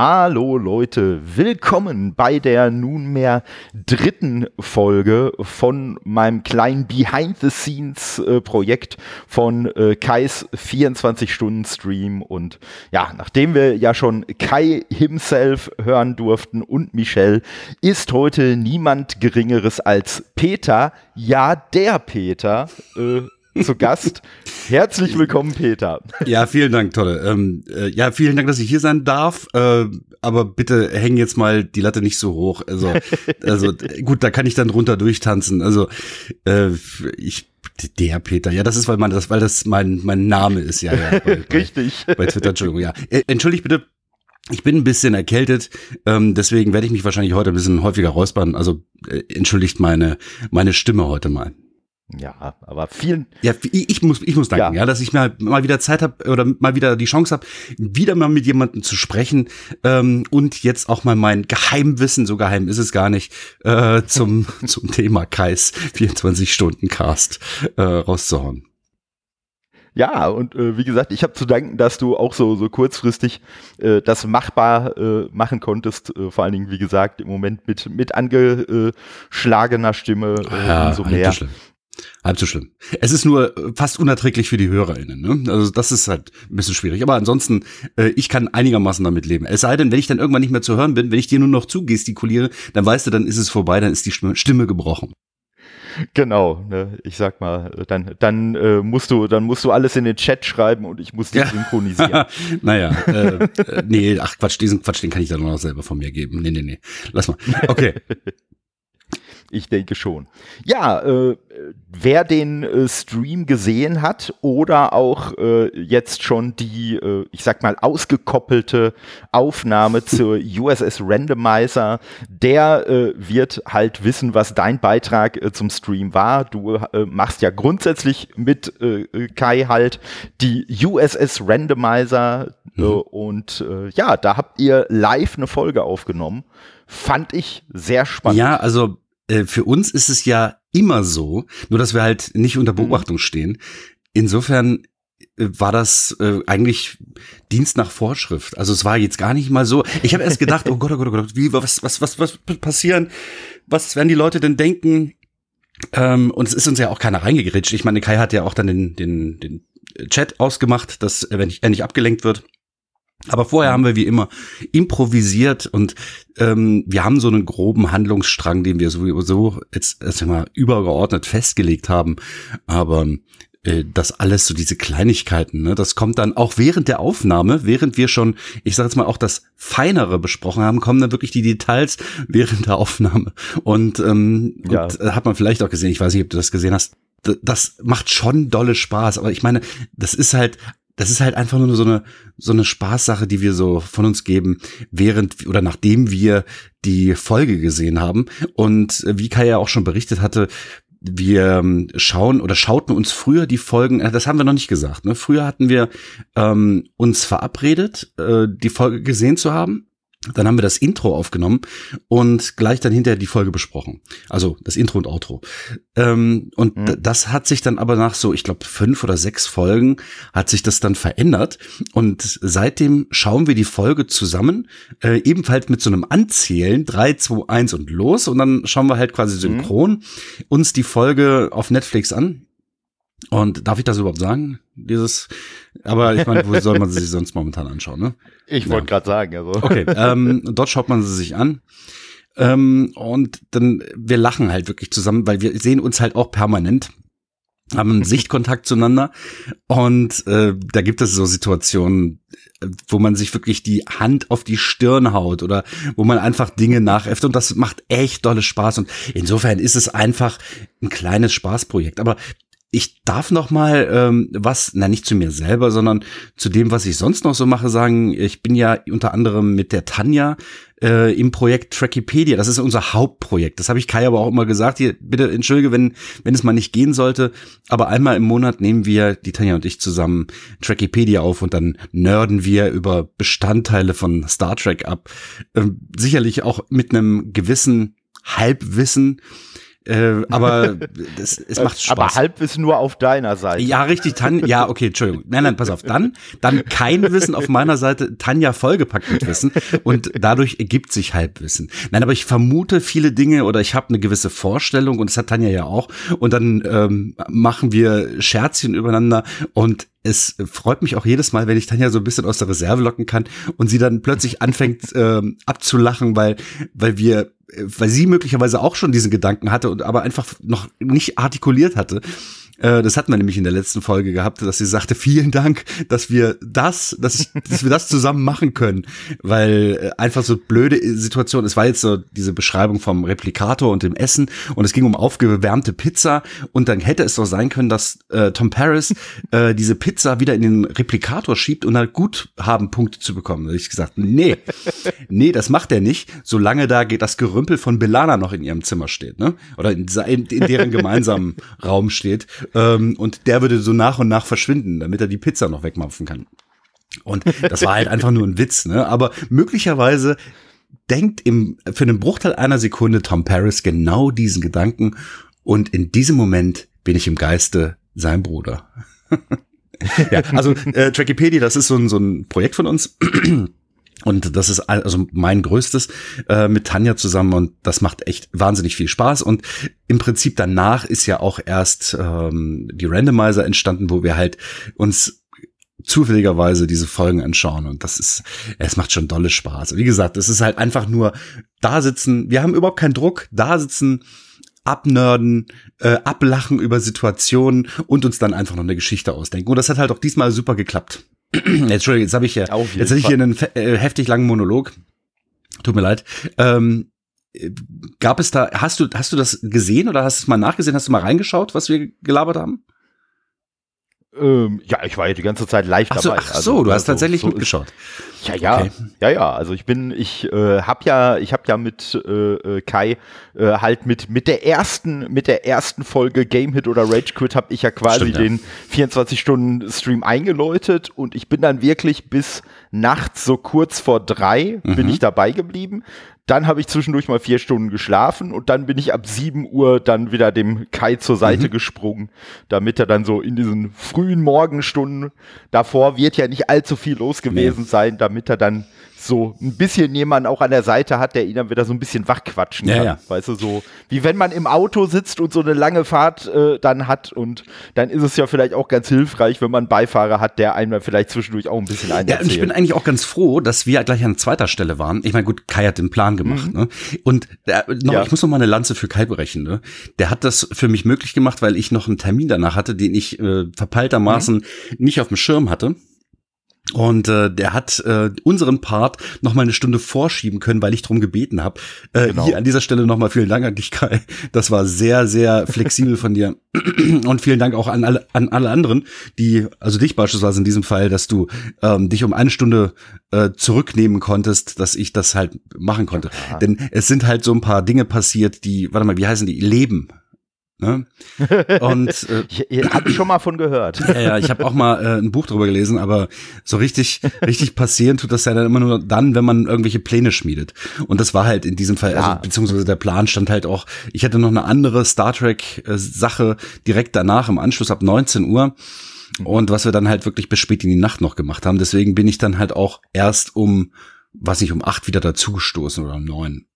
Hallo Leute, willkommen bei der nunmehr dritten Folge von meinem kleinen Behind-the-Scenes-Projekt von äh, Kais 24-Stunden-Stream. Und ja, nachdem wir ja schon Kai himself hören durften und Michelle, ist heute niemand Geringeres als Peter, ja der Peter, äh, zu Gast. Herzlich willkommen, Peter. Ja, vielen Dank, Tolle. Ähm, äh, ja, vielen Dank, dass ich hier sein darf. Äh, aber bitte häng jetzt mal die Latte nicht so hoch. Also, also gut, da kann ich dann runter durchtanzen. Also, äh, ich der Peter, ja, das ist, weil man das, weil das mein mein Name ist, ja, ja. Bei, Richtig. Bei, bei Twitter, Entschuldigung, ja. Äh, entschuldigt bitte, ich bin ein bisschen erkältet, ähm, deswegen werde ich mich wahrscheinlich heute ein bisschen häufiger räuspern. Also äh, entschuldigt meine meine Stimme heute mal. Ja, aber vielen. Ja, ich muss, ich muss danken, ja, ja dass ich mal, mal wieder Zeit habe oder mal wieder die Chance habe, wieder mal mit jemandem zu sprechen ähm, und jetzt auch mal mein Geheimwissen, so geheim ist es gar nicht, äh, zum, zum Thema Kais 24 Stunden Cast äh, rauszuhauen. Ja, und äh, wie gesagt, ich habe zu danken, dass du auch so, so kurzfristig äh, das machbar äh, machen konntest. Äh, vor allen Dingen, wie gesagt, im Moment mit, mit angeschlagener Stimme äh, ja, umso mehr. Halb so schlimm. Es ist nur äh, fast unerträglich für die HörerInnen. Ne? Also das ist halt ein bisschen schwierig. Aber ansonsten, äh, ich kann einigermaßen damit leben. Es sei denn, wenn ich dann irgendwann nicht mehr zu hören bin, wenn ich dir nur noch zugestikuliere, dann weißt du, dann ist es vorbei, dann ist die Stimme gebrochen. Genau, ne? ich sag mal, dann, dann äh, musst du, dann musst du alles in den Chat schreiben und ich muss dich ja. synchronisieren. naja, äh, äh, nee, ach Quatsch, diesen Quatsch, den kann ich dann noch selber von mir geben. Nee, nee, nee. Lass mal. Okay. Ich denke schon. Ja, äh, wer den äh, Stream gesehen hat oder auch äh, jetzt schon die, äh, ich sag mal, ausgekoppelte Aufnahme zur USS Randomizer, der äh, wird halt wissen, was dein Beitrag äh, zum Stream war. Du machst ja grundsätzlich mit Kai halt die USS Randomizer mhm. und ja, da habt ihr live eine Folge aufgenommen. Fand ich sehr spannend. Ja, also äh, für uns ist es ja immer so, nur dass wir halt nicht unter mhm. Beobachtung stehen. Insofern äh, war das äh, eigentlich Dienst nach Vorschrift. Also es war jetzt gar nicht mal so. Ich habe erst gedacht, oh Gott, oh Gott, oh Gott, wie was was was was passieren? Was werden die Leute denn denken? Ähm, und es ist uns ja auch keiner reingegritscht. Ich meine, Kai hat ja auch dann den den den Chat ausgemacht, dass wenn ich, er nicht abgelenkt wird. Aber vorher haben wir wie immer improvisiert und ähm, wir haben so einen groben Handlungsstrang, den wir sowieso jetzt erstmal übergeordnet festgelegt haben. Aber äh, das alles so diese Kleinigkeiten, ne, das kommt dann auch während der Aufnahme, während wir schon, ich sage jetzt mal auch das Feinere besprochen haben, kommen dann wirklich die Details während der Aufnahme. Und, ähm, ja. und äh, hat man vielleicht auch gesehen, ich weiß nicht, ob du das gesehen hast, das macht schon dolle Spaß, aber ich meine, das ist halt das ist halt einfach nur so eine, so eine Spaßsache, die wir so von uns geben, während oder nachdem wir die Folge gesehen haben. Und wie Kai ja auch schon berichtet hatte, wir ähm, schauen oder schauten uns früher die Folgen, äh, das haben wir noch nicht gesagt, ne? Früher hatten wir ähm, uns verabredet, äh, die Folge gesehen zu haben dann haben wir das Intro aufgenommen und gleich dann hinterher die Folge besprochen. Also das Intro und Outro. Ähm, und mhm. das hat sich dann aber nach so, ich glaube, fünf oder sechs Folgen hat sich das dann verändert. Und seitdem schauen wir die Folge zusammen, äh, ebenfalls mit so einem Anzählen, drei, zwei, eins und los. Und dann schauen wir halt quasi mhm. synchron mhm. uns die Folge auf Netflix an. Und darf ich das überhaupt sagen? Dieses, aber ich meine, wo soll man sie sich sonst momentan anschauen, ne? Ich wollte ja. gerade sagen, also. Okay, ähm, dort schaut man sie sich an. Ähm, und dann, wir lachen halt wirklich zusammen, weil wir sehen uns halt auch permanent, haben einen Sichtkontakt zueinander. Und äh, da gibt es so Situationen, wo man sich wirklich die Hand auf die Stirn haut oder wo man einfach Dinge nachäfft und das macht echt dolle Spaß und insofern ist es einfach ein kleines Spaßprojekt. Aber ich darf noch mal ähm, was, na nicht zu mir selber, sondern zu dem, was ich sonst noch so mache, sagen. Ich bin ja unter anderem mit der Tanja äh, im Projekt Trackipedia. Das ist unser Hauptprojekt. Das habe ich Kai aber auch immer gesagt. Hier, bitte entschuldige, wenn wenn es mal nicht gehen sollte. Aber einmal im Monat nehmen wir die Tanja und ich zusammen Trackipedia auf und dann nerden wir über Bestandteile von Star Trek ab. Ähm, sicherlich auch mit einem gewissen Halbwissen Äh, aber das, es macht Spaß. Aber Halbwissen nur auf deiner Seite. Ja, richtig, Tanja. Ja, okay, Entschuldigung. Nein, nein, pass auf. Dann, dann kein Wissen auf meiner Seite, Tanja vollgepackt mit Wissen und dadurch ergibt sich Halbwissen. Nein, aber ich vermute viele Dinge oder ich habe eine gewisse Vorstellung und das hat Tanja ja auch. Und dann ähm, machen wir Scherzchen übereinander und es freut mich auch jedes Mal, wenn ich Tanja so ein bisschen aus der Reserve locken kann und sie dann plötzlich anfängt ähm, abzulachen, weil, weil wir weil sie möglicherweise auch schon diesen Gedanken hatte und aber einfach noch nicht artikuliert hatte. Äh, das hatten wir nämlich in der letzten Folge gehabt, dass sie sagte, vielen Dank, dass wir das, dass, dass wir das zusammen machen können, weil äh, einfach so blöde Situation, es war jetzt so diese Beschreibung vom Replikator und dem Essen und es ging um aufgewärmte Pizza und dann hätte es doch sein können, dass äh, Tom Paris äh, diese Pizza wieder in den Replikator schiebt und halt gut haben Punkte zu bekommen. Da habe ich gesagt, nee, nee, das macht er nicht, solange da das Gerümpel von Belana noch in ihrem Zimmer steht, ne? Oder in, in deren gemeinsamen Raum steht. Ähm, und der würde so nach und nach verschwinden, damit er die Pizza noch wegmampfen kann. Und das war halt einfach nur ein Witz, ne? Aber möglicherweise denkt im, für einen Bruchteil einer Sekunde Tom Paris genau diesen Gedanken und in diesem Moment bin ich im Geiste sein Bruder. ja, also äh, Trackipedia, das ist so ein, so ein Projekt von uns. Und das ist also mein größtes äh, mit Tanja zusammen und das macht echt wahnsinnig viel Spaß. Und im Prinzip danach ist ja auch erst ähm, die Randomizer entstanden, wo wir halt uns zufälligerweise diese Folgen anschauen und das ist, es macht schon dolle Spaß. Wie gesagt, es ist halt einfach nur da sitzen, wir haben überhaupt keinen Druck, da sitzen, abnörden, äh, ablachen über Situationen und uns dann einfach noch eine Geschichte ausdenken. Und das hat halt auch diesmal super geklappt. Entschuldigung, jetzt habe ich ja, jetzt habe ich hier einen äh, heftig langen Monolog. Tut mir leid. Ähm, gab es da, hast du, hast du das gesehen oder hast du es mal nachgesehen? Hast du mal reingeschaut, was wir gelabert haben? Ähm, ja, ich war ja die ganze Zeit live ach so, dabei. Ach so, also, du hast also, tatsächlich so mitgeschaut. ja, ja, okay. ja, ja. Also ich bin, ich äh, habe ja, ich habe ja mit äh, äh, Kai äh, halt mit mit der ersten, mit der ersten Folge Game Hit oder Rage Quit habe ich ja quasi Stimmt, ja. den 24 Stunden Stream eingeläutet und ich bin dann wirklich bis nachts so kurz vor drei mhm. bin ich dabei geblieben. Dann habe ich zwischendurch mal vier Stunden geschlafen und dann bin ich ab 7 Uhr dann wieder dem Kai zur Seite mhm. gesprungen, damit er dann so in diesen frühen Morgenstunden davor wird ja nicht allzu viel los gewesen nee. sein, damit er dann so ein bisschen jemand auch an der Seite hat, der ihn dann wieder so ein bisschen wachquatschen ja, kann. Ja. Weißt du, so wie wenn man im Auto sitzt und so eine lange Fahrt äh, dann hat und dann ist es ja vielleicht auch ganz hilfreich, wenn man einen Beifahrer hat, der einem vielleicht zwischendurch auch ein bisschen einen Ja, und ich bin eigentlich auch ganz froh, dass wir gleich an zweiter Stelle waren. Ich meine, gut, Kai hat den Plan gemacht, mhm. ne? Und äh, noch, ja. ich muss noch mal eine Lanze für Kai brechen, ne? Der hat das für mich möglich gemacht, weil ich noch einen Termin danach hatte, den ich äh, verpeiltermaßen mhm. nicht auf dem Schirm hatte. Und äh, der hat äh, unseren Part noch mal eine Stunde vorschieben können, weil ich drum gebeten habe. Äh, genau. Hier an dieser Stelle noch mal vielen Dank an dich, Kai. Das war sehr, sehr flexibel von dir. Und vielen Dank auch an alle, an alle anderen, die, also dich beispielsweise in diesem Fall, dass du ähm, dich um eine Stunde äh, zurücknehmen konntest, dass ich das halt machen konnte. Ja. Denn es sind halt so ein paar Dinge passiert, die, warte mal, wie heißen die? Leben Ne? Und äh, habe ich schon mal von gehört. Ja, ja, ich habe auch mal äh, ein Buch drüber gelesen, aber so richtig, richtig passieren tut das ja dann immer nur dann, wenn man irgendwelche Pläne schmiedet. Und das war halt in diesem Fall, also beziehungsweise der Plan stand halt auch. Ich hatte noch eine andere Star Trek äh, Sache direkt danach im Anschluss ab 19 Uhr. Und was wir dann halt wirklich bis spät in die Nacht noch gemacht haben. Deswegen bin ich dann halt auch erst um, was nicht, um acht wieder dazugestoßen oder um neun.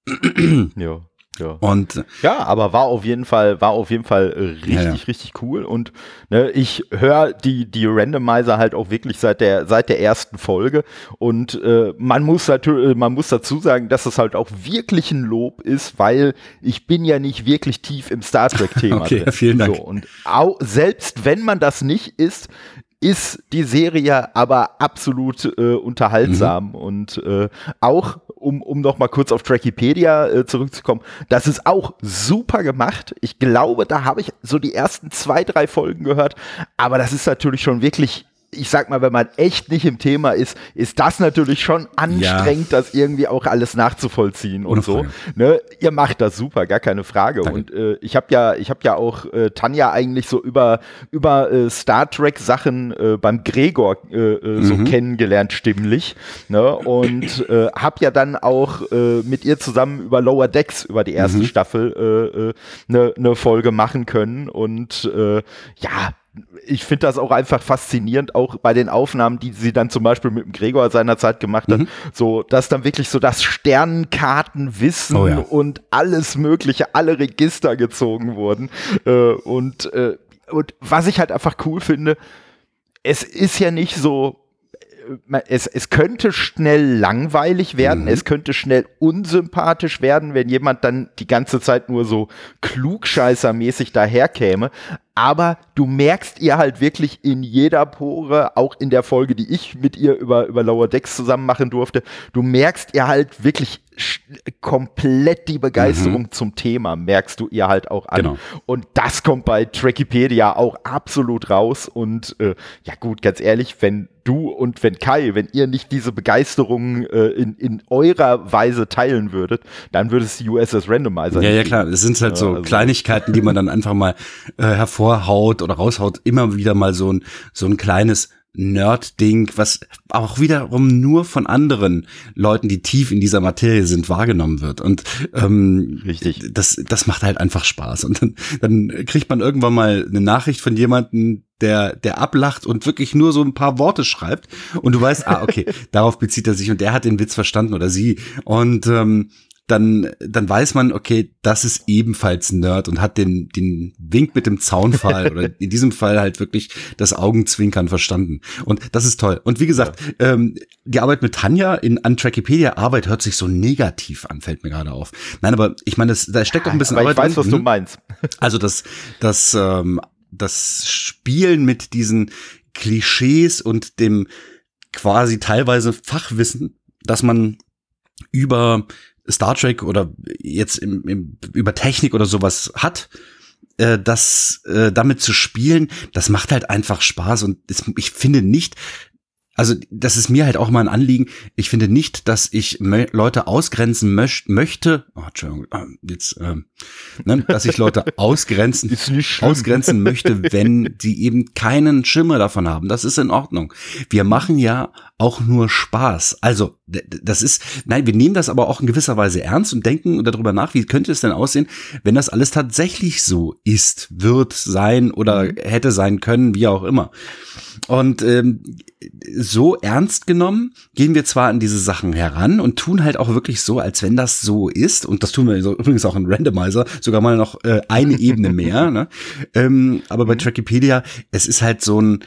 ja. Ja. Und ja, aber war auf jeden Fall, war auf jeden Fall richtig, ja, ja. richtig cool. Und ne, ich höre die, die Randomizer halt auch wirklich seit der, seit der ersten Folge. Und äh, man muss natürlich, man muss dazu sagen, dass es halt auch wirklich ein Lob ist, weil ich bin ja nicht wirklich tief im Star Trek-Thema. okay, drin. vielen Dank. So, und auch, selbst wenn man das nicht ist, ist die Serie aber absolut äh, unterhaltsam mhm. und äh, auch um, um noch mal kurz auf Trackipedia äh, zurückzukommen, das ist auch super gemacht. Ich glaube, da habe ich so die ersten zwei, drei Folgen gehört, aber das ist natürlich schon wirklich ich sag mal, wenn man echt nicht im Thema ist, ist das natürlich schon anstrengend, ja. das irgendwie auch alles nachzuvollziehen und so. Ne? Ihr macht das super, gar keine Frage. Danke. Und äh, ich habe ja, ich habe ja auch äh, Tanja eigentlich so über über äh, Star Trek Sachen äh, beim Gregor äh, äh, so mhm. kennengelernt, stimmlich. Ne? Und äh, habe ja dann auch äh, mit ihr zusammen über Lower Decks über die erste mhm. Staffel eine äh, ne, ne Folge machen können. Und äh, ja, ich finde das auch einfach faszinierend, auch bei den Aufnahmen, die sie dann zum Beispiel mit dem Gregor seinerzeit gemacht hat, mhm. so, dass dann wirklich so das Sternenkartenwissen oh ja. und alles Mögliche, alle Register gezogen wurden. Äh, und, äh, und was ich halt einfach cool finde, es ist ja nicht so, es, es könnte schnell langweilig werden, mhm. es könnte schnell unsympathisch werden, wenn jemand dann die ganze Zeit nur so klugscheißermäßig daherkäme. Aber du merkst ihr halt wirklich in jeder Pore, auch in der Folge, die ich mit ihr über, über Lower Decks zusammen machen durfte, du merkst ihr halt wirklich komplett die Begeisterung mhm. zum Thema, merkst du ihr halt auch an. Genau. Und das kommt bei Trackipedia auch absolut raus. Und äh, ja gut, ganz ehrlich, wenn du und wenn Kai, wenn ihr nicht diese Begeisterung äh, in, in eurer Weise teilen würdet, dann würde es die USS Randomizer Ja, ja, klar. Es sind halt so also. Kleinigkeiten, die man dann einfach mal äh, hervor hervorhaut oder raushaut, immer wieder mal so ein, so ein kleines Nerd-Ding, was auch wiederum nur von anderen Leuten, die tief in dieser Materie sind, wahrgenommen wird. Und ähm, Richtig. Das, das macht halt einfach Spaß. Und dann, dann kriegt man irgendwann mal eine Nachricht von jemandem, der, der ablacht und wirklich nur so ein paar Worte schreibt. Und du weißt, ah, okay, darauf bezieht er sich und der hat den Witz verstanden oder sie. Und ähm, dann, dann weiß man, okay, das ist ebenfalls Nerd und hat den, den Wink mit dem Zaunfall oder in diesem Fall halt wirklich das Augenzwinkern verstanden. Und das ist toll. Und wie gesagt, ja. ähm, die Arbeit mit Tanja in an Trackipedia Arbeit hört sich so negativ an, fällt mir gerade auf. Nein, aber ich meine, das, da steckt doch ein bisschen aber Arbeit. Ich weiß, drin. was du mhm. meinst. Also das, das, ähm, das Spielen mit diesen Klischees und dem quasi teilweise Fachwissen, dass man über Star Trek oder jetzt im, im, über Technik oder sowas hat, äh, das äh, damit zu spielen, das macht halt einfach Spaß und das, ich finde nicht, also das ist mir halt auch mal ein Anliegen. Ich finde nicht, dass ich Leute ausgrenzen möcht möchte. Oh, Entschuldigung, ah, jetzt, äh, ne, dass ich Leute ausgrenzen, ausgrenzen möchte, wenn die eben keinen Schimmer davon haben. Das ist in Ordnung. Wir machen ja auch nur Spaß. Also das ist, nein, wir nehmen das aber auch in gewisser Weise ernst und denken darüber nach, wie könnte es denn aussehen, wenn das alles tatsächlich so ist, wird, sein oder mhm. hätte sein können, wie auch immer. Und ähm, so ernst genommen gehen wir zwar an diese Sachen heran und tun halt auch wirklich so, als wenn das so ist. Und das tun wir so, übrigens auch in Randomizer, sogar mal noch äh, eine Ebene mehr. Ne? Ähm, aber bei Trackipedia, es ist halt so ein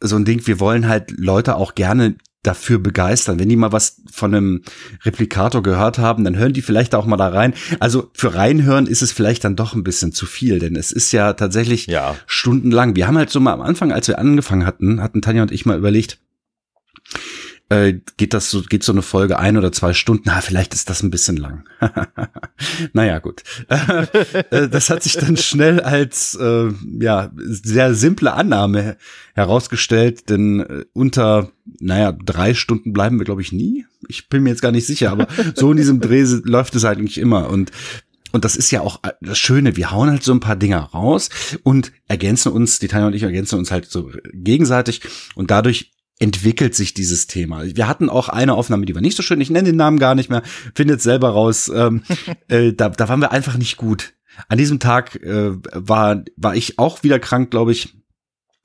so ein Ding, wir wollen halt Leute auch gerne dafür begeistern. Wenn die mal was von einem Replikator gehört haben, dann hören die vielleicht auch mal da rein. Also für reinhören ist es vielleicht dann doch ein bisschen zu viel, denn es ist ja tatsächlich ja. stundenlang. Wir haben halt so mal am Anfang, als wir angefangen hatten, hatten Tanja und ich mal überlegt, äh, geht das so, geht so eine Folge ein oder zwei Stunden. Na, vielleicht ist das ein bisschen lang. naja, gut. Äh, das hat sich dann schnell als äh, ja sehr simple Annahme herausgestellt, denn äh, unter naja drei Stunden bleiben wir, glaube ich, nie. Ich bin mir jetzt gar nicht sicher, aber so in diesem Dreh läuft es eigentlich immer und und das ist ja auch das Schöne, wir hauen halt so ein paar Dinger raus und ergänzen uns, die Tanja und ich ergänzen uns halt so gegenseitig und dadurch entwickelt sich dieses Thema. Wir hatten auch eine Aufnahme, die war nicht so schön. Ich nenne den Namen gar nicht mehr. Findet selber raus. Ähm, äh, da, da waren wir einfach nicht gut. An diesem Tag äh, war war ich auch wieder krank, glaube ich.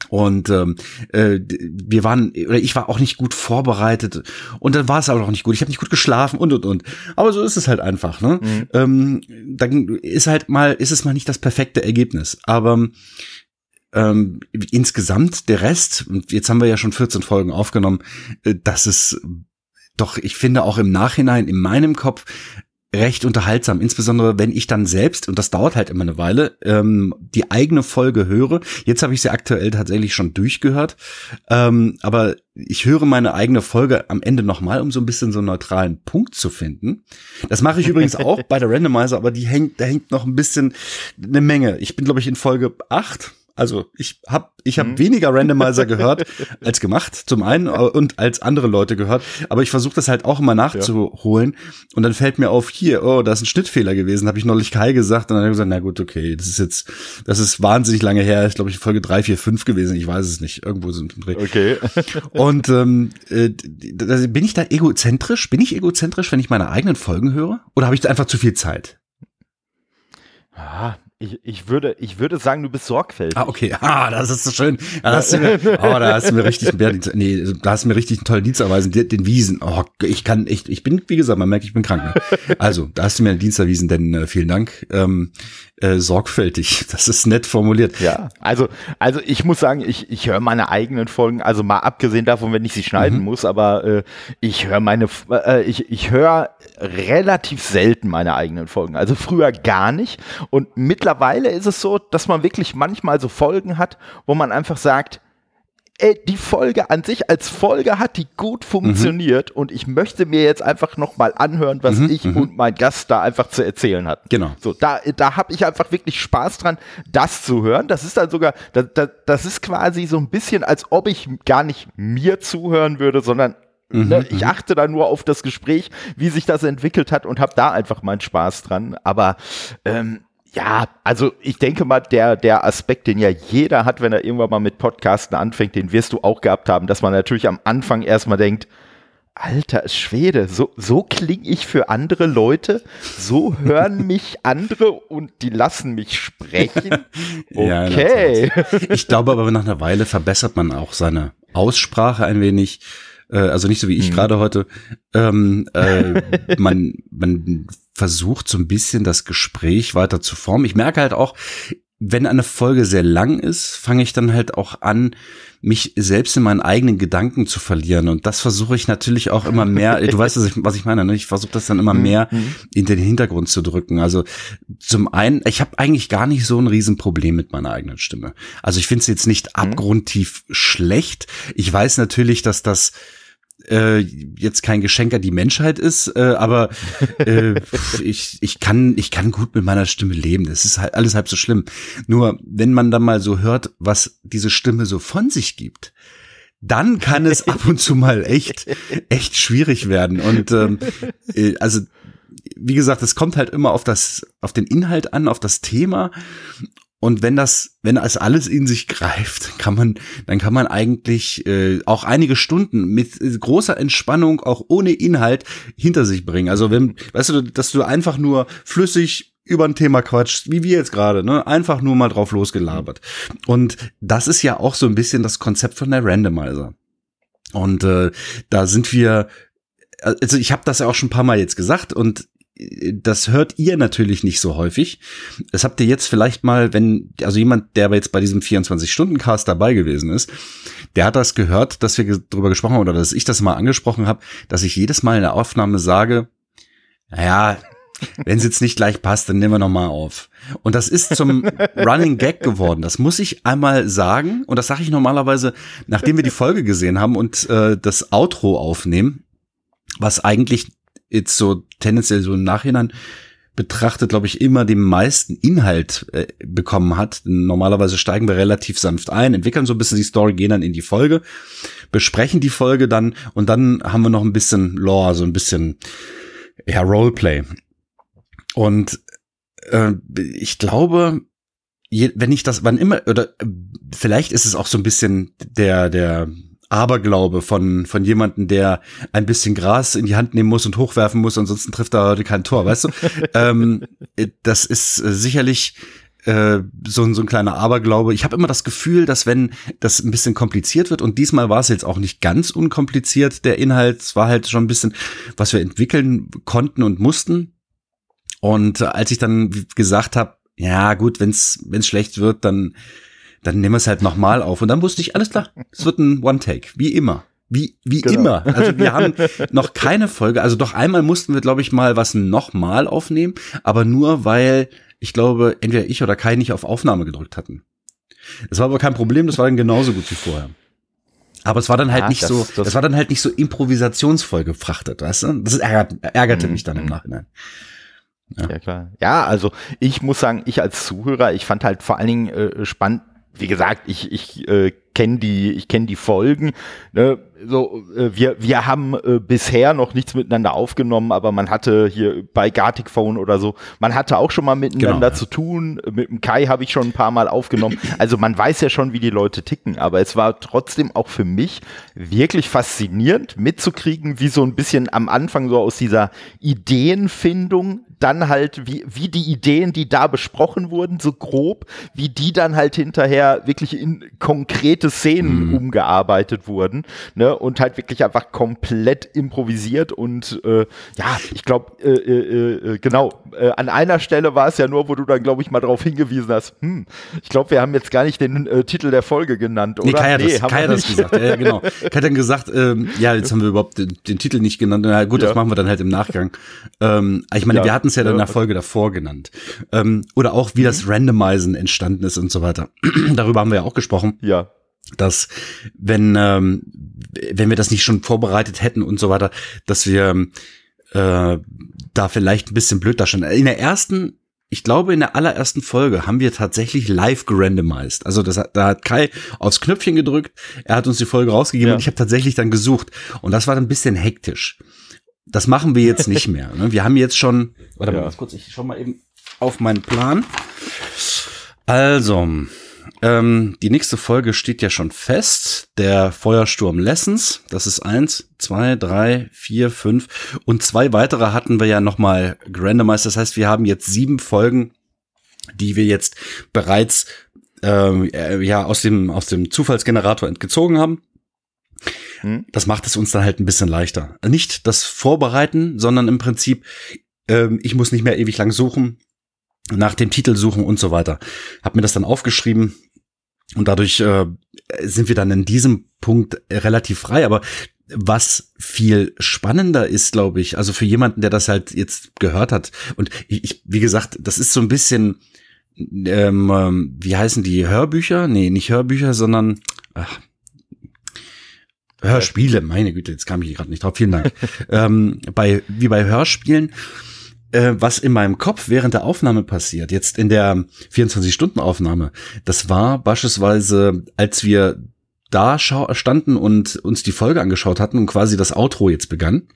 Und ähm, äh, wir waren, oder ich war auch nicht gut vorbereitet und dann war es aber auch nicht gut. Ich habe nicht gut geschlafen und und und. Aber so ist es halt einfach. Ne? Mhm. Ähm, dann ist halt mal, ist es mal nicht das perfekte Ergebnis. Aber ähm, insgesamt der Rest, und jetzt haben wir ja schon 14 Folgen aufgenommen, äh, das ist doch, ich finde auch im Nachhinein in meinem Kopf recht unterhaltsam, insbesondere wenn ich dann selbst, und das dauert halt immer eine Weile, ähm, die eigene Folge höre. Jetzt habe ich sie aktuell tatsächlich schon durchgehört, ähm, aber ich höre meine eigene Folge am Ende nochmal, um so ein bisschen so einen neutralen Punkt zu finden. Das mache ich übrigens auch bei der Randomizer, aber die hängt, da hängt noch ein bisschen eine Menge. Ich bin, glaube ich, in Folge acht Also ich habe ich hab mhm. weniger Randomizer gehört als gemacht, zum einen äh, und als andere Leute gehört. Aber ich versuche das halt auch immer nachzuholen. Ja. Und dann fällt mir auf, hier, oh, da ist ein Schnittfehler gewesen, habe ich neulich Kai gesagt. Und dann hat er gesagt, na gut, okay, das ist jetzt, das ist wahnsinnig lange her. Ich glaube, ich Folge drei, vier, fünf gewesen. Ich weiß es nicht. Irgendwo sind im Dreh. Okay. und ähm, äh, bin ich da egozentrisch? Bin ich egozentrisch, wenn ich meine eigenen Folgen höre? Oder habe ich da einfach zu viel Zeit? Ah, ich, ich, würde, ich würde sagen, du bist sorgfältig. Ah, okay. Ah, das ist so schön. Da hast du mir, oh, da hast du mir richtig einen nee, da hast du mir richtig einen tollen Dienst erweisen. Den, den Wiesen. Oh, ich kann echt, ich bin, wie gesagt, man merkt, ich bin krank. Ne? Also, da hast du mir einen Dienst erwiesen, denn äh, vielen Dank. Ähm, äh, sorgfältig. Das ist nett formuliert. Ja, also, also ich muss sagen, ich, ich höre meine eigenen Folgen, also mal abgesehen davon, wenn ich sie schneiden mhm. muss, aber äh, ich höre meine, äh, ich, ich höre relativ selten meine eigenen Folgen. Also früher gar nicht. Und mittlerweile ist es so, dass man wirklich manchmal so Folgen hat, wo man einfach sagt, ey, die Folge an sich als Folge hat die gut funktioniert mhm. und ich möchte mir jetzt einfach nochmal anhören, was mhm, ich mhm. und mein Gast da einfach zu erzählen hat. Genau. So, da, da habe ich einfach wirklich Spaß dran, das zu hören. Das ist dann sogar, das, das, das ist quasi so ein bisschen, als ob ich gar nicht mir zuhören würde, sondern Mhm, ne, ich mhm. achte da nur auf das Gespräch, wie sich das entwickelt hat und habe da einfach meinen Spaß dran. Aber ähm, ja, also ich denke mal, der, der Aspekt, den ja jeder hat, wenn er irgendwann mal mit Podcasten anfängt, den wirst du auch gehabt haben, dass man natürlich am Anfang erstmal denkt, Alter Schwede, so, so klinge ich für andere Leute, so hören mich andere und die lassen mich sprechen. Okay. ja, ich glaube aber nach einer Weile verbessert man auch seine Aussprache ein wenig. Äh, also nicht so wie ich mhm. gerade heute. Ähm, äh, man, man versucht so ein bisschen das Gespräch weiter zu formen. Ich merke halt auch, wenn eine Folge sehr lang ist, fange ich dann halt auch an, mich selbst in meinen eigenen Gedanken zu verlieren. Und das versuche ich natürlich auch immer mehr, du weißt, was ich, was ich meine, ne? ich versuche das dann immer mhm. mehr mhm. in den Hintergrund zu drücken. Also zum einen, ich habe eigentlich gar nicht so ein Riesenproblem mit meiner eigenen Stimme. Also ich finde es jetzt nicht mhm. abgrundtief schlecht. Ich weiß natürlich, dass das äh, jetzt kein Geschenk an die Menschheit ist, äh, aber äh, ich, ich, kann, ich kann gut mit meiner Stimme leben. Das ist halt alles halb so schlimm. Nur wenn man dann mal so hört, was diese Stimme so von sich gibt, dann kann es ab und zu mal echt, echt schwierig werden. Und ähm, äh, also wie gesagt, es kommt halt immer auf das, auf den Inhalt an, auf das Thema. Und wenn das, wenn das alles in sich greift, kann man, dann kann man eigentlich äh, auch einige Stunden mit großer Entspannung, auch ohne Inhalt, hinter sich bringen. Also wenn, weißt du, dass du einfach nur flüssig über ein Thema quatscht, wie wir jetzt gerade, ne? Einfach nur mal drauf losgelabert. Und das ist ja auch so ein bisschen das Konzept von der Randomizer. Und äh, da sind wir also ich habe das ja auch schon ein paar Mal jetzt gesagt und das hört ihr natürlich nicht so häufig. Das habt ihr jetzt vielleicht mal, wenn, also jemand, der jetzt bei diesem 24-Stunden-Cast dabei gewesen ist, der hat das gehört, dass wir darüber gesprochen haben oder dass ich das mal angesprochen habe, dass ich jedes Mal in der Aufnahme sage, naja, wenn es jetzt nicht gleich passt, dann nehmen wir noch mal auf. Und das ist zum Running Gag geworden. Das muss ich einmal sagen. Und das sage ich normalerweise, nachdem wir die Folge gesehen haben und äh, das Outro aufnehmen, was eigentlich jetzt so tendenziell so im Nachhinein betrachtet, glaube ich, immer den meisten Inhalt äh, bekommen hat. Normalerweise steigen wir relativ sanft ein, entwickeln so ein bisschen die Story, gehen dann in die Folge, besprechen die Folge dann und dann haben wir noch ein bisschen Lore, so ein bisschen ja, Roleplay. Und äh, ich glaube, je, wenn ich das, wann immer, oder äh, vielleicht ist es auch so ein bisschen der, der Aberglaube von, von jemanden, der ein bisschen Gras in die Hand nehmen muss und hochwerfen muss, ansonsten trifft er heute kein Tor, weißt du? ähm, das ist äh, sicherlich äh, so, so ein kleiner Aberglaube. Ich habe immer das Gefühl, dass wenn das ein bisschen kompliziert wird, und diesmal war es jetzt auch nicht ganz unkompliziert, der Inhalt, es war halt schon ein bisschen, was wir entwickeln konnten und mussten. Und äh, als ich dann gesagt habe, ja gut, wenn es schlecht wird, dann dann nehmen wir es halt nochmal auf. Und dann wusste ich, alles klar, es wird ein One-Take, wie immer. Wie, wie genau. immer. Also wir haben noch keine Folge. Also doch einmal mussten wir, glaube ich, mal was nochmal aufnehmen, aber nur weil ich glaube, entweder ich oder Kai nicht auf Aufnahme gedrückt hatten. Das war aber kein Problem, das war dann genauso gut wie vorher. Aber es war dann halt ja, nicht das, so, das, das war dann halt nicht so improvisationsvoll gefrachtet, weißt du? Das ärgert, ärgerte mhm. mich dann im mhm. Nachhinein. Ja. ja. klar. Ja, also ich muss sagen, ich als Zuhörer, ich fand halt vor allen Dingen äh, spannend, wie gesagt, ich, ich äh, kenne die, ich kenne die Folgen. Ne? So, äh, wir, wir haben äh, bisher noch nichts miteinander aufgenommen, aber man hatte hier bei Gartic Phone oder so, man hatte auch schon mal miteinander genau, zu tun. Mit dem Kai habe ich schon ein paar Mal aufgenommen. Also man weiß ja schon, wie die Leute ticken, aber es war trotzdem auch für mich wirklich faszinierend mitzukriegen, wie so ein bisschen am Anfang so aus dieser Ideenfindung dann halt, wie, wie die Ideen, die da besprochen wurden, so grob, wie die dann halt hinterher wirklich in konkrete Szenen mhm. umgearbeitet wurden. Ne? Und halt wirklich einfach komplett improvisiert und äh, ja, ich glaube, äh, äh, äh, genau, äh, an einer Stelle war es ja nur, wo du dann, glaube ich, mal darauf hingewiesen hast, hm, ich glaube, wir haben jetzt gar nicht den äh, Titel der Folge genannt, oder? Nee, Kai hat, nee, das, Kai hat das gesagt, ja, ja genau. Kai hat dann gesagt, ähm, ja, jetzt haben wir überhaupt den, den Titel nicht genannt. Na gut, ja. das machen wir dann halt im Nachgang. Ähm, ich meine, ja, wir hatten es ja dann in der Folge davor genannt. Ähm, oder auch, wie mhm. das Randomizen entstanden ist und so weiter. Darüber haben wir ja auch gesprochen. Ja dass wenn ähm, wenn wir das nicht schon vorbereitet hätten und so weiter, dass wir äh, da vielleicht ein bisschen blöd da schon. In der ersten, ich glaube in der allerersten Folge haben wir tatsächlich live gerandomized. Also das, da hat Kai aufs Knöpfchen gedrückt, er hat uns die Folge rausgegeben ja. und ich habe tatsächlich dann gesucht und das war dann ein bisschen hektisch. Das machen wir jetzt nicht mehr. Ne? Wir haben jetzt schon, warte ja. mal ganz kurz, ich schau mal eben auf meinen Plan. Also, ähm, die nächste Folge steht ja schon fest. Der Feuersturm Lessons. Das ist eins, zwei, drei, vier, fünf. Und zwei weitere hatten wir ja nochmal gerandomized. Das heißt, wir haben jetzt sieben Folgen, die wir jetzt bereits ähm, äh, ja aus dem, aus dem Zufallsgenerator entgezogen haben. Hm. Das macht es uns dann halt ein bisschen leichter. Nicht das Vorbereiten, sondern im Prinzip, ähm, ich muss nicht mehr ewig lang suchen nach dem Titel suchen und so weiter. Hab mir das dann aufgeschrieben, und dadurch äh, sind wir dann in diesem Punkt relativ frei. Aber was viel spannender ist, glaube ich, also für jemanden, der das halt jetzt gehört hat, und ich, wie gesagt, das ist so ein bisschen, ähm, ähm, wie heißen die Hörbücher? Nee, nicht Hörbücher, sondern ach, Hörspiele, meine Güte, jetzt kam ich gerade nicht drauf, vielen Dank. ähm, bei, wie bei Hörspielen äh, was in meinem Kopf während der Aufnahme passiert, jetzt in der 24-Stunden-Aufnahme, das war beispielsweise, als wir da standen und uns die Folge angeschaut hatten und quasi das Outro jetzt begann.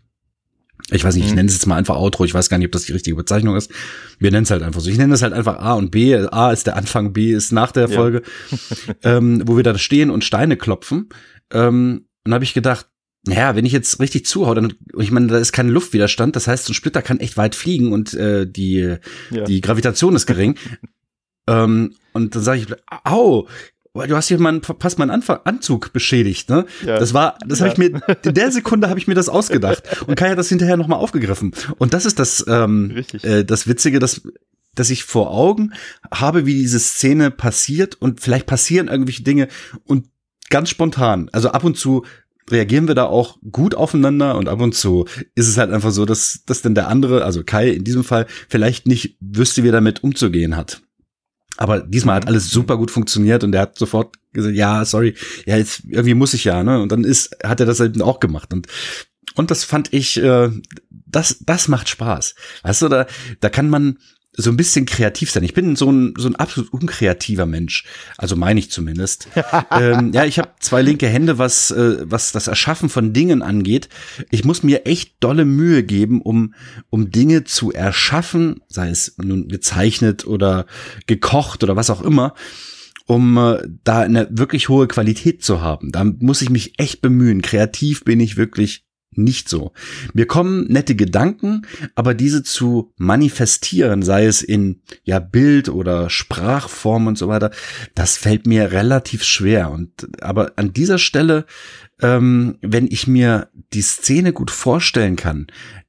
Ich weiß nicht, ich mhm. nenne es jetzt mal einfach Outro, ich weiß gar nicht, ob das die richtige Bezeichnung ist. Wir nennen es halt einfach so. Ich nenne es halt einfach A und B. A ist der Anfang, B ist nach der Folge, ja. ähm, wo wir da stehen und Steine klopfen. Ähm, und habe ich gedacht, naja, wenn ich jetzt richtig zuhau, dann, ich meine, da ist kein Luftwiderstand, das heißt, so ein Splitter kann echt weit fliegen und äh, die, ja. die Gravitation ist gering. ähm, und dann sage ich, au, du hast hier mal fast meinen Anfang, Anzug beschädigt, ne? Ja. Das war, das ja. habe ich mir, in der Sekunde habe ich mir das ausgedacht. Und Kai hat das hinterher nochmal aufgegriffen. Und das ist das, ähm, äh, das Witzige, dass, dass ich vor Augen habe, wie diese Szene passiert und vielleicht passieren irgendwelche Dinge und ganz spontan. Also ab und zu reagieren wir da auch gut aufeinander und ab und zu ist es halt einfach so, dass, dass denn der andere, also Kai in diesem Fall, vielleicht nicht wüsste, wie er damit umzugehen hat. Aber diesmal hat alles super gut funktioniert und er hat sofort gesagt, ja, sorry, ja, jetzt irgendwie muss ich ja, ne? Und dann ist, hat er das eben auch gemacht. Und, und das fand ich, äh, das, das macht Spaß. Weißt du, da, da kann man, so ein bisschen kreativ sein. Ich bin so ein, so ein absolut unkreativer Mensch. Also meine ich zumindest. ähm, ja, ich habe zwei linke Hände, was, äh, was das Erschaffen von Dingen angeht. Ich muss mir echt dolle Mühe geben, um, um Dinge zu erschaffen, sei es nun gezeichnet oder gekocht oder was auch immer, um äh, da eine wirklich hohe Qualität zu haben. Da muss ich mich echt bemühen. Kreativ bin ich wirklich nicht so. Mir kommen nette Gedanken, aber diese zu manifestieren, sei es in ja Bild oder Sprachform und so weiter, das fällt mir relativ schwer. Und aber an dieser Stelle, ähm, wenn ich mir die Szene gut vorstellen kann,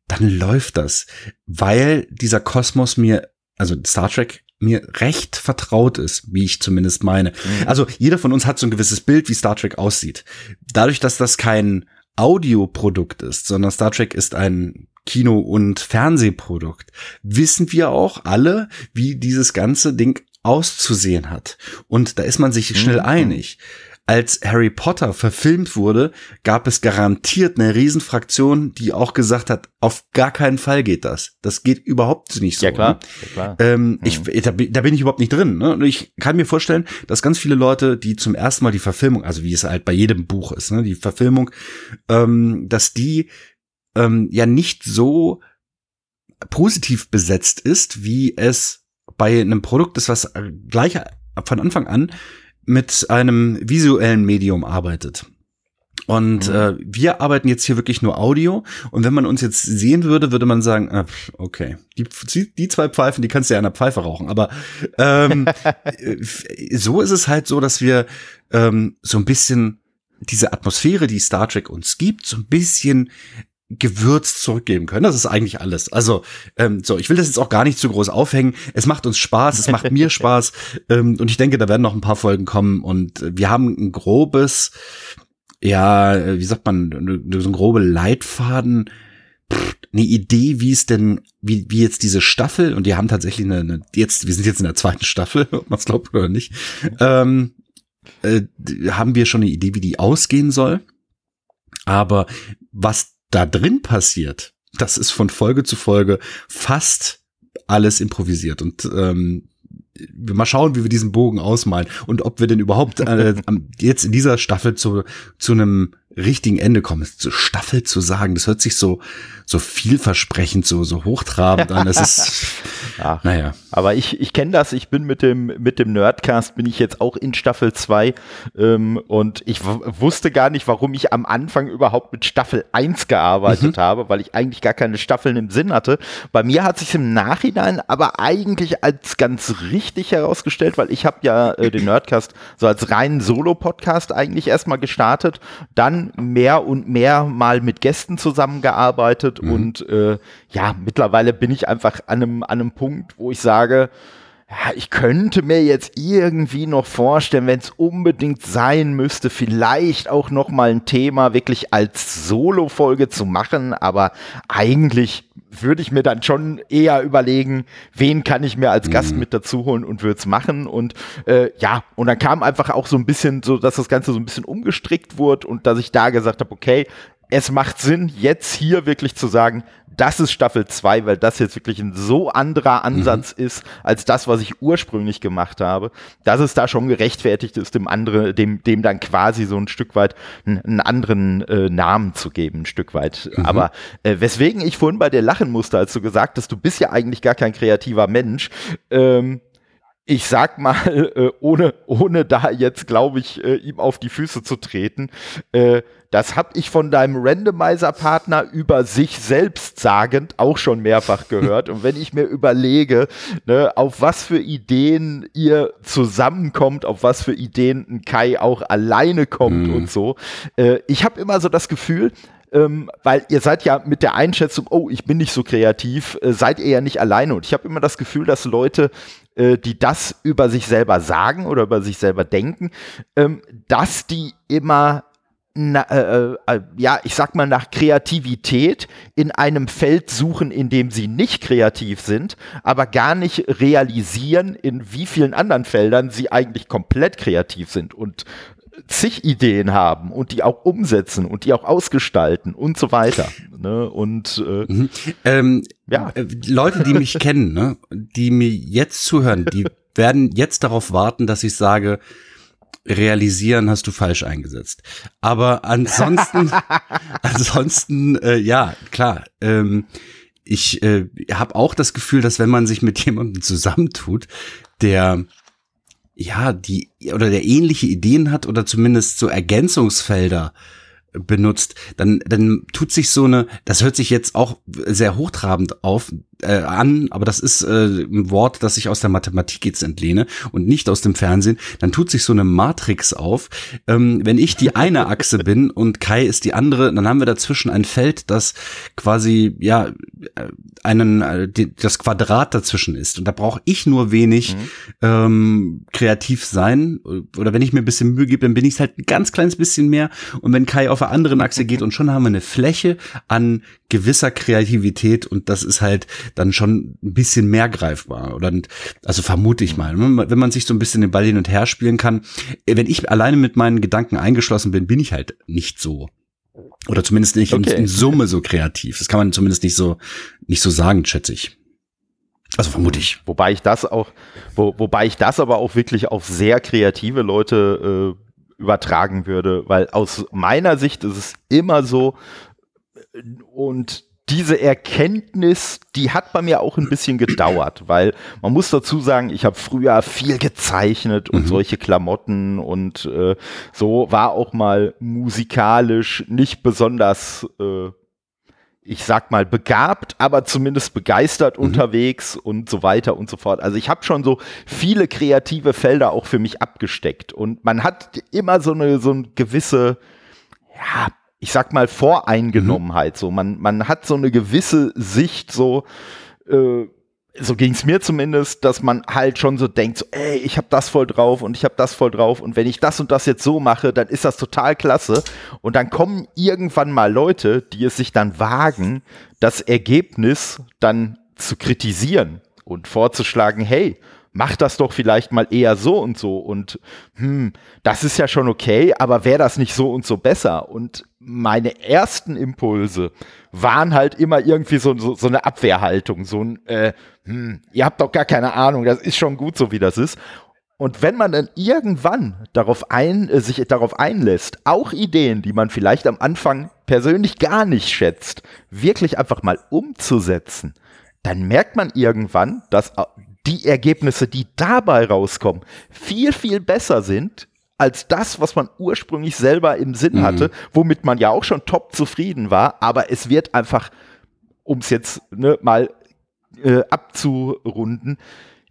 dann läuft das, weil dieser Kosmos mir, also Star Trek mir recht vertraut ist, wie ich zumindest meine. Mhm. Also jeder von uns hat so ein gewisses Bild, wie Star Trek aussieht. Dadurch, dass das kein Audioprodukt ist, sondern Star Trek ist ein Kino- und Fernsehprodukt, wissen wir auch alle, wie dieses ganze Ding auszusehen hat. Und da ist man sich schnell mhm. einig. Als Harry Potter verfilmt wurde, gab es garantiert eine Riesenfraktion, die auch gesagt hat, auf gar keinen Fall geht das. Das geht überhaupt nicht so. Ja klar. Ne? Ja, klar. Ähm, Mhm. ich, da, bin- da bin ich überhaupt nicht drin. Ne? Und ich kann mir vorstellen, dass ganz viele Leute, die zum ersten Mal die Verfilmung, also wie es halt bei jedem Buch ist, ne, die Verfilmung, ähm, dass die ähm, ja nicht so positiv besetzt ist, wie es bei einem Produkt ist, was gleich von Anfang an mit einem visuellen Medium arbeitet. Und Mhm. äh, wir arbeiten jetzt hier wirklich nur Audio. Und wenn man uns jetzt sehen würde, würde man sagen, pf, okay, die, die zwei Pfeifen, die kannst du ja an der Pfeife rauchen. Aber ähm, äh, so ist es halt so, dass wir ähm, so ein bisschen diese Atmosphäre, die Star Trek uns gibt, so ein bisschen gewürzt zurückgeben können. Das ist eigentlich alles. Also, ähm, so, ich will das jetzt auch gar nicht zu groß aufhängen. Es macht uns Spaß, es macht mir Spaß. Ähm, und ich denke, da werden noch ein paar Folgen kommen. Und äh, wir haben ein grobes, ja, äh, wie sagt man, so ein grobe Leitfaden, pff, eine Idee, wie es denn, wie, wie jetzt diese Staffel, und die haben tatsächlich eine, eine jetzt, wir sind jetzt in der zweiten Staffel, ob man es glaubt oder nicht, ähm, äh, haben wir schon eine Idee, wie die ausgehen soll. Aber was da drin passiert, das ist von Folge zu Folge fast alles improvisiert. Und ähm, wir mal schauen, wie wir diesen Bogen ausmalen und ob wir denn überhaupt äh, jetzt in dieser Staffel zu, zu einem richtigen Ende kommen. Zu Staffel zu sagen, das hört sich so, so vielversprechend, so, so hochtrabend an. Das ist, Ach, naja. Aber ich, ich kenne das, ich bin mit dem, mit dem Nerdcast, bin ich jetzt auch in Staffel 2 ähm, und ich wusste gar nicht, warum ich am Anfang überhaupt mit Staffel 1 gearbeitet habe, weil ich eigentlich gar keine Staffeln im Sinn hatte. Bei mir hat sich im Nachhinein aber eigentlich als ganz richtig herausgestellt, weil ich habe ja äh, den Nerdcast so als reinen Solo-Podcast eigentlich erstmal gestartet, dann mehr und mehr mal mit Gästen zusammengearbeitet und äh, ja, mittlerweile bin ich einfach an einem, an einem Punkt, wo ich sage, ich könnte mir jetzt irgendwie noch vorstellen, wenn es unbedingt sein müsste, vielleicht auch noch mal ein Thema wirklich als Solo-Folge zu machen, aber eigentlich würde ich mir dann schon eher überlegen, wen kann ich mir als Gast mit dazu holen und würde es machen. Und äh, ja, und dann kam einfach auch so ein bisschen so, dass das Ganze so ein bisschen umgestrickt wurde und dass ich da gesagt habe, okay, es macht Sinn, jetzt hier wirklich zu sagen, das ist Staffel 2, weil das jetzt wirklich ein so anderer Ansatz ist, als das, was ich ursprünglich gemacht habe, dass es da schon gerechtfertigt ist, dem andere, dem, dem dann quasi so ein Stück weit einen, anderen äh, Namen zu geben, ein Stück weit. Aber äh, weswegen ich vorhin bei dir lachen musste, als du gesagt hast, du bist ja eigentlich gar kein kreativer Mensch, ähm, ich sag mal, äh, ohne, ohne da jetzt, glaube ich, äh, ihm auf die Füße zu treten, äh, das habe ich von deinem Randomizer-Partner über sich selbst sagend auch schon mehrfach gehört. Und wenn ich mir überlege, ne, auf was für Ideen ihr zusammenkommt, auf was für Ideen ein Kai auch alleine kommt und so, äh, ich habe immer so das Gefühl, ähm, weil ihr seid ja mit der Einschätzung, oh, ich bin nicht so kreativ, äh, seid ihr ja nicht alleine. Und ich habe immer das Gefühl, dass Leute, äh, die das über sich selber sagen oder über sich selber denken, ähm, dass die immer na, äh, äh, ja, ich sag mal, nach Kreativität in einem Feld suchen, in dem sie nicht kreativ sind, aber gar nicht realisieren, in wie vielen anderen Feldern sie eigentlich komplett kreativ sind und zig Ideen haben und die auch umsetzen und die auch ausgestalten und so weiter. Ne? Und äh, Mhm. Ähm, Ja. äh, Leute, die mich kennen, ne, die mir jetzt zuhören, die werden jetzt darauf warten, dass ich sage, realisieren hast du falsch eingesetzt. Aber ansonsten, ansonsten, äh, ja, klar. Ähm, ich äh, habe auch das Gefühl, dass wenn man sich mit jemandem zusammentut, der ja, die oder der ähnliche Ideen hat oder zumindest so Ergänzungsfelder benutzt, dann dann tut sich so eine, das hört sich jetzt auch sehr hochtrabend auf äh, an, aber das ist äh, ein Wort, das ich aus der Mathematik jetzt entlehne und nicht aus dem Fernsehen. Dann tut sich so eine Matrix auf. Ähm, wenn ich die eine Achse bin und Kai ist die andere, dann haben wir dazwischen ein Feld, das quasi ja äh, einen äh, das Quadrat dazwischen ist und da brauche ich nur wenig ähm, kreativ sein oder wenn ich mir ein bisschen Mühe gebe, dann bin ich halt ein ganz kleines bisschen mehr und wenn Kai auf der anderen Achse geht und schon haben wir eine Fläche an gewisser Kreativität und das ist halt dann schon ein bisschen mehr greifbar. Oder also vermute ich mal, wenn man sich so ein bisschen den Ball hin und her spielen kann. Wenn ich alleine mit meinen Gedanken eingeschlossen bin, bin ich halt nicht so. Oder zumindest nicht okay. in, in Summe so kreativ. Das kann man zumindest nicht so nicht so sagen, schätze ich. Also vermute ich. Wobei ich das auch, wo, wobei ich das aber auch wirklich auf sehr kreative Leute äh, übertragen würde, weil aus meiner Sicht ist es immer so und diese Erkenntnis, die hat bei mir auch ein bisschen gedauert, weil man muss dazu sagen, ich habe früher viel gezeichnet und mhm. solche Klamotten und äh, so war auch mal musikalisch nicht besonders äh, ich sag mal, begabt, aber zumindest begeistert mhm. unterwegs und so weiter und so fort. Also ich habe schon so viele kreative Felder auch für mich abgesteckt. Und man hat immer so eine, so eine gewisse, ja, ich sag mal, Voreingenommenheit. Mhm. So, man, man hat so eine gewisse Sicht, so, äh, so ging es mir zumindest, dass man halt schon so denkt, so, ey, ich habe das voll drauf und ich habe das voll drauf und wenn ich das und das jetzt so mache, dann ist das total klasse. Und dann kommen irgendwann mal Leute, die es sich dann wagen, das Ergebnis dann zu kritisieren und vorzuschlagen, hey, mach das doch vielleicht mal eher so und so und hm, das ist ja schon okay, aber wäre das nicht so und so besser? Und meine ersten Impulse waren halt immer irgendwie so, so, so eine Abwehrhaltung, so ein, äh, hm, ihr habt doch gar keine Ahnung, das ist schon gut so, wie das ist. Und wenn man dann irgendwann darauf ein, äh, sich darauf einlässt, auch Ideen, die man vielleicht am Anfang persönlich gar nicht schätzt, wirklich einfach mal umzusetzen, dann merkt man irgendwann, dass äh, die Ergebnisse, die dabei rauskommen, viel, viel besser sind als das, was man ursprünglich selber im Sinn mhm. hatte, womit man ja auch schon top zufrieden war, aber es wird einfach, um es jetzt ne, mal äh, abzurunden,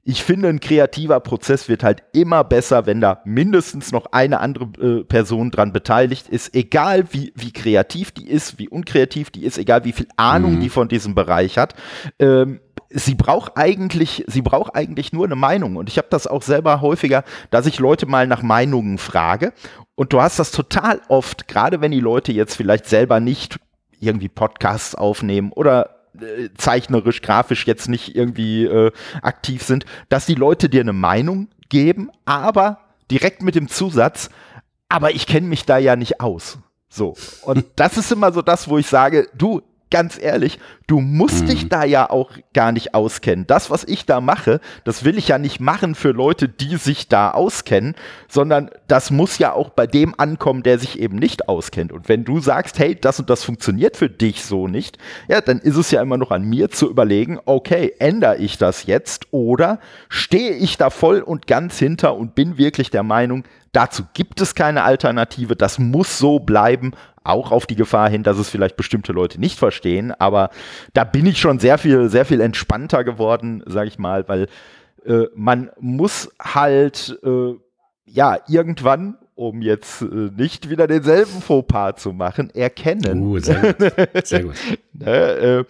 ich finde, ein kreativer Prozess wird halt immer besser, wenn da mindestens noch eine andere äh, Person dran beteiligt ist, egal wie, wie kreativ die ist, wie unkreativ die ist, egal wie viel Ahnung mhm. die von diesem Bereich hat. Ähm, sie braucht eigentlich, sie braucht eigentlich nur eine Meinung. Und ich habe das auch selber häufiger, dass ich Leute mal nach Meinungen frage. Und du hast das total oft, gerade wenn die Leute jetzt vielleicht selber nicht irgendwie Podcasts aufnehmen oder äh, zeichnerisch, grafisch jetzt nicht irgendwie äh, aktiv sind, dass die Leute dir eine Meinung geben, aber direkt mit dem Zusatz, aber ich kenne mich da ja nicht aus. So. Und das ist immer so das, wo ich sage, du, ganz ehrlich, du musst mhm. dich da ja auch gar nicht auskennen. Das, was ich da mache, das will ich ja nicht machen für Leute, die sich da auskennen, sondern das muss ja auch bei dem ankommen, der sich eben nicht auskennt. Und wenn du sagst, hey, das und das funktioniert für dich so nicht, ja, dann ist es ja immer noch an mir zu überlegen, okay, ändere ich das jetzt oder stehe ich da voll und ganz hinter und bin wirklich der Meinung, dazu gibt es keine Alternative, das muss so bleiben, auch auf die Gefahr hin, dass es vielleicht bestimmte Leute nicht verstehen. Aber da bin ich schon sehr viel, sehr viel entspannter geworden, sage ich mal, weil äh, man muss halt äh, ja irgendwann um jetzt äh, nicht wieder denselben Fauxpas zu machen, erkennen, uh, sehr gut. Sehr gut. ne, äh,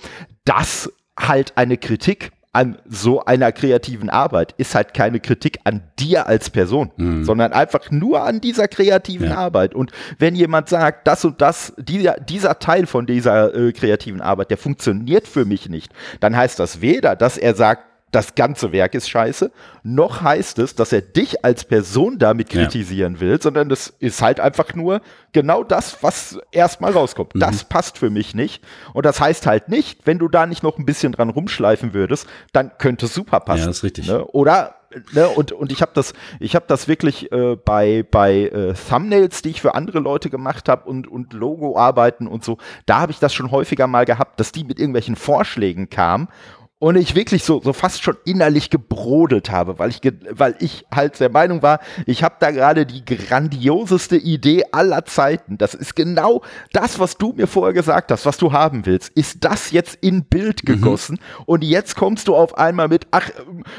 dass halt eine Kritik an so einer kreativen Arbeit ist halt keine Kritik an dir als Person, mhm. sondern einfach nur an dieser kreativen ja. Arbeit. Und wenn jemand sagt, das und das, dieser, dieser Teil von dieser äh, kreativen Arbeit, der funktioniert für mich nicht, dann heißt das weder, dass er sagt, das ganze Werk ist scheiße, noch heißt es, dass er dich als Person damit kritisieren ja. will, sondern das ist halt einfach nur genau das, was erstmal rauskommt. Mhm. Das passt für mich nicht. Und das heißt halt nicht, wenn du da nicht noch ein bisschen dran rumschleifen würdest, dann könnte es super passen. Ja, das ist richtig. Ne? Oder Ne, und, und ich habe das, ich habe das wirklich äh, bei, bei äh, Thumbnails, die ich für andere Leute gemacht habe und, und Logo-Arbeiten und so, da habe ich das schon häufiger mal gehabt, dass die mit irgendwelchen Vorschlägen kamen und ich wirklich so, so fast schon innerlich gebrodelt habe, weil ich, weil ich halt der Meinung war, ich habe da gerade die grandioseste Idee aller Zeiten. Das ist genau das, was du mir vorher gesagt hast, was du haben willst. Ist das jetzt in Bild mhm. gegossen? Mhm. Und jetzt kommst du auf einmal mit, ach,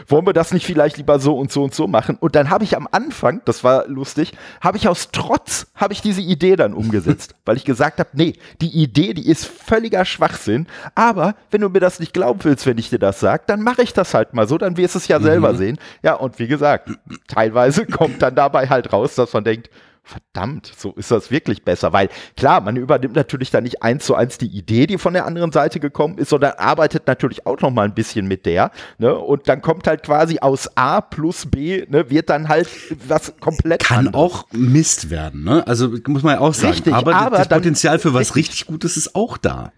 wollen wir das nicht vielleicht lieber so und so und so machen? Und dann habe ich am Anfang, das war lustig, habe ich aus Trotz, habe ich diese Idee dann umgesetzt, weil ich gesagt habe, nee, die Idee, die ist völliger Schwachsinn, aber wenn du mir das nicht glauben willst, wenn ich dir das sagt, dann mache ich das halt mal so, dann wirst du es ja selber mhm. sehen. Ja, und wie gesagt, teilweise kommt dann dabei halt raus, dass man denkt, verdammt, so ist das wirklich besser. Weil klar, man übernimmt natürlich dann nicht eins zu eins die Idee, die von der anderen Seite gekommen ist, sondern arbeitet natürlich auch noch mal ein bisschen mit der. Ne? Und dann kommt halt quasi aus A plus B, ne, wird dann halt was komplett Kann anderes. auch Mist werden, ne? Also muss man ja auch sagen. Richtig, aber, aber das Potenzial für was richtig Gutes ist auch da.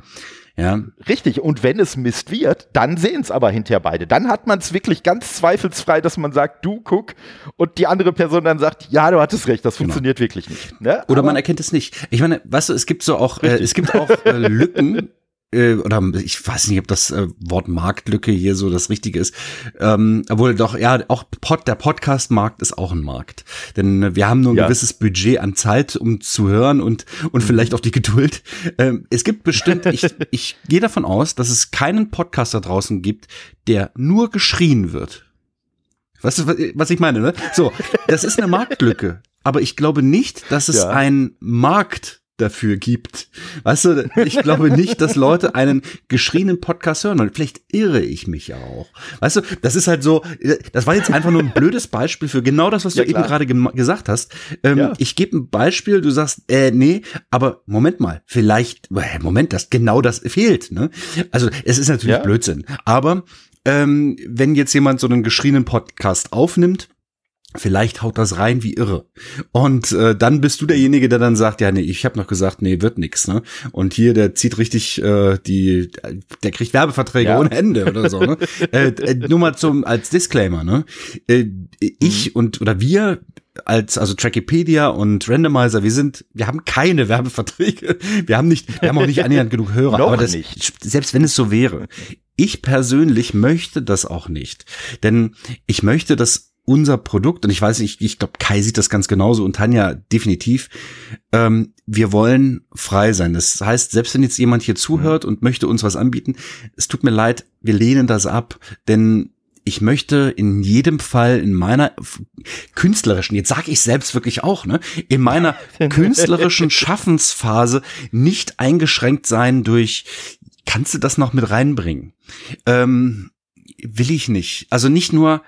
Ja. Richtig. Und wenn es Mist wird, dann sehen es aber hinterher beide. Dann hat man es wirklich ganz zweifelsfrei, dass man sagt, du guck, und die andere Person dann sagt, ja, du hattest recht, das genau. funktioniert wirklich nicht. Ne? Oder aber man erkennt es nicht. Ich meine, weißt du, es gibt so auch, äh, es gibt auch äh, Lücken äh, oder ich weiß nicht, ob das äh, Wort Marktlücke hier so das Richtige ist. Ähm, obwohl doch, ja, auch Pod, der Podcast-Markt ist auch ein Markt. Denn wir haben nur ein ja. gewisses Budget an Zeit, um zu hören und, und mhm. vielleicht auch die Geduld. Ähm, es gibt bestimmt, ich, ich gehe davon aus, dass es keinen Podcast da draußen gibt, der nur geschrien wird. Weißt du, was ich meine, ne? So, das ist eine Marktlücke. Aber ich glaube nicht, dass es ja. ein Markt dafür gibt. Weißt du, ich glaube nicht, dass Leute einen geschriebenen Podcast hören wollen. Vielleicht irre ich mich ja auch. Weißt du, das ist halt so, das war jetzt einfach nur ein blödes Beispiel für genau das, was du ja, eben gerade gesagt hast. Ähm, ja. Ich gebe ein Beispiel, du sagst, äh, nee, aber Moment mal, vielleicht, äh, Moment, das genau das fehlt. Ne? Also es ist natürlich ja. Blödsinn. Aber ähm, wenn jetzt jemand so einen geschriebenen Podcast aufnimmt, Vielleicht haut das rein wie irre. Und äh, dann bist du derjenige, der dann sagt, ja, nee, ich habe noch gesagt, nee, wird nix, ne? Und hier, der zieht richtig äh, die, der kriegt Werbeverträge ja. ohne Ende oder so, ne? äh, äh, nur mal zum als Disclaimer, ne? Äh, ich mhm. und oder wir als also Trackipedia und Randomizer, wir sind, wir haben keine Werbeverträge. Wir haben nicht, wir haben auch nicht annähernd genug Hörer. Noch aber das, nicht. selbst wenn es so wäre, ich persönlich möchte das auch nicht, denn ich möchte, dass unser Produkt, und ich weiß nicht, ich glaube, Kai sieht das ganz genauso und Tanja definitiv, ähm, wir wollen frei sein. Das heißt, selbst wenn jetzt jemand hier zuhört und möchte uns was anbieten, es tut mir leid, wir lehnen das ab, denn ich möchte in jedem Fall in meiner künstlerischen, jetzt sage ich selbst wirklich auch, ne, in meiner künstlerischen Schaffensphase nicht eingeschränkt sein durch, kannst du das noch mit reinbringen? Ähm, will ich nicht. Also nicht nur,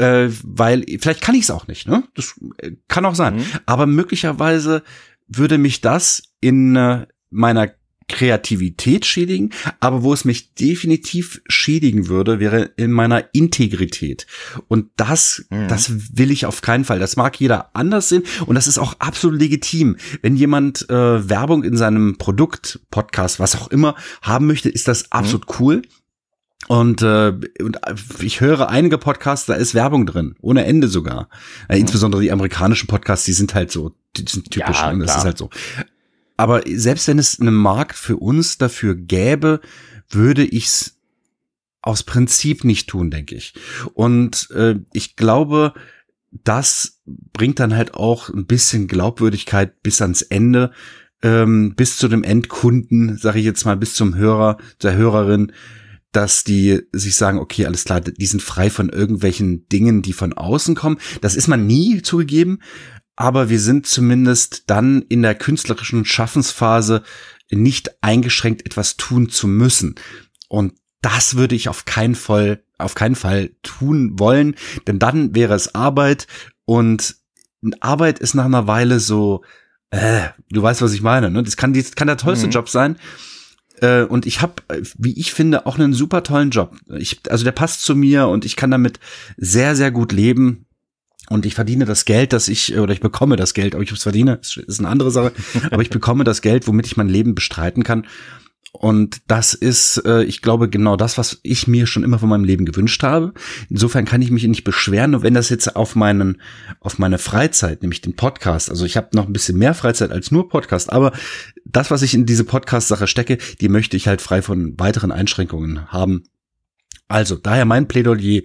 äh, weil vielleicht kann ich es auch nicht, ne? Das äh, kann auch sein. Mhm. Aber möglicherweise würde mich das in äh, meiner Kreativität schädigen, aber wo es mich definitiv schädigen würde, wäre in meiner Integrität. Und das, mhm. das will ich auf keinen Fall. Das mag jeder anders sehen und das ist auch absolut legitim. Wenn jemand äh, Werbung in seinem Produkt, Podcast, was auch immer haben möchte, ist das mhm. absolut mhm. cool. Und, äh, und ich höre einige Podcasts, da ist Werbung drin, ohne Ende sogar. Äh, mhm. Insbesondere die amerikanischen Podcasts, die sind halt so, die sind typisch, ja, ne? das ist halt so. Aber selbst wenn es einen Markt für uns dafür gäbe, würde ich's aus Prinzip nicht tun, denke ich. Und äh, ich glaube, das bringt dann halt auch ein bisschen Glaubwürdigkeit bis ans Ende, ähm, bis zu dem Endkunden, sage ich jetzt mal, bis zum Hörer, der Hörerin, dass die sich sagen, okay, alles klar, die sind frei von irgendwelchen Dingen, die von außen kommen. Das ist man nie zugegeben, aber wir sind zumindest dann in der künstlerischen Schaffensphase nicht eingeschränkt, etwas tun zu müssen. Und das würde ich auf keinen Fall, auf keinen Fall tun wollen, denn dann wäre es Arbeit und Arbeit ist nach einer Weile so, äh, du weißt, was ich meine, ne? Das kann, das kann der tollste mhm. Job sein. Äh, und ich habe, wie ich finde, auch einen super tollen Job. Ich, also der passt zu mir und ich kann damit sehr, sehr gut leben. Und ich verdiene das Geld, das ich, oder ich bekomme das Geld, ob ich es verdiene, ist eine andere Sache, aber ich bekomme das Geld, womit ich mein Leben bestreiten kann. Und das ist, äh, ich glaube, genau das, was ich mir schon immer von meinem Leben gewünscht habe. Insofern kann ich mich nicht beschweren. Und wenn das jetzt auf meinen, auf meine Freizeit, nämlich den Podcast, also ich habe noch ein bisschen mehr Freizeit als nur Podcast, aber das, was ich in diese Podcast-Sache stecke, die möchte ich halt frei von weiteren Einschränkungen haben. Also, daher mein Plädoyer,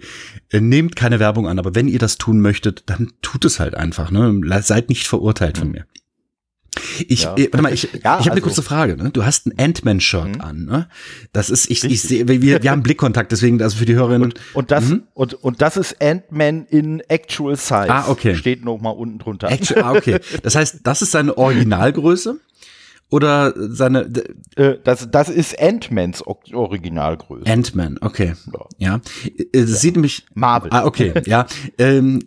äh, nehmt keine Werbung an, aber wenn ihr das tun möchtet, dann tut es halt einfach. Ne? Seid nicht verurteilt von mir. Ich, ja. äh, warte mal, ich, ja, ich habe also, eine kurze Frage. Ne? Du hast ein Ant-Man-Shirt mhm. an. Ne? Das ist, ich, ich sehe, wir, wir haben Blickkontakt, deswegen, also für die Hörerinnen. Und, und das, mhm. und, und das ist Ant-Man in Actual Size. Ah, okay. Steht noch mal unten drunter. Actual, ah, okay. Das heißt, das ist seine Originalgröße? Oder seine. Äh, das, das ist Ant-Mans Originalgröße. Ant-Man, okay. Ja. ja. Äh, das ja. sieht nämlich. Marvel. Ah, okay, ja. Ähm,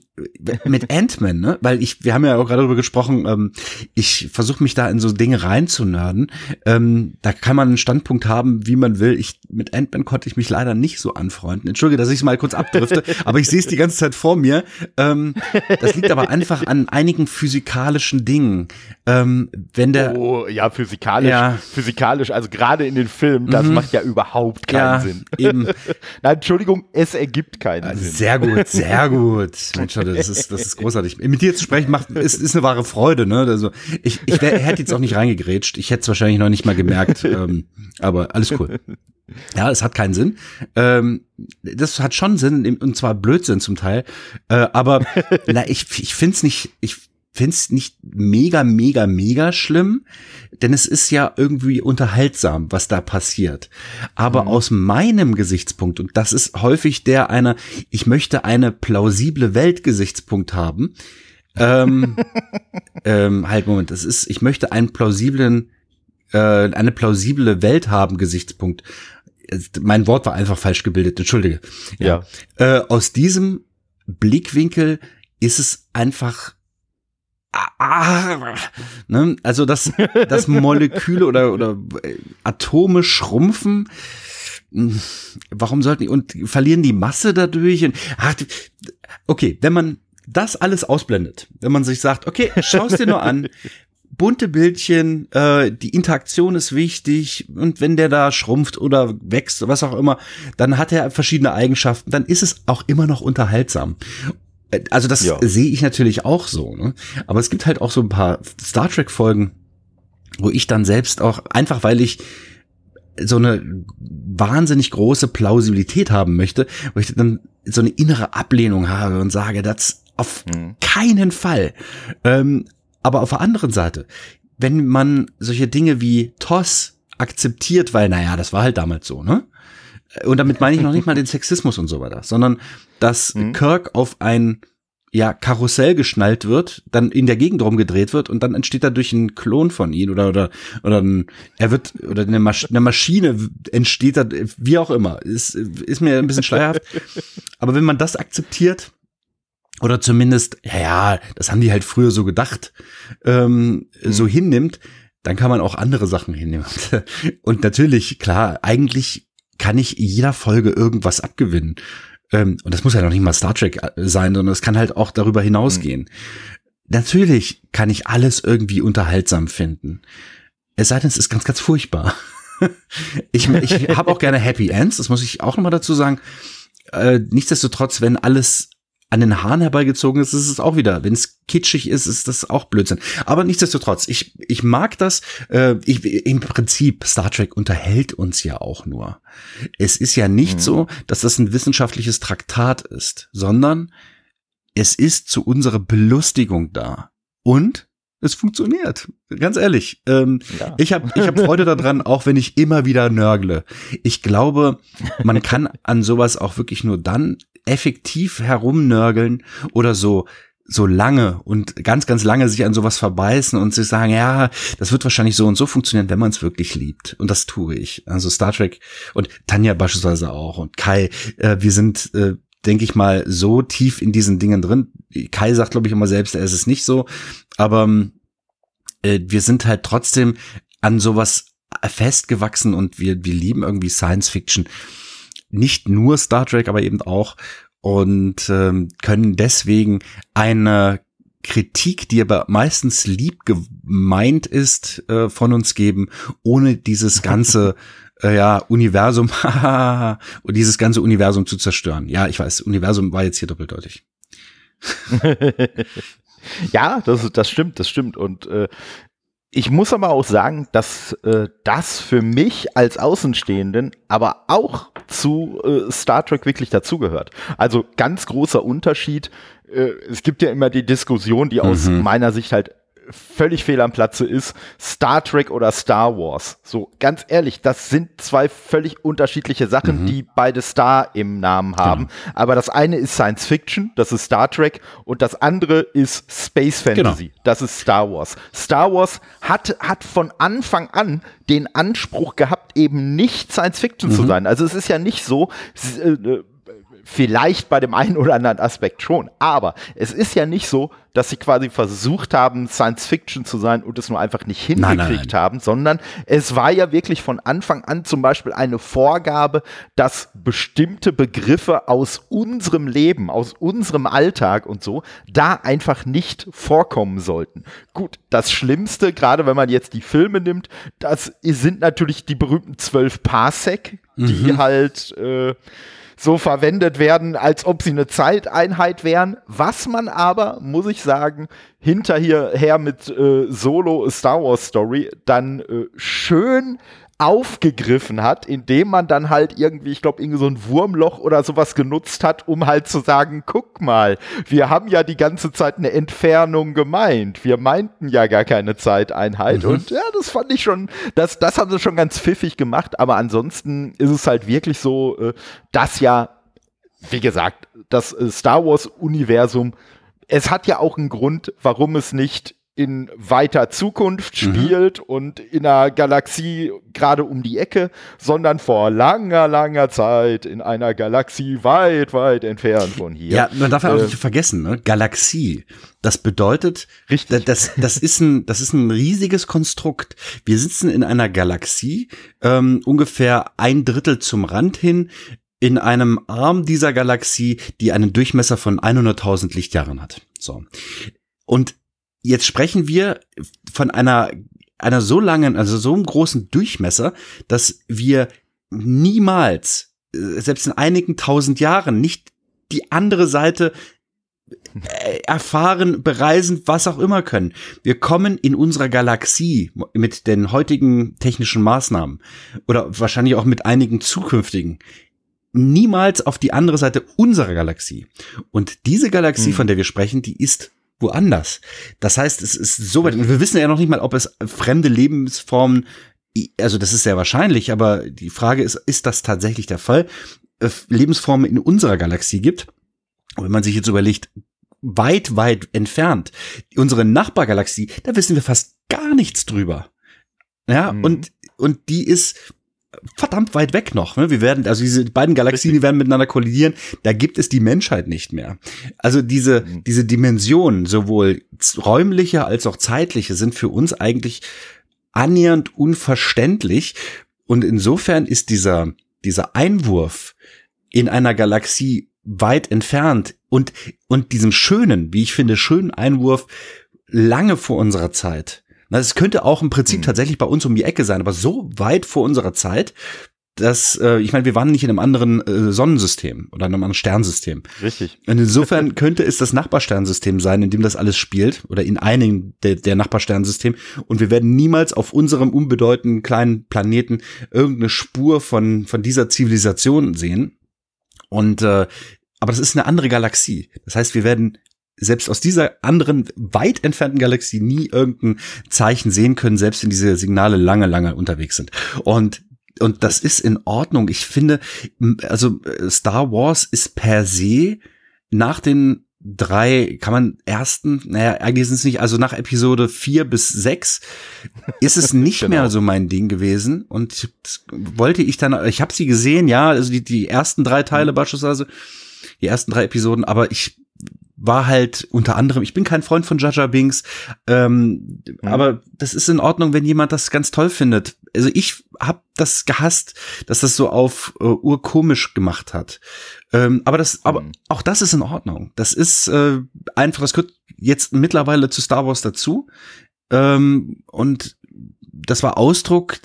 mit Ant-Man, ne? Weil ich, wir haben ja auch gerade darüber gesprochen, ähm, ich versuche mich da in so Dinge reinzunörden. Ähm, da kann man einen Standpunkt haben, wie man will. Ich, mit Ant-Man konnte ich mich leider nicht so anfreunden. Entschuldige, dass ich mal kurz abdrifte, aber ich sehe es die ganze Zeit vor mir. Ähm, das liegt aber einfach an einigen physikalischen Dingen. Ähm, wenn der. Oh, ja, physikalisch. Ja. Physikalisch, also gerade in den Filmen, das mhm. macht ja überhaupt keinen ja, Sinn. Eben. Nein, Entschuldigung, es ergibt keinen also Sinn. Sehr gut, sehr gut. Mensch, das ist, das ist großartig. Mit dir zu sprechen macht, ist, ist eine wahre Freude, ne? Also ich, ich wär, hätte jetzt auch nicht reingegrätscht. Ich hätte es wahrscheinlich noch nicht mal gemerkt. ähm, aber alles cool. Ja, es hat keinen Sinn. Ähm, das hat schon Sinn, und zwar Blödsinn zum Teil. Äh, aber na, ich, ich finde es nicht, ich finde es nicht mega, mega, mega schlimm, denn es ist ja irgendwie unterhaltsam, was da passiert. Aber mhm. aus meinem Gesichtspunkt, und das ist häufig der einer, ich möchte eine plausible Weltgesichtspunkt haben, ähm, ähm, halt, Moment, das ist, ich möchte einen plausiblen, äh, eine plausible Welt haben, Gesichtspunkt. Mein Wort war einfach falsch gebildet, entschuldige. Ja. ja. Äh, aus diesem Blickwinkel ist es einfach ah, ne? also dass, dass Moleküle oder, oder Atome schrumpfen, hm, warum sollten die und verlieren die Masse dadurch? Und, ach, okay, wenn man das alles ausblendet, wenn man sich sagt, okay, schau es dir nur an, bunte Bildchen, äh, die Interaktion ist wichtig und wenn der da schrumpft oder wächst, was auch immer, dann hat er verschiedene Eigenschaften, dann ist es auch immer noch unterhaltsam. Äh, also das ja. sehe ich natürlich auch so, ne? Aber es gibt halt auch so ein paar Star Trek Folgen, wo ich dann selbst auch einfach, weil ich so eine wahnsinnig große Plausibilität haben möchte, wo ich dann so eine innere Ablehnung habe und sage, das auf mhm. keinen Fall. Ähm, aber auf der anderen Seite, wenn man solche Dinge wie TOS akzeptiert, weil, naja, das war halt damals so, ne? Und damit meine ich noch nicht mal den Sexismus und so weiter, sondern dass mhm. Kirk auf ein ja, Karussell geschnallt wird, dann in der Gegend rumgedreht wird und dann entsteht dadurch ein Klon von ihm oder oder oder ein, er wird oder eine, Masch eine Maschine entsteht da, wie auch immer. Ist, ist mir ein bisschen schleierhaft. Aber wenn man das akzeptiert, oder zumindest, ja, ja, das haben die halt früher so gedacht, ähm, mhm. so hinnimmt, dann kann man auch andere Sachen hinnehmen. Und natürlich, klar, eigentlich kann ich jeder Folge irgendwas abgewinnen. Ähm, und das muss ja noch nicht mal Star Trek äh, sein, sondern es kann halt auch darüber hinausgehen. Mhm. Natürlich kann ich alles irgendwie unterhaltsam finden. Es sei denn, es ist ganz, ganz furchtbar. ich ich habe auch gerne Happy Ends, das muss ich auch nochmal dazu sagen. Äh, nichtsdestotrotz, wenn alles an den Haaren herbeigezogen ist, ist es auch wieder. Wenn es kitschig ist, ist das auch Blödsinn. Aber nichtsdestotrotz, ich, ich mag das. Äh, ich, Im Prinzip, Star Trek unterhält uns ja auch nur. Es ist ja nicht mhm. so, dass das ein wissenschaftliches Traktat ist, sondern es ist zu unserer Belustigung da. Und es funktioniert. Ganz ehrlich. Ähm, ja. Ich habe ich hab Freude daran, auch wenn ich immer wieder nörgle. Ich glaube, man kann an sowas auch wirklich nur dann effektiv herumnörgeln oder so so lange und ganz, ganz lange sich an sowas verbeißen und sich sagen, ja, das wird wahrscheinlich so und so funktionieren, wenn man es wirklich liebt. Und das tue ich. Also Star Trek und Tanja beispielsweise auch und Kai, äh, wir sind, äh, denke ich mal, so tief in diesen Dingen drin. Kai sagt, glaube ich, immer selbst, er ist es nicht so. Aber äh, wir sind halt trotzdem an sowas festgewachsen und wir, wir lieben irgendwie Science Fiction nicht nur Star Trek, aber eben auch und ähm, können deswegen eine Kritik, die aber meistens lieb gemeint ist, äh, von uns geben, ohne dieses ganze äh, ja Universum und dieses ganze Universum zu zerstören. Ja, ich weiß, Universum war jetzt hier doppeldeutig. ja, das, das stimmt, das stimmt. Und äh, ich muss aber auch sagen, dass äh, das für mich als Außenstehenden aber auch zu äh, Star Trek wirklich dazugehört. Also ganz großer Unterschied. Äh, es gibt ja immer die Diskussion, die aus mhm. meiner Sicht halt völlig fehl am Platze ist, Star Trek oder Star Wars. So, ganz ehrlich, das sind zwei völlig unterschiedliche Sachen, mhm. die beide Star im Namen haben. Genau. Aber das eine ist Science Fiction, das ist Star Trek, und das andere ist Space Fantasy, genau. das ist Star Wars. Star Wars hat, hat von Anfang an den Anspruch gehabt, eben nicht Science Fiction mhm. zu sein. Also es ist ja nicht so, äh, Vielleicht bei dem einen oder anderen Aspekt schon. Aber es ist ja nicht so, dass sie quasi versucht haben, Science Fiction zu sein und es nur einfach nicht hingekriegt nein, nein, nein. haben, sondern es war ja wirklich von Anfang an zum Beispiel eine Vorgabe, dass bestimmte Begriffe aus unserem Leben, aus unserem Alltag und so, da einfach nicht vorkommen sollten. Gut, das Schlimmste, gerade wenn man jetzt die Filme nimmt, das sind natürlich die berühmten zwölf Parsec, die mhm. halt äh, so verwendet werden, als ob sie eine Zeiteinheit wären. Was man aber, muss ich sagen, hinterher mit äh, Solo Star Wars Story dann äh, schön aufgegriffen hat, indem man dann halt irgendwie, ich glaube, irgendwie so ein Wurmloch oder sowas genutzt hat, um halt zu sagen, guck mal, wir haben ja die ganze Zeit eine Entfernung gemeint. Wir meinten ja gar keine Zeiteinheit. Mhm. Und ja, das fand ich schon, das, das haben sie schon ganz pfiffig gemacht. Aber ansonsten ist es halt wirklich so, äh, dass ja, wie gesagt, das äh, Star Wars-Universum es hat ja auch einen Grund, warum es nicht in weiter Zukunft mhm. spielt mhm. und in einer Galaxie gerade um die Ecke, sondern vor langer, langer Zeit in einer Galaxie weit, weit entfernt von hier. Ja, man darf ja auch äh, nicht vergessen, ne? Galaxie. Das bedeutet, Richtig. Das, das, ist ein, das ist ein riesiges Konstrukt. Wir sitzen in einer Galaxie, ähm, ungefähr ein Drittel zum Rand hin, in einem Arm dieser Galaxie, die einen Durchmesser von 100.000 Lichtjahren hat. So. Und jetzt sprechen wir von einer, einer so langen, also so einem großen Durchmesser, dass wir niemals, äh, selbst in einigen tausend Jahren, nicht die andere Seite äh, erfahren, bereisen, was auch immer können. Wir kommen in unserer Galaxie mit den heutigen technischen Maßnahmen oder wahrscheinlich auch mit einigen zukünftigen niemals auf die andere Seite unserer Galaxie. Und diese Galaxie, hm. von der wir sprechen, die ist woanders. Das heißt, es ist so weit, wir wissen ja noch nicht mal, ob es fremde Lebensformen, also das ist sehr wahrscheinlich, aber die Frage ist, ist das tatsächlich der Fall? Äh, Lebensformen in unserer Galaxie gibt. Und wenn man sich jetzt überlegt, weit, weit entfernt, unsere Nachbargalaxie, da wissen wir fast gar nichts drüber. Ja, mhm. und, und die ist verdammt weit weg noch. Ne? Wir werden, also diese beiden Galaxien, die werden miteinander kollidieren. Da gibt es die Menschheit nicht mehr. Also diese, mhm. diese Dimensionen, sowohl räumliche als auch zeitliche, sind für uns eigentlich annähernd unverständlich. Und insofern ist dieser, dieser Einwurf in einer Galaxie weit entfernt und, und diesem schönen, wie ich finde, schönen Einwurf lange vor unserer Zeit es könnte auch im Prinzip mhm. tatsächlich bei uns um die Ecke sein, aber so weit vor unserer Zeit, dass, äh, ich meine, wir waren nicht in einem anderen äh, Sonnensystem oder in einem anderen Sternsystem. Richtig. Und insofern könnte es das Nachbarsternsystem sein, in dem das alles spielt, oder in einigen der, der Nachbarsternsystem. Und wir werden niemals auf unserem unbedeutenden kleinen Planeten irgendeine Spur von, von dieser Zivilisation sehen. Und äh, aber das ist eine andere Galaxie. Das heißt, wir werden selbst aus dieser anderen, weit entfernten Galaxie nie irgendein Zeichen sehen können, selbst wenn diese Signale lange, lange unterwegs sind. Und und das ist in Ordnung. Ich finde, also äh, Star Wars ist per se nach den drei, kann man ersten, naja, eigentlich sind es nicht, also nach Episode vier bis sechs ist es nicht genau. mehr so mein Ding gewesen. Und wollte ich dann, ich habe sie gesehen, ja, also die, die ersten drei Teile mhm. beispielsweise, die ersten drei Episoden, aber ich war halt unter anderem, ich bin kein Freund von Jaja Binks, ähm, mhm. aber das ist in Ordnung, wenn jemand das ganz toll findet. Also ich habe das gehasst, dass das so auf äh, urkomisch gemacht hat. Ähm, aber das, aber mhm. auch das ist in Ordnung. Das ist äh, einfach, das gehört jetzt mittlerweile zu Star Wars dazu. Ähm, und das war Ausdruck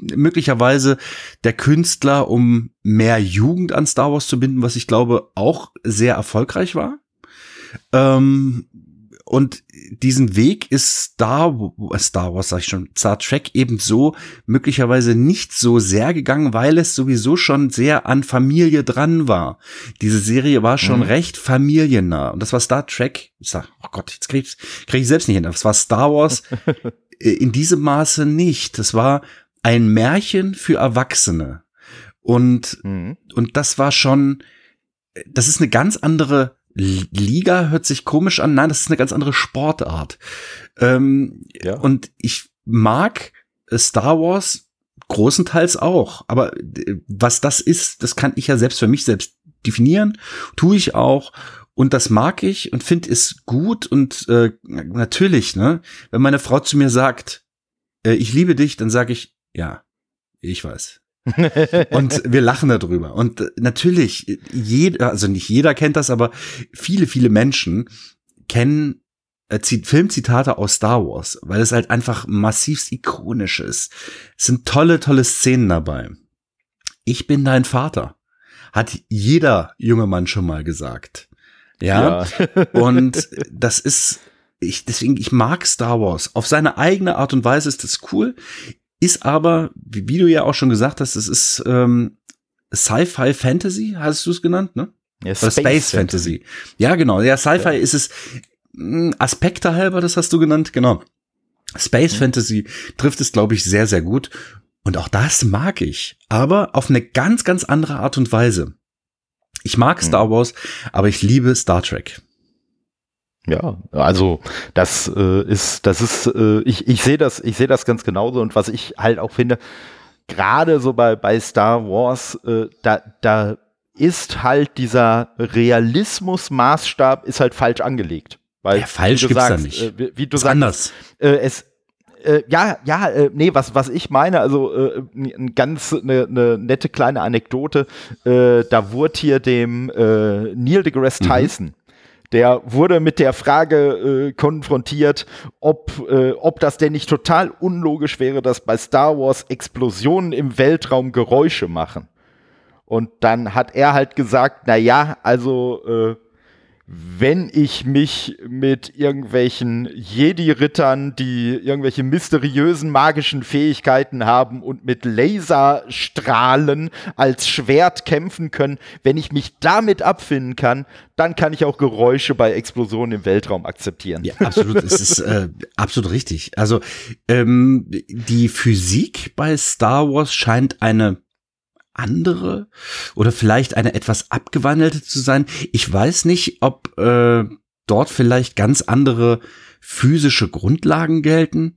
möglicherweise der Künstler, um mehr Jugend an Star Wars zu binden, was ich glaube auch sehr erfolgreich war. Ähm, und diesen Weg ist Star, Star Wars, sag ich schon, Star Trek ebenso möglicherweise nicht so sehr gegangen, weil es sowieso schon sehr an Familie dran war. Diese Serie war schon mhm. recht familiennah. Und das war Star Trek, ich sag, oh Gott, jetzt krieg ich, krieg ich selbst nicht hin. Das war Star Wars in diesem Maße nicht. Das war ein Märchen für Erwachsene. Und, mhm. und das war schon, das ist eine ganz andere Liga hört sich komisch an. Nein, das ist eine ganz andere Sportart. Ähm, ja. Und ich mag Star Wars großenteils auch. Aber äh, was das ist, das kann ich ja selbst für mich selbst definieren, tue ich auch. Und das mag ich und finde es gut und äh, natürlich, ne, wenn meine Frau zu mir sagt, äh, ich liebe dich, dann sage ich, ja, ich weiß. Und wir lachen darüber. Und natürlich, jeder, also nicht jeder kennt das, aber viele, viele Menschen kennen äh, Filmzitate aus Star Wars, weil es halt einfach massivst ikonisch ist. Es sind tolle, tolle Szenen dabei. Ich bin dein Vater. Hat jeder junge Mann schon mal gesagt. Ja. ja. und das ist, ich, deswegen, ich mag Star Wars. Auf seine eigene Art und Weise ist das cool. Ist aber, wie, wie du ja auch schon gesagt hast, es ist ähm, Sci-Fi Fantasy, hast du es genannt, ne? Ja, Space, Space Fantasy. Fantasy. Ja, genau. Ja, Sci-Fi ja. ist es hm, Aspekte halber, das hast du genannt, genau. Space mhm. Fantasy trifft es, glaube ich, sehr, sehr gut. Und auch das mag ich, aber auf eine ganz, ganz andere Art und Weise. Ich mag Star mhm. Wars, aber ich liebe Star Trek. Ja, also das äh, ist, das ist, äh, ich, ich sehe das, ich sehe das ganz genauso und was ich halt auch finde, gerade so bei, bei Star Wars, äh, da, da ist halt dieser Realismus-Maßstab ist halt falsch angelegt. Weil, ja, falsch gibt's sagst, da nicht. Äh, wie, wie du ist sagst, anders. Äh, es, äh, ja, ja, nee, was, was ich meine, also äh, ein ganz eine ne nette kleine Anekdote, äh, da wurde hier dem Neil deGrasse mhm. Tyson, mhm. Der wurde mit der Frage äh, konfrontiert, ob, äh, ob das denn nicht total unlogisch wäre, dass bei Star Wars Explosionen im Weltraum Geräusche machen. Und dann hat er halt gesagt, na ja, also äh, wenn ich mich mit irgendwelchen Jedi-Rittern, die irgendwelche mysteriösen magischen Fähigkeiten haben und mit Laserstrahlen als Schwert kämpfen können, wenn ich mich damit abfinden kann, dann kann ich auch Geräusche bei Explosionen im Weltraum akzeptieren. Ja, absolut. es ist äh, absolut richtig. Also ähm, die Physik bei Star Wars scheint eine andere oder vielleicht eine etwas abgewandelte zu sein. Ich weiß nicht, ob äh, dort vielleicht ganz andere physische Grundlagen gelten.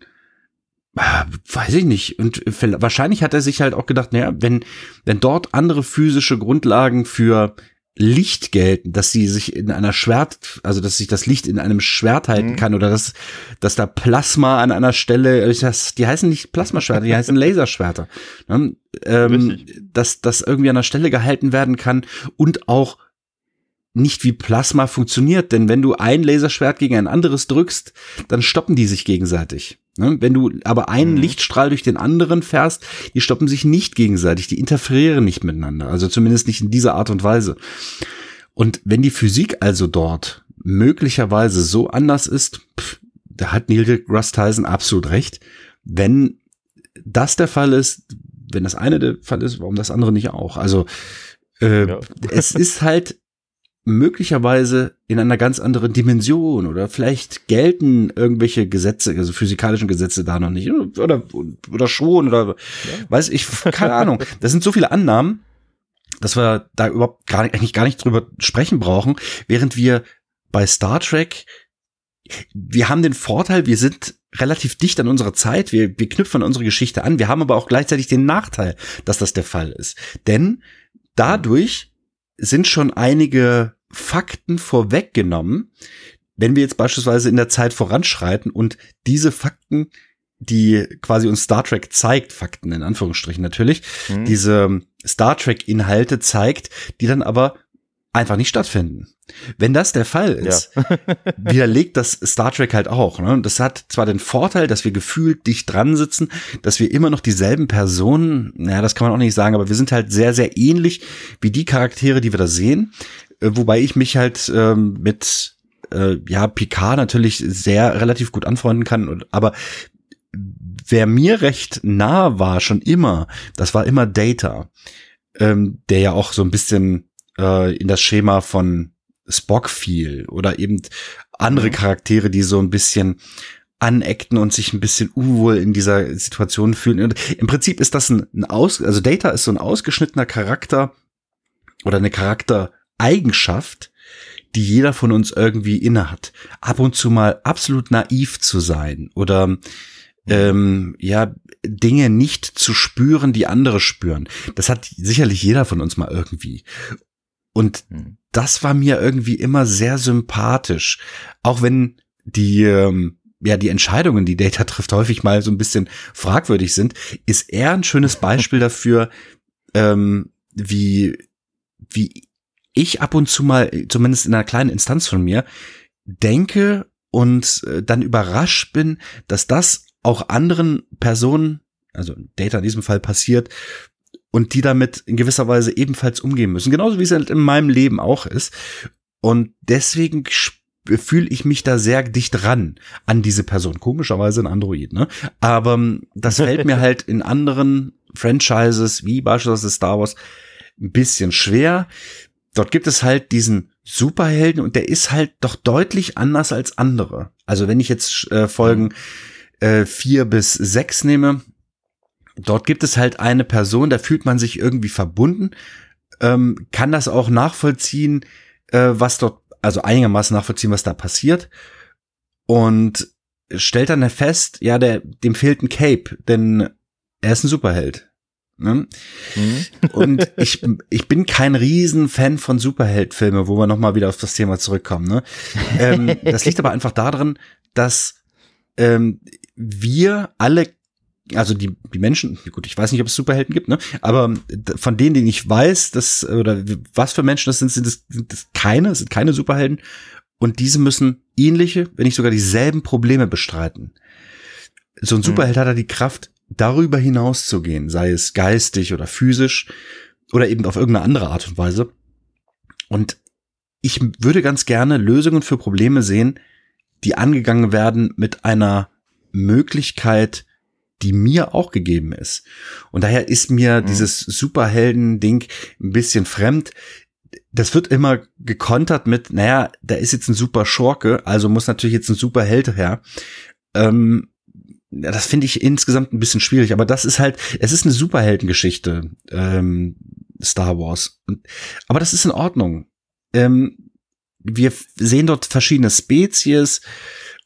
Äh, weiß ich nicht. Und wahrscheinlich hat er sich halt auch gedacht, naja, wenn, wenn dort andere physische Grundlagen für Licht gelten, dass sie sich in einer Schwert, also dass sich das Licht in einem Schwert halten mhm. kann oder dass, dass da Plasma an einer Stelle, das, die heißen nicht Plasmaschwerter, die heißen Laserschwerter, ne? ähm, dass das irgendwie an einer Stelle gehalten werden kann und auch nicht wie Plasma funktioniert, denn wenn du ein Laserschwert gegen ein anderes drückst, dann stoppen die sich gegenseitig. Ne? Wenn du aber einen mhm. Lichtstrahl durch den anderen fährst, die stoppen sich nicht gegenseitig, die interferieren nicht miteinander, also zumindest nicht in dieser Art und Weise. Und wenn die Physik also dort möglicherweise so anders ist, pff, da hat Neil deGrasse Tyson absolut recht. Wenn das der Fall ist, wenn das eine der Fall ist, warum das andere nicht auch? Also äh, ja. es ist halt möglicherweise in einer ganz anderen Dimension oder vielleicht gelten irgendwelche Gesetze, also physikalischen Gesetze da noch nicht oder oder schon oder ja. weiß ich keine Ahnung. Das sind so viele Annahmen, dass wir da überhaupt gar nicht, eigentlich gar nicht drüber sprechen brauchen, während wir bei Star Trek wir haben den Vorteil, wir sind relativ dicht an unserer Zeit, wir, wir knüpfen an unsere Geschichte an, wir haben aber auch gleichzeitig den Nachteil, dass das der Fall ist. Denn dadurch sind schon einige Fakten vorweggenommen. Wenn wir jetzt beispielsweise in der Zeit voranschreiten und diese Fakten, die quasi uns Star Trek zeigt, Fakten in Anführungsstrichen natürlich, mhm. diese Star Trek Inhalte zeigt, die dann aber einfach nicht stattfinden. Wenn das der Fall ist, ja. widerlegt das Star Trek halt auch. Ne? Das hat zwar den Vorteil, dass wir gefühlt dicht dran sitzen, dass wir immer noch dieselben Personen, naja, das kann man auch nicht sagen, aber wir sind halt sehr, sehr ähnlich wie die Charaktere, die wir da sehen. Äh, wobei ich mich halt ähm, mit äh, ja Picard natürlich sehr relativ gut anfreunden kann. Aber wer mir recht nah war schon immer, das war immer Data, ähm, der ja auch so ein bisschen äh, in das Schema von Spock fiel oder eben andere mhm. Charaktere, die so ein bisschen aneckten und sich ein bisschen unwohl in dieser Situation fühlen. Und im Prinzip ist das ein, ein Aus, also Data ist so ein ausgeschnittener Charakter oder eine Charaktereigenschaft, die jeder von uns irgendwie innehat. Ab und zu mal absolut naiv zu sein oder mhm. ähm, ja Dinge nicht zu spüren, die andere spüren. Das hat sicherlich jeder von uns mal irgendwie. Und mhm. das war mir irgendwie immer sehr sympathisch. Auch wenn die, ähm, ja, die Entscheidungen, die Data trifft, häufig mal so ein bisschen fragwürdig sind, ist er ein schönes Beispiel dafür, ähm, wie, wie ich ab und zu mal, zumindest in einer kleinen Instanz von mir, denke und äh, dann überrascht bin, dass das auch anderen Personen, also Data in diesem Fall passiert, und die damit in gewisser Weise ebenfalls umgehen müssen. Genauso wie es halt in meinem Leben auch ist. Und deswegen fühle ich mich da sehr dicht ran an diese Person. Komischerweise ein Android, ne? Aber ähm, das fällt mir halt in anderen Franchises, wie beispielsweise Star Wars, ein bisschen schwer. Dort gibt es halt diesen Superhelden und der ist halt doch deutlich anders als andere. Also wenn ich jetzt äh, Folgen äh, vier bis sechs nehme, dort gibt es halt eine Person, da fühlt man sich irgendwie verbunden, ähm, kann das auch nachvollziehen, äh, was dort, also einigermaßen nachvollziehen, was da passiert und stellt dann fest, ja, der, dem fehlt ein Cape, denn er ist ein Superheld. Ne? Mhm. Und ich, ich bin kein Riesenfan von Superheldfilmen, wo wir nochmal wieder auf das Thema zurückkommen. Ne? Ähm, das liegt aber einfach daran, dass ähm, wir alle, also die, die Menschen, gut, ich weiß nicht, ob es Superhelden gibt, ne? aber von denen, denen ich weiß, dass, oder was für Menschen das sind, sind das, sind das keine, sind keine Superhelden. Und diese müssen ähnliche, wenn nicht sogar dieselben Probleme bestreiten. So ein mhm. Superheld mhm. hat er die Kraft, darüber hinaus zu gehen, sei es geistig oder physisch oder eben auf irgendeine andere Art und Weise. Und ich würde ganz gerne Lösungen für Probleme sehen, die angegangen werden mit einer Möglichkeit, die mir auch gegeben ist. Und daher ist mir mhm. dieses Superhelden-Ding ein bisschen fremd. Das wird immer gekontert mit, naja, da ist jetzt ein super Schurke, also muss natürlich jetzt ein Superheld her. Ähm, das finde ich insgesamt ein bisschen schwierig, aber das ist halt, es ist eine Superheldengeschichte, ähm, Star Wars. aber das ist in Ordnung. Ähm, wir sehen dort verschiedene Spezies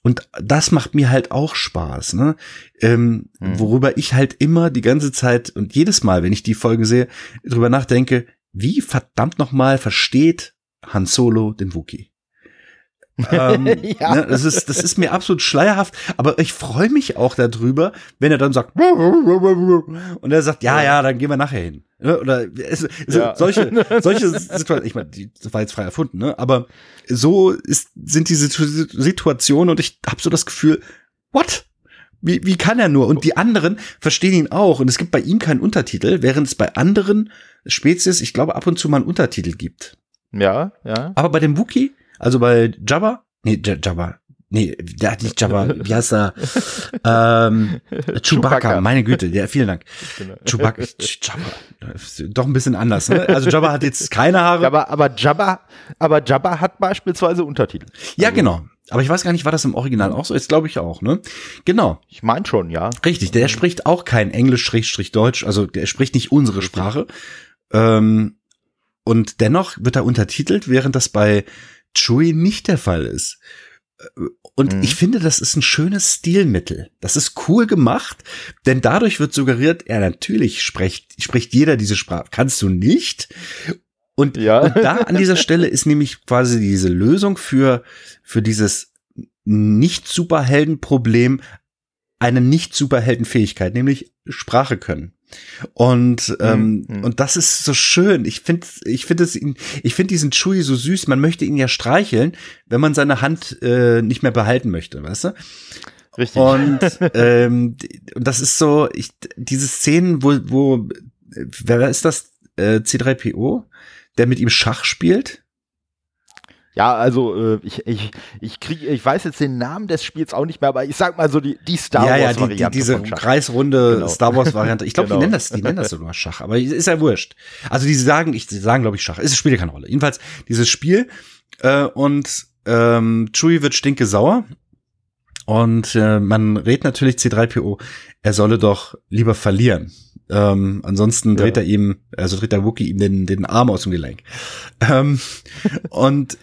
und das macht mir halt auch Spaß, ne? Ähm, hm. Worüber ich halt immer die ganze Zeit und jedes Mal, wenn ich die Folge sehe, drüber nachdenke, wie verdammt nochmal versteht Han Solo den Wookie? Ähm, ja. ne, das, ist, das ist mir absolut schleierhaft, aber ich freue mich auch darüber, wenn er dann sagt, und er sagt, ja, ja, dann gehen wir nachher hin. Ne, oder es, ja. solche, solche Situationen, ich meine, das war jetzt frei erfunden, ne? aber so ist, sind diese Situationen und ich habe so das Gefühl, what? Wie, wie kann er nur? Und die anderen verstehen ihn auch. Und es gibt bei ihm keinen Untertitel, während es bei anderen Spezies, ich glaube, ab und zu mal einen Untertitel gibt. Ja, ja. Aber bei dem Wookie also bei Jabba, nee, Jabba, nee, der hat nicht Jabba, wie heißt er? ähm, Chewbacca, Chewbacca, meine Güte, ja, vielen Dank. Genau. Chewbacca, Jabba, doch ein bisschen anders, ne? Also Jabba hat jetzt keine Haare. Aber, aber Jabba, aber Jabba hat beispielsweise Untertitel. Ja, also, genau. Aber ich weiß gar nicht, war das im Original auch so? Jetzt glaube ich auch, ne? Genau. Ich meine schon, ja. Richtig, der spricht auch kein Englisch, Schrägstrich Deutsch, also der spricht nicht unsere Sprache. Ähm, und dennoch wird er untertitelt, während das bei Chewie nicht der Fall ist. Und mhm. ich finde, das ist ein schönes Stilmittel. Das ist cool gemacht, denn dadurch wird suggeriert, ja, natürlich spricht, spricht jeder diese Sprache. Kannst du nicht? Und, ja. und da an dieser Stelle ist nämlich quasi diese Lösung für, für dieses Nicht-Superhelden-Problem eine Nicht-Superhelden-Fähigkeit, nämlich Sprache können. Und ähm, mhm. und das ist so schön. Ich finde ich finde es ich finde diesen Chewie so süß. Man möchte ihn ja streicheln, wenn man seine Hand äh, nicht mehr behalten möchte, weißt du? Richtig. Und ähm, und das ist so ich diese Szenen, wo wo wer ist das äh, C3PO, der mit ihm Schach spielt? Ja, also äh, ich, ich, ich krieg, ich weiß jetzt den Namen des Spiels auch nicht mehr, aber ich sag mal so die, die Star ja, Wars Variante. Ja, die, die, diese kreisrunde genau. Star Wars Variante. Ich glaube, genau. die nennen das, die nennen das sogar Schach, aber ist ja wurscht. Also die sagen, ich die sagen, glaube ich, Schach. Es spielt ja keine Rolle. Jedenfalls dieses Spiel äh, und ähm, Chewie wird stinke sauer und äh, man rät natürlich C3PO, er solle doch lieber verlieren. Ähm, ansonsten dreht ja. er ihm, also dreht der Wookie ihm den, den Arm aus dem Gelenk. Ähm, und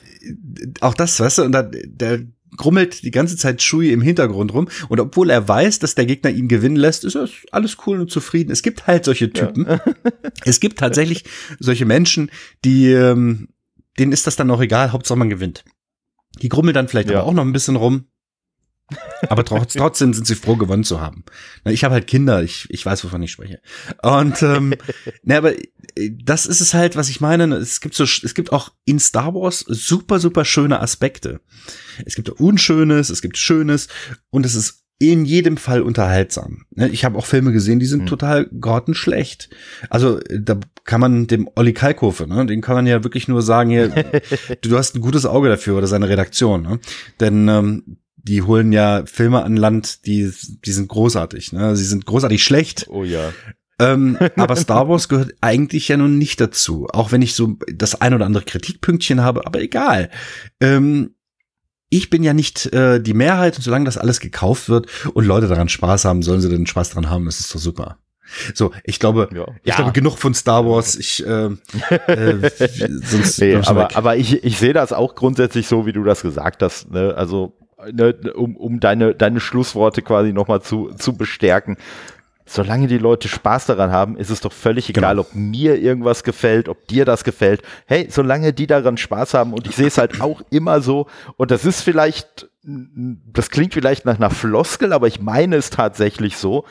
auch das, weißt du, und da, der grummelt die ganze Zeit Shui im Hintergrund rum. Und obwohl er weiß, dass der Gegner ihn gewinnen lässt, ist alles cool und zufrieden. Es gibt halt solche Typen. Ja. es gibt tatsächlich solche Menschen, die, ähm, denen ist das dann auch egal, Hauptsache man gewinnt. Die grummeln dann vielleicht ja. aber auch noch ein bisschen rum. Aber trotz, trotzdem sind sie froh, gewonnen zu haben. Ich habe halt Kinder, ich, ich weiß, wovon ich spreche. Und ähm, ne, aber äh, das ist es halt, was ich meine. Es gibt so, es gibt auch in Star Wars super, super schöne Aspekte. Es gibt Unschönes, es gibt Schönes und es ist in jedem Fall unterhaltsam. Ne, ich habe auch Filme gesehen, die sind mhm. total grottenschlecht. Also da kann man dem Olli Kalkofe, ne, den kann man ja wirklich nur sagen, hier, du hast ein gutes Auge dafür oder seine Redaktion. Ne? Denn ähm, die holen ja Filme an Land, die, die sind großartig. Ne? Sie sind großartig schlecht. Oh ja. ähm, aber Star Wars gehört eigentlich ja nun nicht dazu. Auch wenn ich so das ein oder andere Kritikpünktchen habe, aber egal. Ähm, ich bin ja nicht äh, die Mehrheit und solange das alles gekauft wird und Leute daran Spaß haben, sollen sie den Spaß dran haben, das ist doch super. So, ich glaube, ja. ich ja. glaube genug von Star Wars. Ich, äh, äh, sonst nee, aber, aber ich, ich sehe das auch grundsätzlich so, wie du das gesagt hast. Ne? Also, ne, um, um deine, deine Schlussworte quasi nochmal zu, zu bestärken solange die Leute Spaß daran haben, ist es doch völlig egal, genau. ob mir irgendwas gefällt, ob dir das gefällt. Hey, solange die daran Spaß haben und ich sehe es halt auch immer so und das ist vielleicht, das klingt vielleicht nach einer Floskel, aber ich meine es tatsächlich so.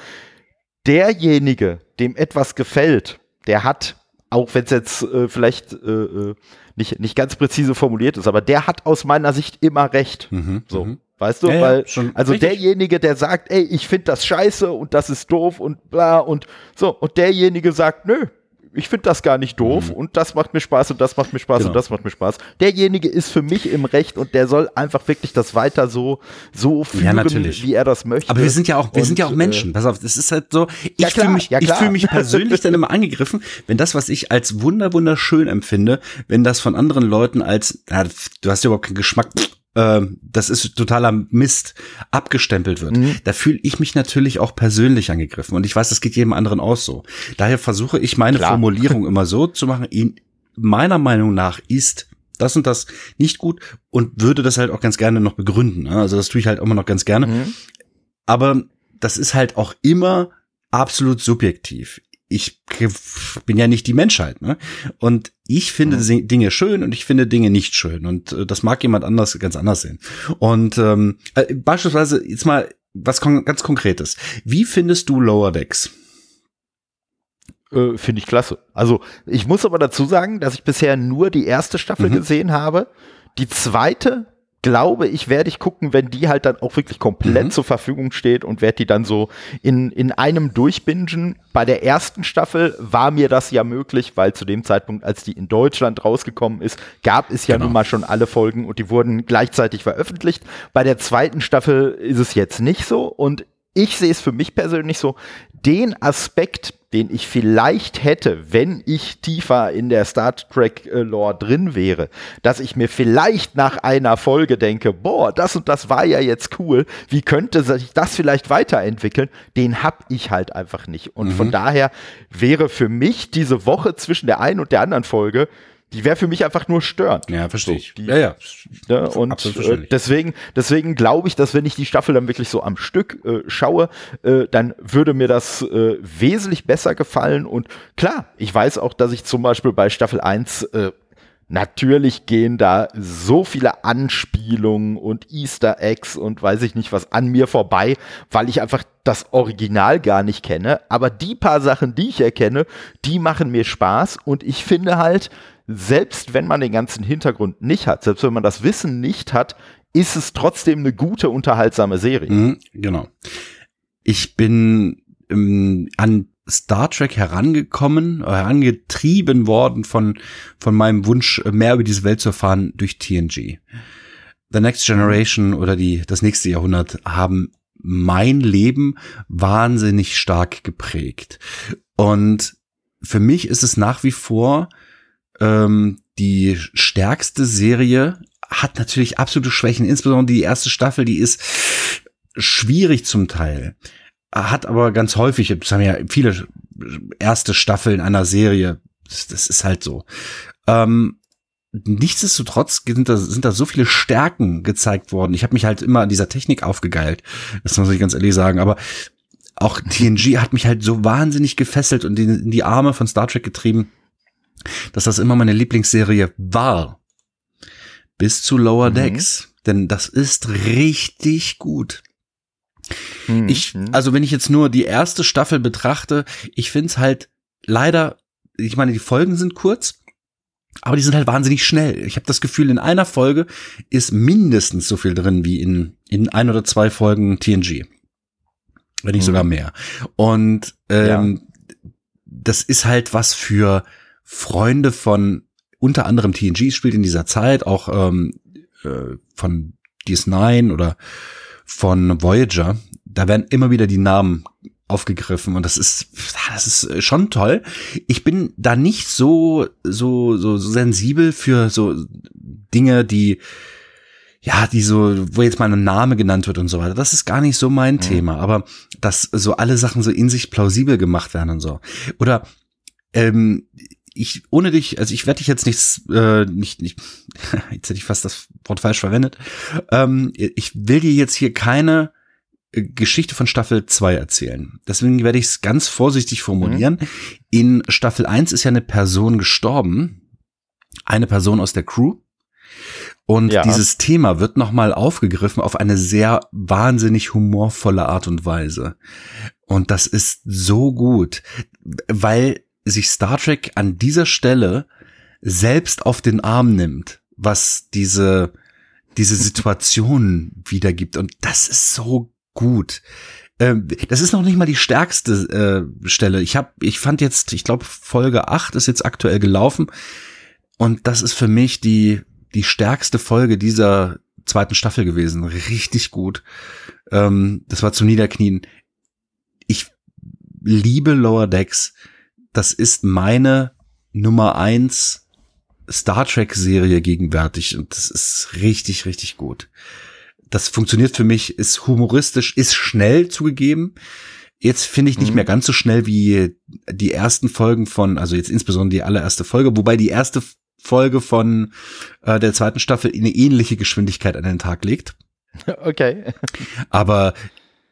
Derjenige, dem etwas gefällt, der hat, auch wenn es jetzt äh, vielleicht äh, äh, nicht, nicht ganz präzise formuliert ist, aber der hat aus meiner Sicht immer recht. Mhm, so. Mhm. Weißt du, ja, weil, ja, also richtig. derjenige, der sagt, ey, ich finde das scheiße und das ist doof und bla und so, und derjenige sagt, nö, ich finde das gar nicht doof mhm. und das macht mir Spaß und das macht mir Spaß genau. und das macht mir Spaß. Derjenige ist für mich im Recht und der soll einfach wirklich das weiter so so führen, ja, wie er das möchte. Aber wir sind ja auch wir und, sind ja auch Menschen. Äh, Pass auf, das ist halt so, ich ja, fühle mich ich fühle mich persönlich dann immer angegriffen, wenn das was ich als wunder wunderschön empfinde, wenn das von anderen Leuten als ja, du hast ja überhaupt keinen Geschmack ähm, das ist totaler Mist, abgestempelt wird. Mhm. Da fühle ich mich natürlich auch persönlich angegriffen. Und ich weiß, das geht jedem anderen auch so. Daher versuche ich meine Klar. Formulierung immer so zu machen, in meiner Meinung nach ist das und das nicht gut und würde das halt auch ganz gerne noch begründen. Ne? Also das tue ich halt immer noch ganz gerne. Mhm. Aber das ist halt auch immer absolut subjektiv ich bin ja nicht die Menschheit, ne? Und ich finde mhm. Dinge schön und ich finde Dinge nicht schön. Und äh, das mag jemand anders ganz anders sehen. Und ähm, äh, beispielsweise jetzt mal was kon ganz Konkretes. Wie findest du Lower Decks? Äh, finde ich klasse. Also ich muss aber dazu sagen, dass ich bisher nur die erste Staffel mhm. gesehen habe. Die zweite glaube ich, werde ich gucken, wenn die halt dann auch wirklich komplett mhm. zur Verfügung steht und werde die dann so in, in einem durchbingen. Bei der ersten Staffel war mir das ja möglich, weil zu dem Zeitpunkt, als die in Deutschland rausgekommen ist, gab es ja genau. nun mal schon alle Folgen und die wurden gleichzeitig veröffentlicht. Bei der zweiten Staffel ist es jetzt nicht so und ich sehe es für mich persönlich so, den Aspekt, den ich vielleicht hätte, wenn ich tiefer in der Star Trek äh, Lore drin wäre, dass ich mir vielleicht nach einer Folge denke, boah, das und das war ja jetzt cool, wie könnte sich das vielleicht weiterentwickeln, den hab ich halt einfach nicht. Und mhm. von daher wäre für mich diese Woche zwischen der einen und der anderen Folge die wäre für mich einfach nur störend. Ja, verstehe ich. die, ja, ja. Ne, und äh, deswegen, deswegen glaube ich, dass wenn ich die Staffel dann wirklich so am Stück äh, schaue, äh, dann würde mir das äh, wesentlich besser gefallen. Und klar, ich weiß auch, dass ich zum Beispiel bei Staffel 1 äh, Natürlich gehen da so viele Anspielungen und Easter Eggs und weiß ich nicht was an mir vorbei, weil ich einfach das Original gar nicht kenne. Aber die paar Sachen, die ich erkenne, die machen mir Spaß und ich finde halt, selbst wenn man den ganzen Hintergrund nicht hat, selbst wenn man das Wissen nicht hat, ist es trotzdem eine gute, unterhaltsame Serie. Mhm, genau. Ich bin ähm, an Star Trek herangekommen, äh, herangetrieben worden von, von meinem Wunsch, mehr über diese Welt zu erfahren durch TNG. The Next Generation oder die, das nächste Jahrhundert haben mein Leben wahnsinnig stark geprägt. Und für mich ist es nach wie vor ähm, die stärkste Serie hat natürlich absolute Schwächen, insbesondere die erste Staffel, die ist schwierig zum Teil, hat aber ganz häufig, das haben ja viele erste Staffeln einer Serie, das, das ist halt so. Ähm, nichtsdestotrotz sind da, sind da so viele Stärken gezeigt worden. Ich habe mich halt immer an dieser Technik aufgegeilt, das muss ich ganz ehrlich sagen, aber auch TNG hat mich halt so wahnsinnig gefesselt und in die Arme von Star Trek getrieben dass das immer meine Lieblingsserie war. bis zu Lower mhm. Decks. Denn das ist richtig gut. Mhm. Ich, also wenn ich jetzt nur die erste Staffel betrachte, ich find's halt leider, ich meine, die Folgen sind kurz, aber die sind halt wahnsinnig schnell. Ich habe das Gefühl, in einer Folge ist mindestens so viel drin wie in, in ein oder zwei Folgen TNG. Wenn nicht mhm. sogar mehr. Und ähm, ja. das ist halt was für Freunde von unter anderem TNG spielt in dieser Zeit, auch ähm, äh, von DS9 oder von Voyager. Da werden immer wieder die Namen aufgegriffen und das ist das ist schon toll. Ich bin da nicht so so so sensibel für so Dinge, die ja, die so, wo jetzt mal ein Name genannt wird und so weiter. Das ist gar nicht so mein mhm. Thema, aber dass so alle Sachen so in sich plausibel gemacht werden und so. Oder ähm, ich ohne dich, also ich werde dich jetzt nichts, äh, nicht, nicht, jetzt hätte ich fast das Wort falsch verwendet. Ähm, ich will dir jetzt hier keine äh, Geschichte von Staffel 2 erzählen. Deswegen werde ich es ganz vorsichtig formulieren. Mhm. In Staffel 1 ist ja eine Person gestorben, eine Person aus der Crew. Und ja. dieses Thema wird nochmal aufgegriffen auf eine sehr wahnsinnig humorvolle Art und Weise. Und das ist so gut, weil sich Star Trek an dieser Stelle selbst auf den Arm nimmt, was diese, diese Situation wiedergibt. Und das ist so gut. Ähm, das ist noch nicht mal die stärkste äh, Stelle. Ich habe, ich fand jetzt, ich glaube, Folge 8 ist jetzt aktuell gelaufen. Und das ist für mich die, die stärkste Folge dieser zweiten Staffel gewesen. Richtig gut. Ähm, das war zum Niederknien. Ich liebe Lower Decks das ist meine Nummer eins Star Trek Serie gegenwärtig und das ist richtig, richtig gut. Das funktioniert für mich, ist humoristisch, ist schnell zugegeben. Jetzt finde ich nicht mhm. mehr ganz so schnell wie die ersten Folgen von, also jetzt insbesondere die allererste Folge, wobei die erste Folge von äh, der zweiten Staffel eine ähnliche Geschwindigkeit an den Tag legt. Okay. Aber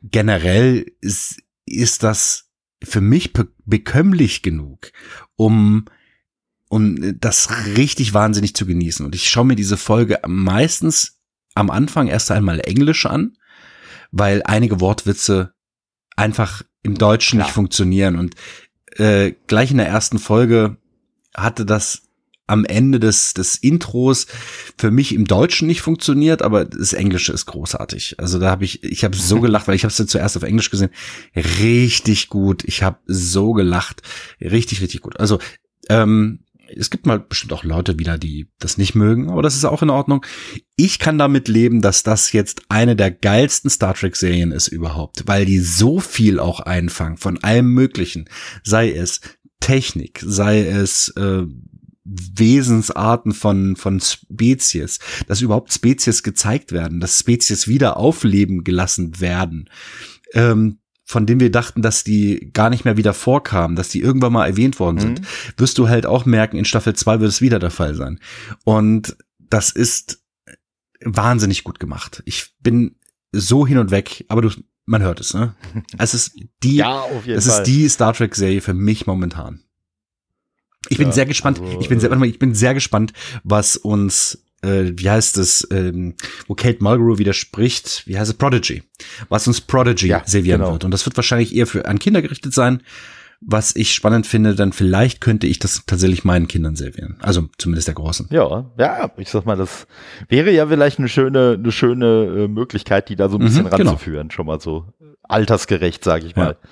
generell ist, ist das für mich be bekömmlich genug, um um das richtig wahnsinnig zu genießen. Und ich schaue mir diese Folge meistens am Anfang erst einmal Englisch an, weil einige Wortwitze einfach im Deutschen Klar. nicht funktionieren. Und äh, gleich in der ersten Folge hatte das am Ende des, des Intros für mich im Deutschen nicht funktioniert, aber das Englische ist großartig. Also da habe ich, ich habe so gelacht, weil ich habe es ja zuerst auf Englisch gesehen. Richtig gut. Ich habe so gelacht. Richtig, richtig gut. Also ähm, es gibt mal bestimmt auch Leute wieder, die das nicht mögen, aber das ist auch in Ordnung. Ich kann damit leben, dass das jetzt eine der geilsten Star Trek Serien ist überhaupt, weil die so viel auch einfangen von allem Möglichen. Sei es Technik, sei es äh, Wesensarten von, von Spezies, dass überhaupt Spezies gezeigt werden, dass Spezies wieder aufleben gelassen werden, ähm, von denen wir dachten, dass die gar nicht mehr wieder vorkamen, dass die irgendwann mal erwähnt worden sind, mhm. wirst du halt auch merken, in Staffel 2 wird es wieder der Fall sein. Und das ist wahnsinnig gut gemacht. Ich bin so hin und weg, aber du, man hört es, ne? Es ist die, ja, es ist die Star Trek Serie für mich momentan. Ich bin ja, sehr gespannt. Also, ich bin sehr, warte mal, ich bin sehr gespannt, was uns äh, wie heißt es, ähm, wo Kate Mulgrew widerspricht, wie heißt es, Prodigy, was uns Prodigy ja, servieren genau. wird. Und das wird wahrscheinlich eher für an Kinder gerichtet sein. Was ich spannend finde, dann vielleicht könnte ich das tatsächlich meinen Kindern servieren. Also zumindest der Großen. Ja, ja, ich sag mal, das wäre ja vielleicht eine schöne, eine schöne äh, Möglichkeit, die da so ein bisschen mhm, ranzuführen. Genau. Schon mal so altersgerecht, sage ich mal. Ja.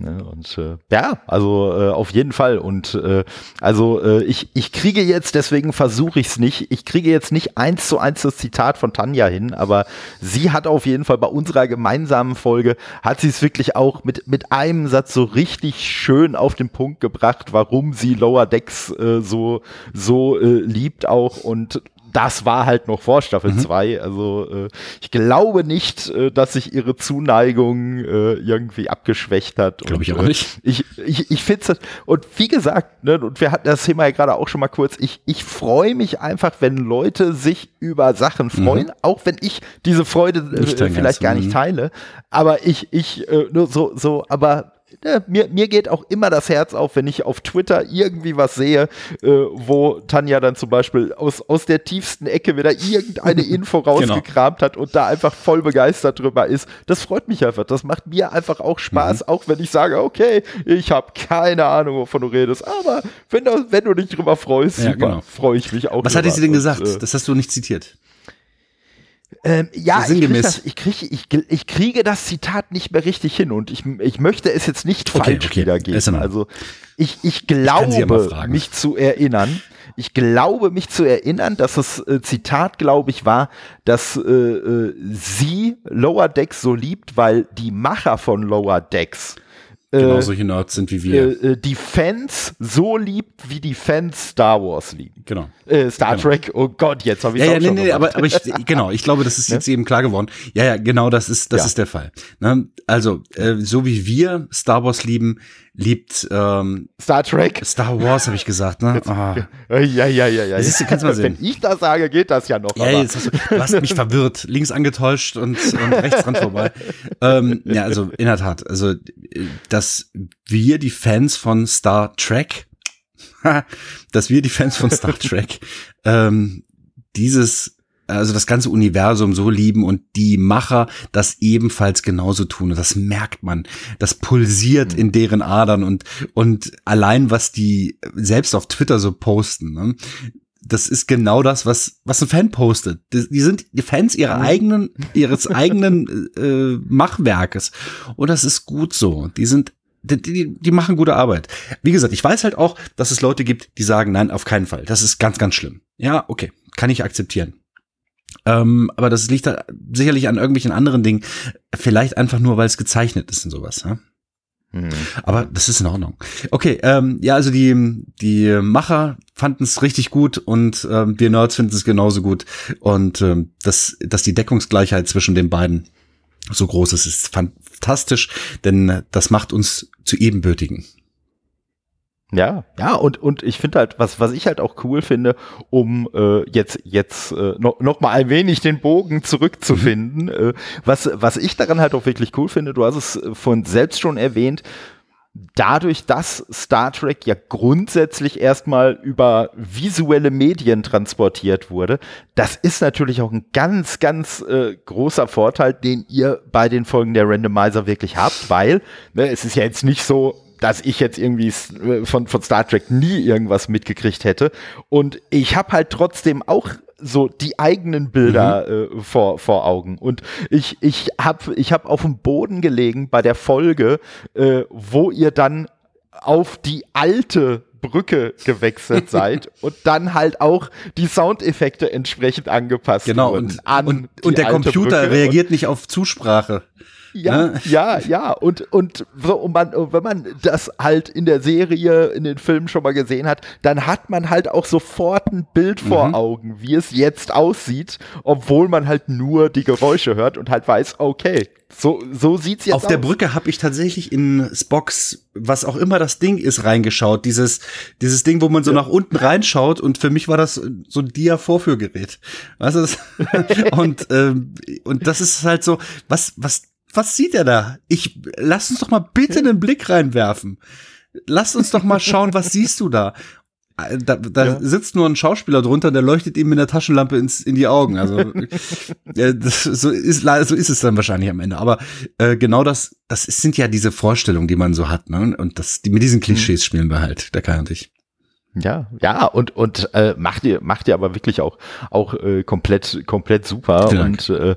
Ne? Und äh, ja, also äh, auf jeden Fall. Und äh, also äh, ich, ich kriege jetzt, deswegen versuche ich es nicht, ich kriege jetzt nicht eins zu eins das Zitat von Tanja hin, aber sie hat auf jeden Fall bei unserer gemeinsamen Folge, hat sie es wirklich auch mit, mit einem Satz so richtig schön auf den Punkt gebracht, warum sie Lower Decks äh, so, so äh, liebt auch. Und das war halt noch vor Staffel 2. Mhm. Also äh, ich glaube nicht, äh, dass sich ihre Zuneigung äh, irgendwie abgeschwächt hat. Glaube ich auch nicht. Äh, ich, ich, ich finde es, und wie gesagt, ne, und wir hatten das Thema ja gerade auch schon mal kurz, ich, ich freue mich einfach, wenn Leute sich über Sachen mhm. freuen, mhm. auch wenn ich diese Freude äh, vielleicht gar nicht mhm. teile. Aber ich, ich, äh, nur so, so, aber ne, mir, mir geht auch immer das Herz auf, wenn ich auf Twitter irgendwie was sehe, äh, wo Tanja dann zum Beispiel aus, aus der tiefsten Ecke wieder irgendeine Info genau. rausgekramt genau. hat und da einfach voll begeistert drüber ist. Das freut mich einfach. Das macht mir einfach auch Spaß, mhm. auch wenn ich sage, okay, ich habe keine Ahnung, wovon du redest, aber wenn du, wenn du dich drüber freust, ja, genau. freue ich mich auch. Was hat sie denn gesagt? Und, äh, das hast du nicht zitiert. Ähm, ja, ich, krieg das, ich, krieg, ich, ich, kriege das Zitat nicht mehr richtig hin und ich, ich möchte es jetzt nicht okay, falsch okay. wiedergeben. Also ich, ich glaube, ich mich zu erinnern, ich glaube, mich zu erinnern, dass das äh, Zitat, glaube ich, war, dass äh, äh, sie Lower Decks so liebt, weil die Macher von Lower Decks genau äh, solche Nerds sind wie wir. Äh, äh, die Fans so liebt, wie die Fans Star Wars lieben. Genau. Äh, Star genau. Trek, oh Gott, jetzt habe ich ja, ja, nee, nee, aber, aber ich, genau, ich glaube, das ist jetzt eben klar geworden. Ja, ja, genau, das ist, das ja. ist der Fall. Ne? Also, äh, so wie wir Star Wars lieben, liebt ähm, Star Trek. Star Wars, habe ich gesagt, ne? Ah. Ja, ja, ja, ja. ja. Siehst du, kannst mal sehen. Wenn ich das sage, geht das ja noch. Ja, jetzt hast du, du hast mich verwirrt. Links angetäuscht und, und rechts dran vorbei. ähm, ja, also in der Tat, also dass wir die Fans von Star Trek, dass wir die Fans von Star Trek ähm, dieses also das ganze Universum so lieben und die Macher das ebenfalls genauso tun. Und das merkt man. Das pulsiert mhm. in deren Adern und, und allein was die selbst auf Twitter so posten, ne? das ist genau das, was, was ein Fan postet. Die, die sind die Fans ihrer mhm. eigenen, ihres eigenen äh, Machwerkes. Und das ist gut so. Die sind die, die, die machen gute Arbeit. Wie gesagt, ich weiß halt auch, dass es Leute gibt, die sagen, nein, auf keinen Fall. Das ist ganz, ganz schlimm. Ja, okay, kann ich akzeptieren. Ähm, aber das liegt da sicherlich an irgendwelchen anderen Dingen. Vielleicht einfach nur, weil es gezeichnet ist und sowas. Ja? Hm. Aber das ist in Ordnung. Okay, ähm, ja, also die, die Macher fanden es richtig gut und ähm, wir Nerds finden es genauso gut. Und ähm, das, dass die Deckungsgleichheit zwischen den beiden so groß ist, ist fantastisch, denn das macht uns zu Ebenbürtigen. Ja, ja, und, und ich finde halt, was, was ich halt auch cool finde, um äh, jetzt, jetzt äh, noch, noch mal ein wenig den Bogen zurückzufinden, mhm. äh, was, was ich daran halt auch wirklich cool finde, du hast es von selbst schon erwähnt, dadurch, dass Star Trek ja grundsätzlich erstmal über visuelle Medien transportiert wurde, das ist natürlich auch ein ganz, ganz äh, großer Vorteil, den ihr bei den Folgen der Randomizer wirklich habt, weil ne, es ist ja jetzt nicht so, dass ich jetzt irgendwie äh, von, von Star Trek nie irgendwas mitgekriegt hätte. Und ich habe halt trotzdem auch so die eigenen Bilder mhm. äh, vor, vor Augen. Und ich, ich habe ich hab auf dem Boden gelegen bei der Folge, äh, wo ihr dann auf die alte Brücke gewechselt seid und dann halt auch die Soundeffekte entsprechend angepasst genau, wurden. Genau, und, und, und der Computer Brücke reagiert nicht auf Zusprache. Ja, ne? ja, ja. Und, und, so, und man, wenn man das halt in der Serie, in den Filmen schon mal gesehen hat, dann hat man halt auch sofort ein Bild vor mhm. Augen, wie es jetzt aussieht, obwohl man halt nur die Geräusche hört und halt weiß, okay, so, so sieht's jetzt Auf aus. der Brücke habe ich tatsächlich in Spox, was auch immer das Ding ist, reingeschaut. Dieses, dieses Ding, wo man so ja. nach unten reinschaut und für mich war das so ein Dia-Vorführgerät. Weißt du? und, ähm, und das ist halt so, was, was was sieht er da? Ich lass uns doch mal bitte einen Blick reinwerfen. Lass uns doch mal schauen, was siehst du da? Da, da ja. sitzt nur ein Schauspieler drunter, der leuchtet ihm mit der Taschenlampe ins, in die Augen. Also das, so, ist, so ist es dann wahrscheinlich am Ende. Aber äh, genau das, das sind ja diese Vorstellungen, die man so hat. Ne? Und das, die, mit diesen Klischees mhm. spielen wir halt, der Kai und ich. Ja, ja, und, und äh, macht ihr, macht ihr aber wirklich auch, auch äh, komplett, komplett super. Vielen und äh,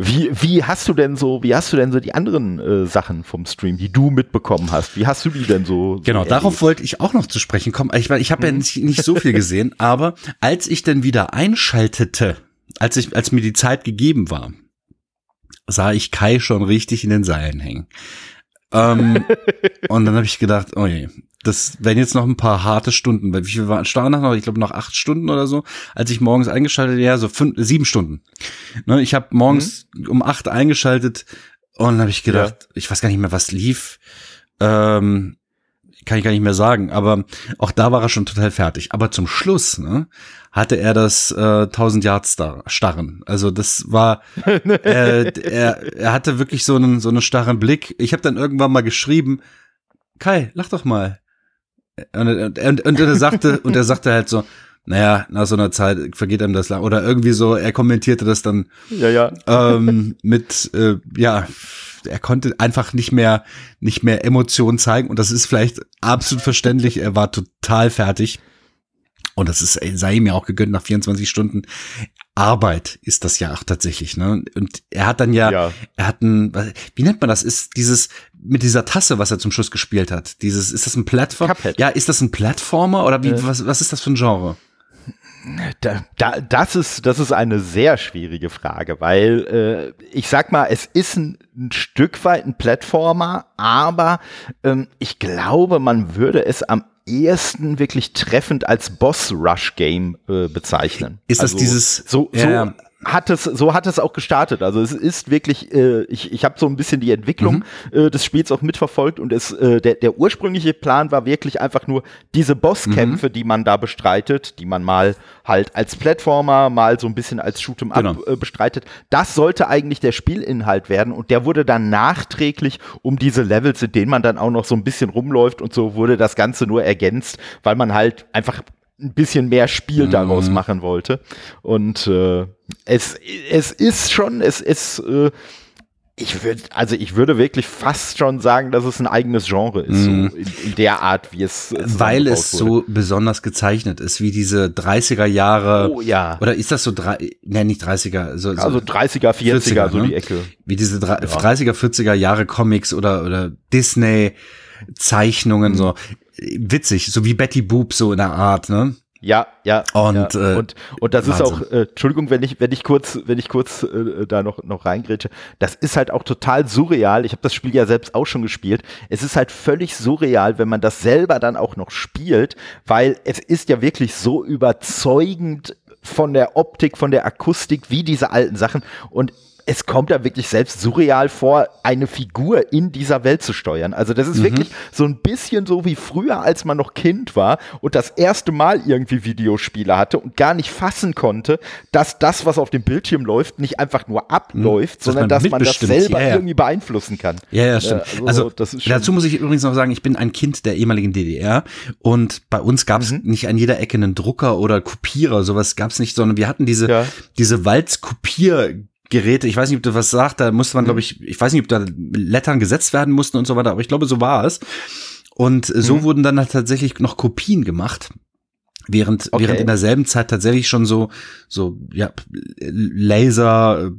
wie, wie hast du denn so, wie hast du denn so die anderen äh, Sachen vom Stream, die du mitbekommen hast? Wie hast du die denn so? Genau, so darauf wollte ich auch noch zu sprechen kommen. Ich meine, ich habe ja mhm. nicht, nicht so viel gesehen, aber als ich dann wieder einschaltete, als ich, als mir die Zeit gegeben war, sah ich Kai schon richtig in den Seilen hängen. Ähm, und dann habe ich gedacht, oh je, das werden jetzt noch ein paar harte Stunden, weil wie viel waren starren noch? Ich glaube noch acht Stunden oder so, als ich morgens eingeschaltet, ja, so fünf, sieben Stunden. Ne, ich habe morgens mhm. um acht eingeschaltet und dann habe ich gedacht, ja. ich weiß gar nicht mehr, was lief. Ähm, kann ich gar nicht mehr sagen, aber auch da war er schon total fertig. Aber zum Schluss ne, hatte er das äh, 1000 Yard starren. Also das war, äh, er, er hatte wirklich so einen so einen starren Blick. Ich habe dann irgendwann mal geschrieben, Kai, lach doch mal. Und, und, und, und er sagte und er sagte halt so, naja, nach so einer Zeit vergeht einem das lang. Oder irgendwie so, er kommentierte das dann ja, ja. Ähm, mit, äh, ja, er konnte einfach nicht mehr, nicht mehr Emotionen zeigen. Und das ist vielleicht absolut verständlich. Er war total fertig. Und das ist, sei ihm ja auch gegönnt nach 24 Stunden. Arbeit ist das ja auch tatsächlich, ne? Und er hat dann ja, ja. er hat ein, wie nennt man das? Ist dieses mit dieser Tasse, was er zum Schluss gespielt hat. Dieses, ist das ein Plattform? Ja, ist das ein Plattformer oder wie, äh. was, was ist das für ein Genre? Da, da, das, ist, das ist eine sehr schwierige Frage, weil äh, ich sag mal, es ist ein, ein Stück weit ein Plattformer, aber ähm, ich glaube, man würde es am ehesten wirklich treffend als Boss-Rush-Game äh, bezeichnen. Ist das also, dieses so, so ja hat es, so hat es auch gestartet. Also es ist wirklich, äh, ich, ich habe so ein bisschen die Entwicklung mhm. äh, des Spiels auch mitverfolgt und es, äh, der, der ursprüngliche Plan war wirklich einfach nur diese Bosskämpfe, mhm. die man da bestreitet, die man mal halt als Plattformer, mal so ein bisschen als Shoot'em Up genau. äh, bestreitet. Das sollte eigentlich der Spielinhalt werden und der wurde dann nachträglich um diese Levels, in denen man dann auch noch so ein bisschen rumläuft und so wurde das Ganze nur ergänzt, weil man halt einfach ein bisschen mehr Spiel mhm. daraus machen wollte. Und äh, es, es ist schon, es ist, äh, ich würde, also ich würde wirklich fast schon sagen, dass es ein eigenes Genre ist, mhm. so in, in, der Art, wie es. Weil es so besonders gezeichnet ist, wie diese 30er Jahre. Oh ja. Oder ist das so drei, ne, nicht 30er, so, also 30er, 40er, 40er so ne? die Ecke. Wie diese 30er, 40er Jahre Comics oder, oder Disney Zeichnungen, mhm. so witzig, so wie Betty Boop, so in der Art, ne? Ja, ja. Und, ja. Äh, und, und das Wahnsinn. ist auch, äh, Entschuldigung, wenn ich, wenn ich kurz, wenn ich kurz äh, da noch, noch reingrätsche, das ist halt auch total surreal. Ich habe das Spiel ja selbst auch schon gespielt. Es ist halt völlig surreal, wenn man das selber dann auch noch spielt, weil es ist ja wirklich so überzeugend von der Optik, von der Akustik, wie diese alten Sachen. Und es kommt da wirklich selbst surreal vor, eine Figur in dieser Welt zu steuern. Also das ist mhm. wirklich so ein bisschen so wie früher, als man noch Kind war und das erste Mal irgendwie Videospiele hatte und gar nicht fassen konnte, dass das, was auf dem Bildschirm läuft, nicht einfach nur abläuft, mhm. sondern dass man das selber ja, ja. irgendwie beeinflussen kann. Ja, ja, stimmt. Äh, also, also dazu muss ich übrigens noch sagen, ich bin ein Kind der ehemaligen DDR und bei uns gab es mhm. nicht an jeder Ecke einen Drucker oder Kopierer, sowas gab es nicht, sondern wir hatten diese, ja. diese Walzkopier Geräte, ich weiß nicht, ob du was sagt, da musste man, glaube ich, ich weiß nicht, ob da Lettern gesetzt werden mussten und so weiter, aber ich glaube, so war es. Und so mhm. wurden dann halt tatsächlich noch Kopien gemacht. Während, okay. während in derselben Zeit tatsächlich schon so, so, ja, Laser,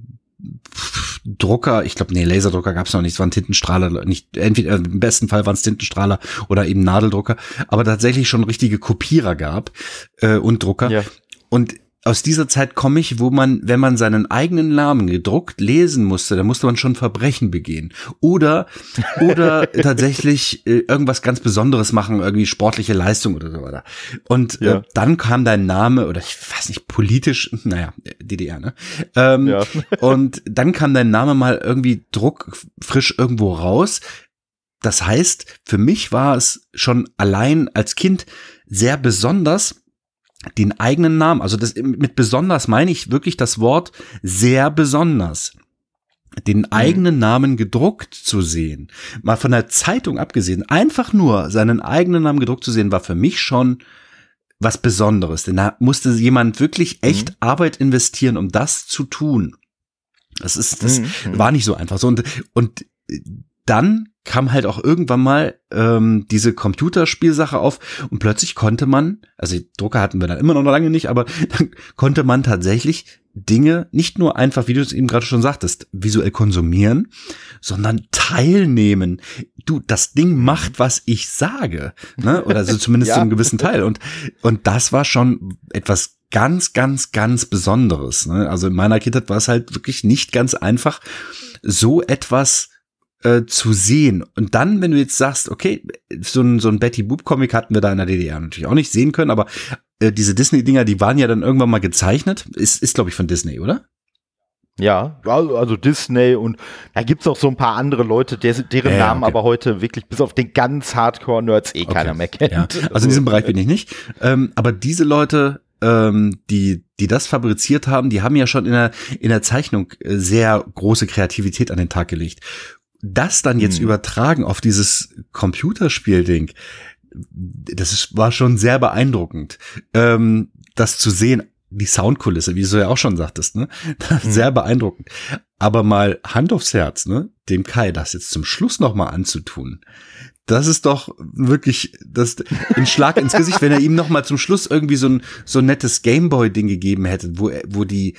Drucker, ich glaube, nee, Laserdrucker gab es noch nicht, es waren Tintenstrahler, nicht, entweder im besten Fall waren es Tintenstrahler oder eben Nadeldrucker, aber tatsächlich schon richtige Kopierer gab äh, und Drucker. Ja. Und aus dieser Zeit komme ich, wo man, wenn man seinen eigenen Namen gedruckt lesen musste, da musste man schon Verbrechen begehen. Oder, oder tatsächlich äh, irgendwas ganz Besonderes machen, irgendwie sportliche Leistung oder so weiter. Und äh, ja. äh, dann kam dein Name, oder ich weiß nicht, politisch, naja, DDR, ne? Ähm, ja. und dann kam dein Name mal irgendwie druckfrisch irgendwo raus. Das heißt, für mich war es schon allein als Kind sehr besonders, den eigenen Namen, also das mit besonders meine ich wirklich das Wort sehr besonders den mhm. eigenen. Namen gedruckt zu sehen, mal von der Zeitung abgesehen, einfach nur seinen eigenen Namen gedruckt zu sehen, war für mich schon was Besonderes. Denn da musste jemand wirklich mhm. echt mhm. Arbeit investieren, um das zu tun. Das ist, das mhm. war nicht so einfach so. Und, und dann kam halt auch irgendwann mal ähm, diese Computerspielsache auf und plötzlich konnte man, also Drucker hatten wir dann immer noch lange nicht, aber dann konnte man tatsächlich Dinge nicht nur einfach, wie du es eben gerade schon sagtest, visuell konsumieren, sondern teilnehmen. Du, das Ding macht, was ich sage, ne? Oder so zumindest ja. zu einem gewissen Teil. Und und das war schon etwas ganz, ganz, ganz Besonderes. Ne? Also in meiner Kindheit war es halt wirklich nicht ganz einfach, so etwas äh, zu sehen. Und dann, wenn du jetzt sagst, okay, so ein, so ein Betty Boop Comic hatten wir da in der DDR natürlich auch nicht sehen können, aber äh, diese Disney-Dinger, die waren ja dann irgendwann mal gezeichnet. Ist, ist glaube ich, von Disney, oder? Ja, also Disney und da gibt es auch so ein paar andere Leute, deren ja, Namen okay. aber heute wirklich bis auf den ganz Hardcore-Nerds eh okay. keiner mehr kennt. Ja. Also in diesem Bereich bin ich nicht. Ähm, aber diese Leute, ähm, die, die das fabriziert haben, die haben ja schon in der, in der Zeichnung äh, sehr große Kreativität an den Tag gelegt. Das dann jetzt hm. übertragen auf dieses Computerspiel-Ding, das ist, war schon sehr beeindruckend, ähm, das zu sehen die Soundkulisse, wie du ja auch schon sagtest, ne? Mhm. Sehr beeindruckend. Aber mal Hand aufs Herz, ne? Dem Kai das jetzt zum Schluss noch mal anzutun. Das ist doch wirklich das ein Schlag ins Gesicht, wenn er ihm noch mal zum Schluss irgendwie so ein so ein nettes Gameboy Ding gegeben hätte, wo wo die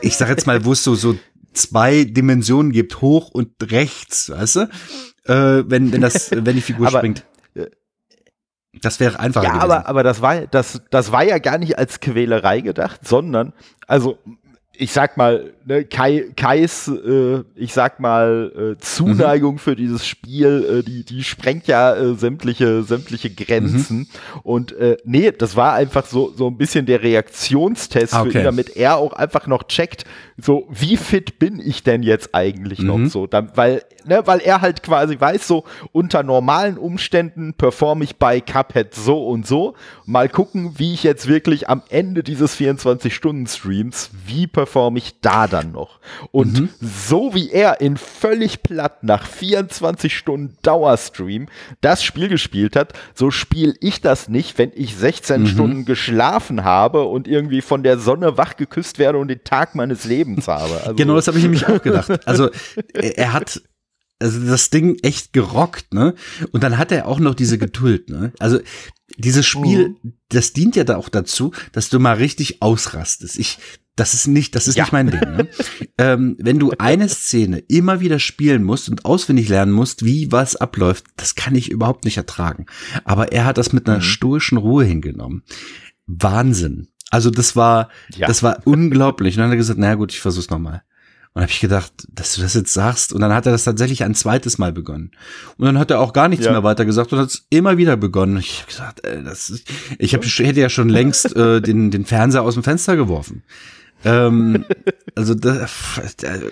ich sag jetzt mal, wo es so so zwei Dimensionen gibt, hoch und rechts, weißt du? Äh, wenn wenn das wenn die Figur springt. Das wäre einfach. Ja, gewesen. aber, aber das war, das, das war ja gar nicht als Quälerei gedacht, sondern, also ich sag mal, ne, Kai, Kais, äh, ich sag mal, äh, Zuneigung mhm. für dieses Spiel, äh, die, die sprengt ja äh, sämtliche, sämtliche Grenzen. Mhm. Und äh, nee, das war einfach so, so ein bisschen der Reaktionstest okay. für ihn, damit er auch einfach noch checkt, so, wie fit bin ich denn jetzt eigentlich mhm. noch so? Dann, weil, ne, weil er halt quasi weiß, so, unter normalen Umständen performe ich bei Cuphead so und so. Mal gucken, wie ich jetzt wirklich am Ende dieses 24-Stunden-Streams, wie performe ich da dann noch. Und mhm. so wie er in völlig platt nach 24 Stunden Dauerstream das Spiel gespielt hat, so spiele ich das nicht, wenn ich 16 mhm. Stunden geschlafen habe und irgendwie von der Sonne wach geküsst werde und den Tag meines Lebens habe. Also genau, das habe ich nämlich auch gedacht. Also er hat also das Ding echt gerockt, ne? Und dann hat er auch noch diese Geduld, ne? Also dieses Spiel, oh. das dient ja da auch dazu, dass du mal richtig ausrastest. Ich das ist nicht, das ist ja. nicht mein Ding. Ne? ähm, wenn du eine Szene immer wieder spielen musst und auswendig lernen musst, wie was abläuft, das kann ich überhaupt nicht ertragen. Aber er hat das mit einer mhm. stoischen Ruhe hingenommen. Wahnsinn. Also das war, ja. das war unglaublich. Und dann hat er gesagt, naja gut, ich versuch's nochmal. Und habe ich gedacht, dass du das jetzt sagst. Und dann hat er das tatsächlich ein zweites Mal begonnen. Und dann hat er auch gar nichts ja. mehr weiter gesagt und hat es immer wieder begonnen. Ich habe gesagt, äh, das ist, ich hab, hätte ja schon längst äh, den, den Fernseher aus dem Fenster geworfen ähm, also das,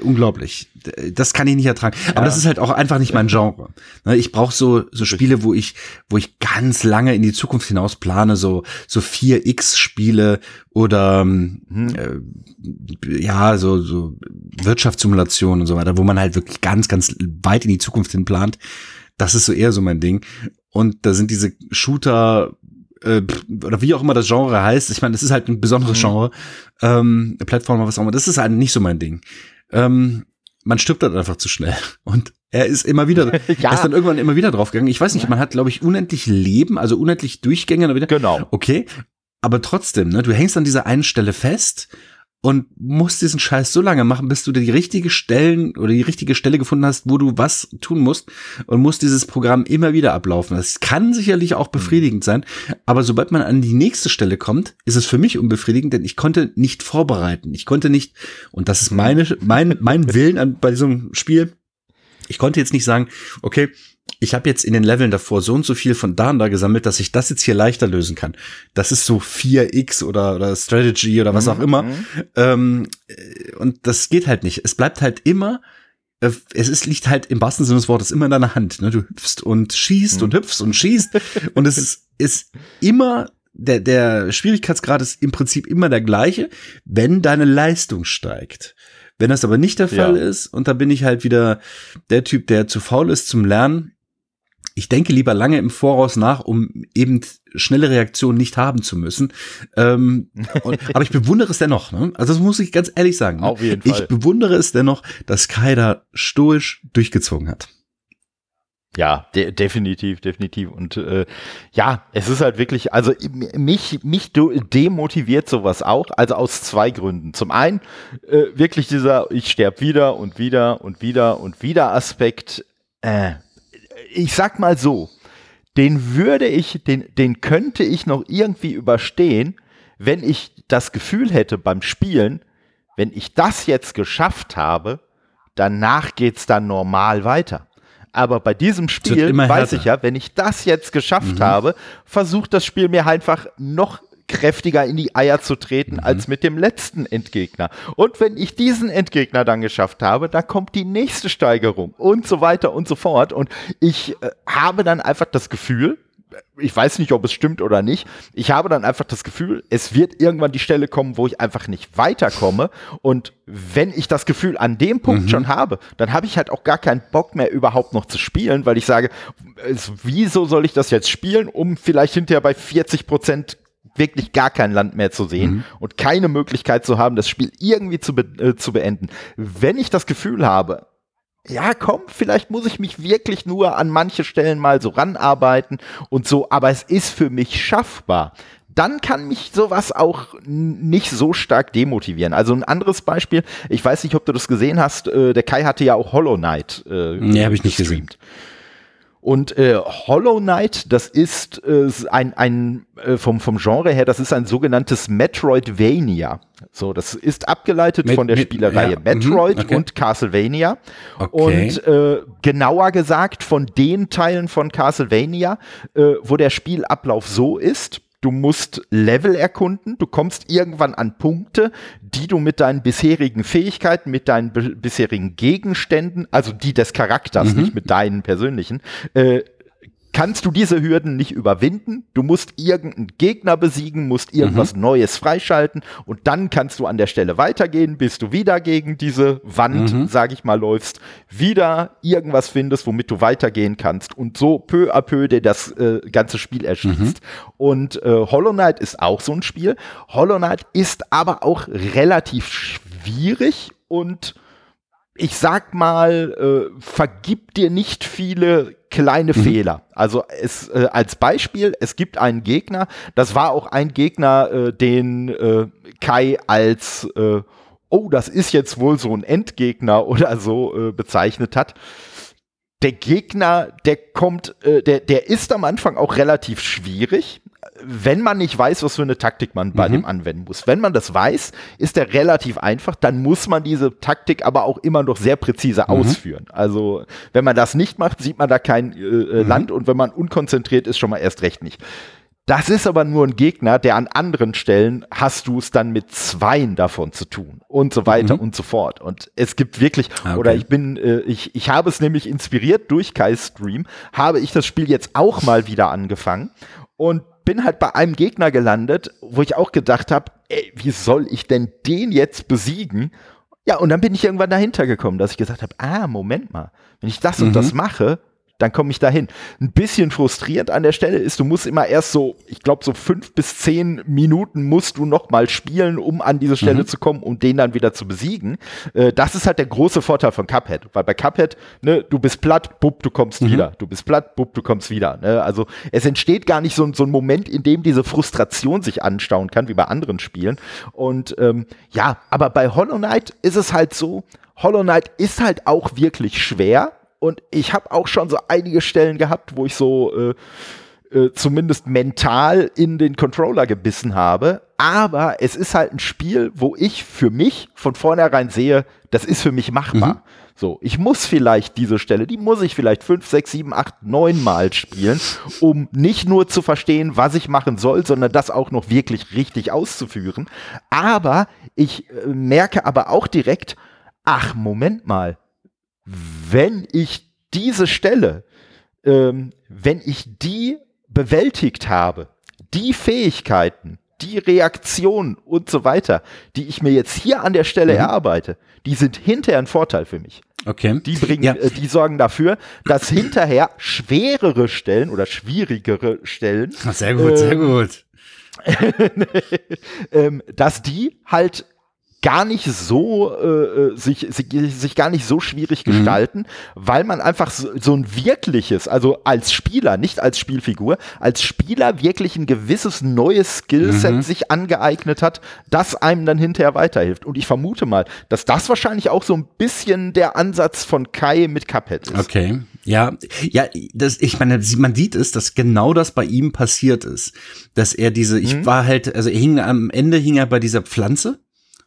unglaublich. Das kann ich nicht ertragen. Ja. Aber das ist halt auch einfach nicht mein Genre. Ne, ich brauche so so Spiele, wo ich wo ich ganz lange in die Zukunft hinaus plane, so so 4X Spiele oder hm. äh, ja so so Wirtschaftssimulationen und so weiter, wo man halt wirklich ganz ganz weit in die Zukunft hin plant. Das ist so eher so mein Ding. Und da sind diese Shooter äh, oder wie auch immer das Genre heißt. Ich meine, das ist halt ein besonderes mhm. Genre. Ähm, Plattformer, was auch immer. Das ist halt nicht so mein Ding. Ähm, man stirbt dann einfach zu schnell. Und er ist immer wieder, ja. er ist dann irgendwann immer wieder draufgegangen. Ich weiß nicht, man hat, glaube ich, unendlich Leben, also unendlich Durchgänge. Wieder. Genau. Okay. Aber trotzdem, ne, du hängst an dieser einen Stelle fest und musst diesen Scheiß so lange machen, bis du die richtige Stellen oder die richtige Stelle gefunden hast, wo du was tun musst und musst dieses Programm immer wieder ablaufen. Das kann sicherlich auch befriedigend sein, aber sobald man an die nächste Stelle kommt, ist es für mich unbefriedigend, denn ich konnte nicht vorbereiten. Ich konnte nicht, und das ist meine, mein, mein Willen an, bei diesem Spiel, ich konnte jetzt nicht sagen, okay, ich habe jetzt in den Leveln davor so und so viel von da und da gesammelt, dass ich das jetzt hier leichter lösen kann. Das ist so 4x oder, oder Strategy oder was mhm. auch immer. Mhm. Ähm, und das geht halt nicht. Es bleibt halt immer, äh, es ist, liegt halt im wahrsten Sinne des Wortes immer in deiner Hand. Ne? Du hüpfst und schießt mhm. und hüpfst und schießt. und es ist, ist immer der, der Schwierigkeitsgrad ist im Prinzip immer der gleiche, wenn deine Leistung steigt. Wenn das aber nicht der Fall ja. ist, und da bin ich halt wieder der Typ, der zu faul ist zum Lernen, ich denke lieber lange im Voraus nach, um eben schnelle Reaktionen nicht haben zu müssen. Ähm, und, aber ich bewundere es dennoch. Ne? Also das muss ich ganz ehrlich sagen. Ne? Auf jeden Fall. Ich bewundere es dennoch, dass Kai stoisch durchgezogen hat. Ja, de definitiv, definitiv. Und äh, ja, es ist halt wirklich, also mich, mich demotiviert sowas auch, also aus zwei Gründen. Zum einen äh, wirklich dieser Ich sterb wieder und wieder und wieder und wieder Aspekt. Äh, ich sag mal so, den würde ich, den, den könnte ich noch irgendwie überstehen, wenn ich das Gefühl hätte beim Spielen, wenn ich das jetzt geschafft habe, danach geht's dann normal weiter. Aber bei diesem Spiel weiß ich ja, wenn ich das jetzt geschafft mhm. habe, versucht das Spiel mir einfach noch kräftiger in die Eier zu treten mhm. als mit dem letzten Endgegner. Und wenn ich diesen Endgegner dann geschafft habe, dann kommt die nächste Steigerung und so weiter und so fort. Und ich äh, habe dann einfach das Gefühl, ich weiß nicht, ob es stimmt oder nicht. Ich habe dann einfach das Gefühl, es wird irgendwann die Stelle kommen, wo ich einfach nicht weiterkomme. Und wenn ich das Gefühl an dem Punkt mhm. schon habe, dann habe ich halt auch gar keinen Bock mehr überhaupt noch zu spielen, weil ich sage, wieso soll ich das jetzt spielen, um vielleicht hinterher bei 40 Prozent wirklich gar kein Land mehr zu sehen mhm. und keine Möglichkeit zu haben, das Spiel irgendwie zu, be äh, zu beenden. Wenn ich das Gefühl habe, ja, komm, vielleicht muss ich mich wirklich nur an manche Stellen mal so ranarbeiten und so, aber es ist für mich schaffbar. Dann kann mich sowas auch nicht so stark demotivieren. Also ein anderes Beispiel, ich weiß nicht, ob du das gesehen hast, äh, der Kai hatte ja auch Hollow Knight äh, nee, hab ich nicht gestreamt. Gesehen. Und äh, Hollow Knight, das ist äh, ein, ein äh, vom, vom Genre her, das ist ein sogenanntes Metroidvania. So, das ist abgeleitet Met von der Spielereihe ja. Mhm. Metroid okay. und Castlevania. Okay. Und äh, genauer gesagt von den Teilen von Castlevania, äh, wo der Spielablauf so ist, Du musst Level erkunden, du kommst irgendwann an Punkte, die du mit deinen bisherigen Fähigkeiten, mit deinen bisherigen Gegenständen, also die des Charakters, mhm. nicht mit deinen persönlichen, äh, kannst du diese Hürden nicht überwinden. Du musst irgendeinen Gegner besiegen, musst irgendwas mhm. Neues freischalten und dann kannst du an der Stelle weitergehen, bis du wieder gegen diese Wand, mhm. sag ich mal, läufst, wieder irgendwas findest, womit du weitergehen kannst und so peu à peu dir das äh, ganze Spiel erschließt. Mhm. Und äh, Hollow Knight ist auch so ein Spiel. Hollow Knight ist aber auch relativ schwierig und ich sag mal, äh, vergib dir nicht viele kleine mhm. Fehler. Also es äh, als Beispiel, es gibt einen Gegner, das war auch ein Gegner, äh, den äh, Kai als äh, oh, das ist jetzt wohl so ein Endgegner oder so äh, bezeichnet hat. Der Gegner, der kommt, äh, der, der ist am Anfang auch relativ schwierig, wenn man nicht weiß, was für eine Taktik man bei mhm. dem anwenden muss. Wenn man das weiß, ist der relativ einfach, dann muss man diese Taktik aber auch immer noch sehr präzise mhm. ausführen. Also wenn man das nicht macht, sieht man da kein äh, äh, mhm. Land und wenn man unkonzentriert ist, schon mal erst recht nicht. Das ist aber nur ein Gegner, der an anderen Stellen hast du es dann mit zweien davon zu tun und so weiter mhm. und so fort. Und es gibt wirklich, ah, okay. oder ich bin, äh, ich, ich habe es nämlich inspiriert durch Kai's Stream, habe ich das Spiel jetzt auch mal wieder angefangen und bin halt bei einem Gegner gelandet, wo ich auch gedacht habe, ey, wie soll ich denn den jetzt besiegen? Ja, und dann bin ich irgendwann dahinter gekommen, dass ich gesagt habe, ah, Moment mal, wenn ich das mhm. und das mache, dann komme ich dahin. Ein bisschen frustrierend an der Stelle ist, du musst immer erst so, ich glaube, so fünf bis zehn Minuten musst du noch mal spielen, um an diese Stelle mhm. zu kommen, um den dann wieder zu besiegen. Äh, das ist halt der große Vorteil von Cuphead, weil bei Cuphead, ne, du bist platt, bupp, du kommst mhm. wieder. Du bist platt, bupp, du kommst wieder. Ne? Also es entsteht gar nicht so, so ein Moment, in dem diese Frustration sich anstauen kann, wie bei anderen Spielen. Und ähm, ja, aber bei Hollow Knight ist es halt so, Hollow Knight ist halt auch wirklich schwer und ich habe auch schon so einige Stellen gehabt, wo ich so äh, äh, zumindest mental in den Controller gebissen habe. Aber es ist halt ein Spiel, wo ich für mich von vornherein sehe, das ist für mich machbar. Mhm. So, ich muss vielleicht diese Stelle, die muss ich vielleicht fünf, sechs, sieben, acht, neun Mal spielen, um nicht nur zu verstehen, was ich machen soll, sondern das auch noch wirklich richtig auszuführen. Aber ich äh, merke aber auch direkt, ach, Moment mal, wenn ich diese Stelle, ähm, wenn ich die bewältigt habe, die Fähigkeiten, die Reaktionen und so weiter, die ich mir jetzt hier an der Stelle mhm. erarbeite, die sind hinterher ein Vorteil für mich. Okay. Die bringen, ja. äh, die sorgen dafür, dass hinterher schwerere Stellen oder schwierigere Stellen. Sehr gut, äh, sehr gut. ähm, dass die halt gar nicht so äh, äh, sich, sich, sich gar nicht so schwierig mhm. gestalten, weil man einfach so, so ein wirkliches, also als Spieler, nicht als Spielfigur, als Spieler wirklich ein gewisses neues Skillset mhm. sich angeeignet hat, das einem dann hinterher weiterhilft. Und ich vermute mal, dass das wahrscheinlich auch so ein bisschen der Ansatz von Kai mit Cuphead ist. Okay. Ja, ja, das, ich meine, man sieht es, dass genau das bei ihm passiert ist, dass er diese, ich mhm. war halt, also er hing am Ende hing er bei dieser Pflanze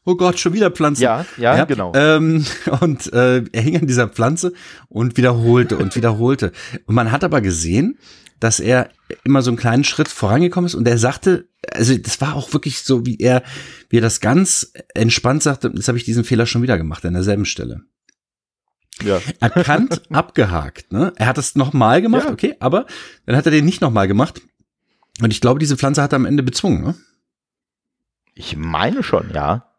oh Gott, schon wieder Pflanze. Ja, ja, ja genau. Ähm, und äh, er hing an dieser Pflanze und wiederholte und wiederholte. Und man hat aber gesehen, dass er immer so einen kleinen Schritt vorangekommen ist und er sagte, also das war auch wirklich so, wie er, wie er das ganz entspannt sagte, jetzt habe ich diesen Fehler schon wieder gemacht an derselben Stelle. Ja. Erkannt, abgehakt. Ne? Er hat es nochmal gemacht, ja. okay, aber dann hat er den nicht nochmal gemacht. Und ich glaube, diese Pflanze hat er am Ende bezwungen. Ne? Ich meine schon, ja.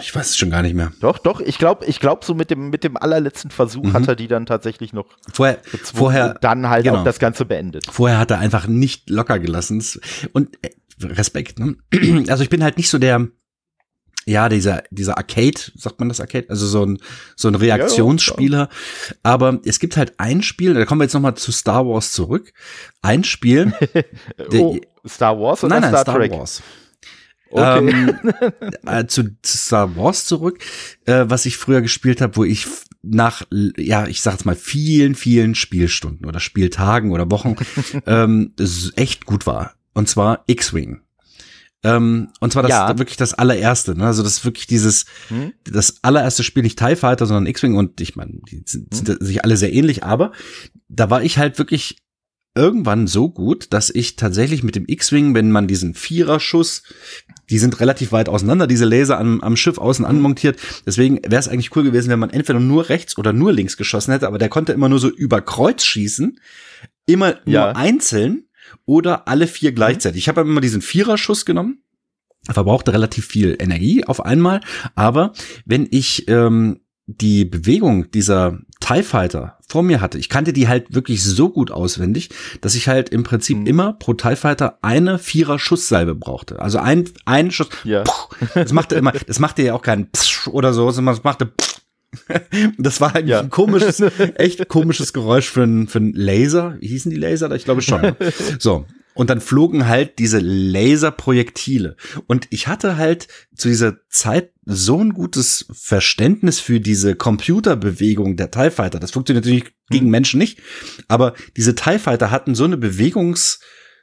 Ich weiß es schon gar nicht mehr. Doch, doch, ich glaube, ich glaube, so mit dem, mit dem allerletzten Versuch mhm. hat er die dann tatsächlich noch vorher, vorher dann halt genau. auch das Ganze beendet. Vorher hat er einfach nicht locker gelassen. Und äh, Respekt, ne? Also ich bin halt nicht so der, ja, dieser, dieser Arcade, sagt man das Arcade? Also so ein, so ein Reaktionsspieler. Ja. Aber es gibt halt ein Spiel, da kommen wir jetzt nochmal zu Star Wars zurück. Ein Spiel. oh, Star Wars oder nein, nein, Star, Star Trek? Wars. Okay. Ähm, äh, zu, zu, Star Wars zurück, äh, was ich früher gespielt habe, wo ich nach, ja, ich sag's mal, vielen, vielen Spielstunden oder Spieltagen oder Wochen ähm, echt gut war. Und zwar X-Wing. Ähm, und zwar das ja. wirklich das allererste, ne? Also das wirklich dieses, hm? das allererste Spiel, nicht TIE Fighter, sondern X-Wing und ich meine, die sind, hm? sind sich alle sehr ähnlich, aber da war ich halt wirklich irgendwann so gut, dass ich tatsächlich mit dem X-Wing, wenn man diesen Viererschuss, die sind relativ weit auseinander, diese Laser am, am Schiff außen anmontiert. Deswegen wäre es eigentlich cool gewesen, wenn man entweder nur rechts oder nur links geschossen hätte, aber der konnte immer nur so über Kreuz schießen, immer ja. nur einzeln oder alle vier mhm. gleichzeitig. Ich habe immer diesen Viererschuss genommen, verbrauchte relativ viel Energie auf einmal, aber wenn ich ähm, die Bewegung dieser TIE Fighter vor mir hatte, ich kannte die halt wirklich so gut auswendig, dass ich halt im Prinzip mhm. immer pro TIE Fighter eine Vierer Schusssalbe brauchte. Also ein, ein Schuss. Ja. Das machte immer, das machte ja auch keinen Psch oder so, sondern es machte Psch. Das war eigentlich ja. ein komisches, echt komisches Geräusch für ein, für ein Laser. Wie hießen die Laser? Ich glaube schon. So. Und dann flogen halt diese Laserprojektile. Und ich hatte halt zu dieser Zeit so ein gutes Verständnis für diese Computerbewegung der TIE Fighter. Das funktioniert natürlich gegen hm. Menschen nicht. Aber diese TIE Fighter hatten so eine Bewegungs,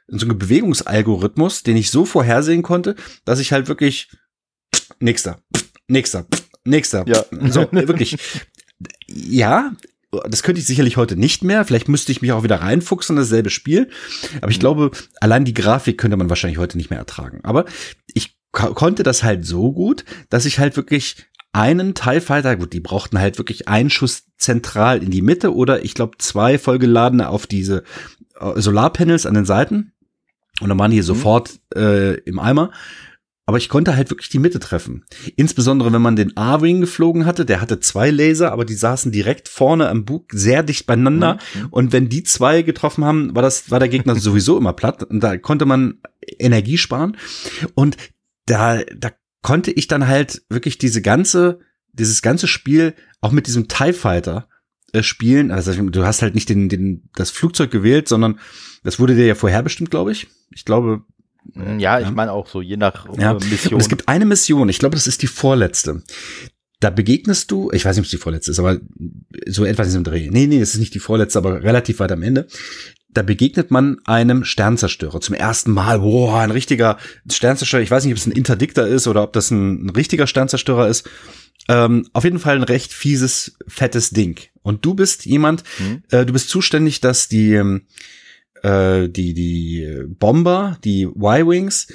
so einen Bewegungsalgorithmus, den ich so vorhersehen konnte, dass ich halt wirklich nächster, nächster, nächster. Ja. So, wirklich. Ja, das könnte ich sicherlich heute nicht mehr. Vielleicht müsste ich mich auch wieder reinfuchsen in dasselbe Spiel. Aber ich mhm. glaube, allein die Grafik könnte man wahrscheinlich heute nicht mehr ertragen. Aber ich konnte das halt so gut, dass ich halt wirklich einen TIE Fighter, gut, die brauchten halt wirklich einen Schuss zentral in die Mitte oder ich glaube zwei vollgeladene auf diese äh, Solarpanels an den Seiten. Und dann waren die mhm. sofort äh, im Eimer. Aber ich konnte halt wirklich die Mitte treffen. Insbesondere, wenn man den A-Wing geflogen hatte, der hatte zwei Laser, aber die saßen direkt vorne am Bug sehr dicht beieinander. Mhm. Und wenn die zwei getroffen haben, war das, war der Gegner sowieso immer platt. Und da konnte man Energie sparen. Und da, da konnte ich dann halt wirklich diese ganze, dieses ganze Spiel auch mit diesem TIE Fighter äh, spielen. Also du hast halt nicht den, den, das Flugzeug gewählt, sondern das wurde dir ja vorherbestimmt, glaube ich. Ich glaube, ja, ich meine auch so, je nach ja. Äh, Mission. Und es gibt eine Mission, ich glaube, das ist die vorletzte. Da begegnest du, ich weiß nicht, ob es die vorletzte ist, aber so etwas in diesem Dreh. Nee, nee, es ist nicht die vorletzte, aber relativ weit am Ende. Da begegnet man einem Sternzerstörer zum ersten Mal. Boah, ein richtiger Sternzerstörer. Ich weiß nicht, ob es ein Interdikter ist oder ob das ein, ein richtiger Sternzerstörer ist. Ähm, auf jeden Fall ein recht fieses, fettes Ding. Und du bist jemand, mhm. äh, du bist zuständig, dass die, ähm, äh, die, die Bomber, die Y-Wings,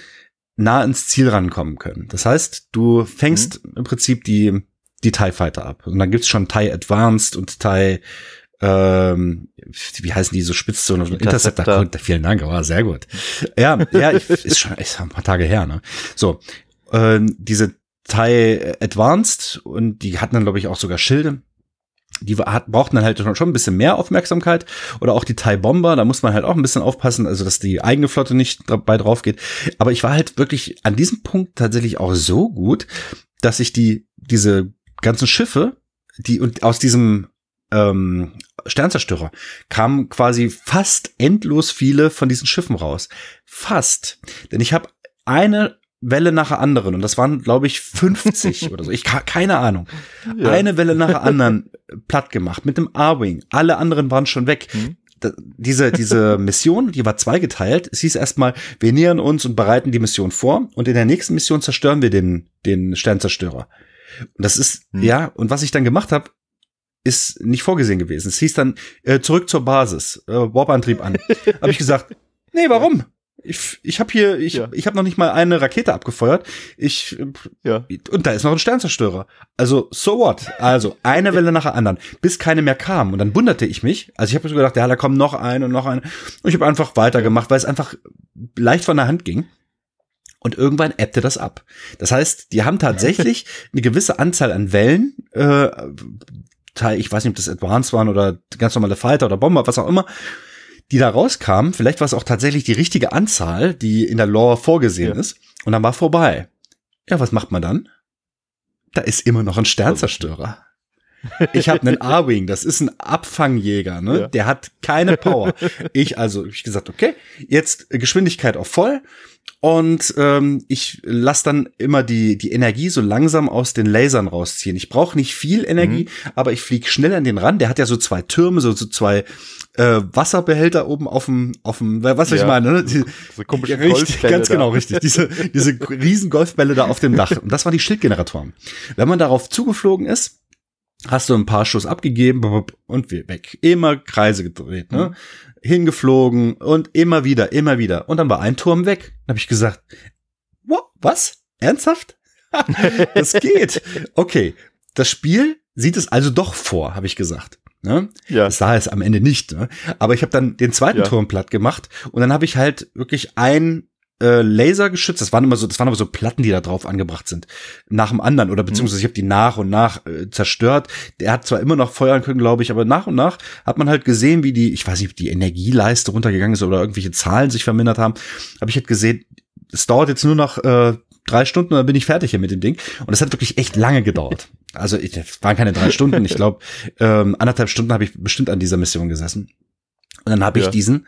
nah ins Ziel rankommen können. Das heißt, du fängst mhm. im Prinzip die, die TIE Fighter ab. Und dann gibt's schon TIE Advanced und TIE, ähm, wie heißen die so spitz so Interceptor. Interceptor. Vielen Dank, war oh, sehr gut. Ja, ja, ich, ist schon ist ein paar Tage her, ne? So, äh, diese TIE Advanced und die hatten dann, glaube ich, auch sogar Schilde die hat, brauchten dann halt schon ein bisschen mehr Aufmerksamkeit. Oder auch die Thai Bomber, da muss man halt auch ein bisschen aufpassen, also dass die eigene Flotte nicht dabei drauf geht. Aber ich war halt wirklich an diesem Punkt tatsächlich auch so gut, dass ich die, diese ganzen Schiffe, die und aus diesem ähm, Sternzerstörer kamen quasi fast endlos viele von diesen Schiffen raus. Fast. Denn ich habe eine Welle nach der anderen und das waren glaube ich 50 oder so. Ich keine Ahnung. Ja. Eine Welle nach der anderen platt gemacht mit dem A-Wing. Alle anderen waren schon weg. Mhm. diese diese Mission, die war zweigeteilt. Es hieß erstmal, wir nähern uns und bereiten die Mission vor und in der nächsten Mission zerstören wir den den Sternzerstörer. Und das ist mhm. ja und was ich dann gemacht habe, ist nicht vorgesehen gewesen. Es hieß dann äh, zurück zur Basis, äh, Warp-Antrieb an. habe ich gesagt, nee, warum? Ich, ich habe hier, ich, ja. ich habe noch nicht mal eine Rakete abgefeuert. Ich ja. und da ist noch ein Sternzerstörer. Also so what? Also eine Welle nach der anderen, bis keine mehr kam. Und dann wunderte ich mich. Also ich habe so gedacht, ja, da kommt noch eine und noch eine. Und ich habe einfach weitergemacht, weil es einfach leicht von der Hand ging. Und irgendwann ebbte das ab. Das heißt, die haben tatsächlich eine gewisse Anzahl an Wellen. Äh, Teil, ich weiß nicht, ob das Advanced waren oder ganz normale Fighter oder Bomber, was auch immer die da rauskamen. Vielleicht war es auch tatsächlich die richtige Anzahl, die in der Lore vorgesehen ja. ist. Und dann war vorbei. Ja, was macht man dann? Da ist immer noch ein Sternzerstörer. Ich habe einen A-Wing, das ist ein Abfangjäger, ne? Ja. Der hat keine Power. Ich also, ich gesagt, okay, jetzt Geschwindigkeit auf voll und ähm, ich lasse dann immer die die Energie so langsam aus den Lasern rausziehen. Ich brauche nicht viel Energie, mhm. aber ich fliege schnell an den Rand. Der hat ja so zwei Türme, so, so zwei äh, Wasserbehälter oben auf dem, auf dem, was ja, ich meine, ne? Die, so komische richtig, ganz da. genau, richtig. Diese, diese riesen Golfbälle da auf dem Dach. Und das waren die Schildgeneratoren. Wenn man darauf zugeflogen ist, hast du ein paar Schuss abgegeben und weg. Immer Kreise gedreht, ne? Mhm. Hingeflogen und immer wieder, immer wieder. Und dann war ein Turm weg. Dann habe ich gesagt, was? Ernsthaft? das geht. Okay. Das Spiel sieht es also doch vor, habe ich gesagt. Ne? Ja. Das sah es am Ende nicht. Ne? Aber ich habe dann den zweiten ja. Turm platt gemacht und dann habe ich halt wirklich ein äh, Lasergeschütz, das waren immer so, das waren aber so Platten, die da drauf angebracht sind, nach dem anderen oder beziehungsweise ich habe die nach und nach äh, zerstört. Der hat zwar immer noch feuern können, glaube ich, aber nach und nach hat man halt gesehen, wie die, ich weiß nicht, ob die Energieleiste runtergegangen ist oder irgendwelche Zahlen sich vermindert haben, aber ich halt gesehen, es dauert jetzt nur noch äh, drei Stunden und dann bin ich fertig hier mit dem Ding. Und das hat wirklich echt lange gedauert. Also ich, das waren keine drei Stunden. Ich glaube, ähm, anderthalb Stunden habe ich bestimmt an dieser Mission gesessen. Und dann habe ja. ich diesen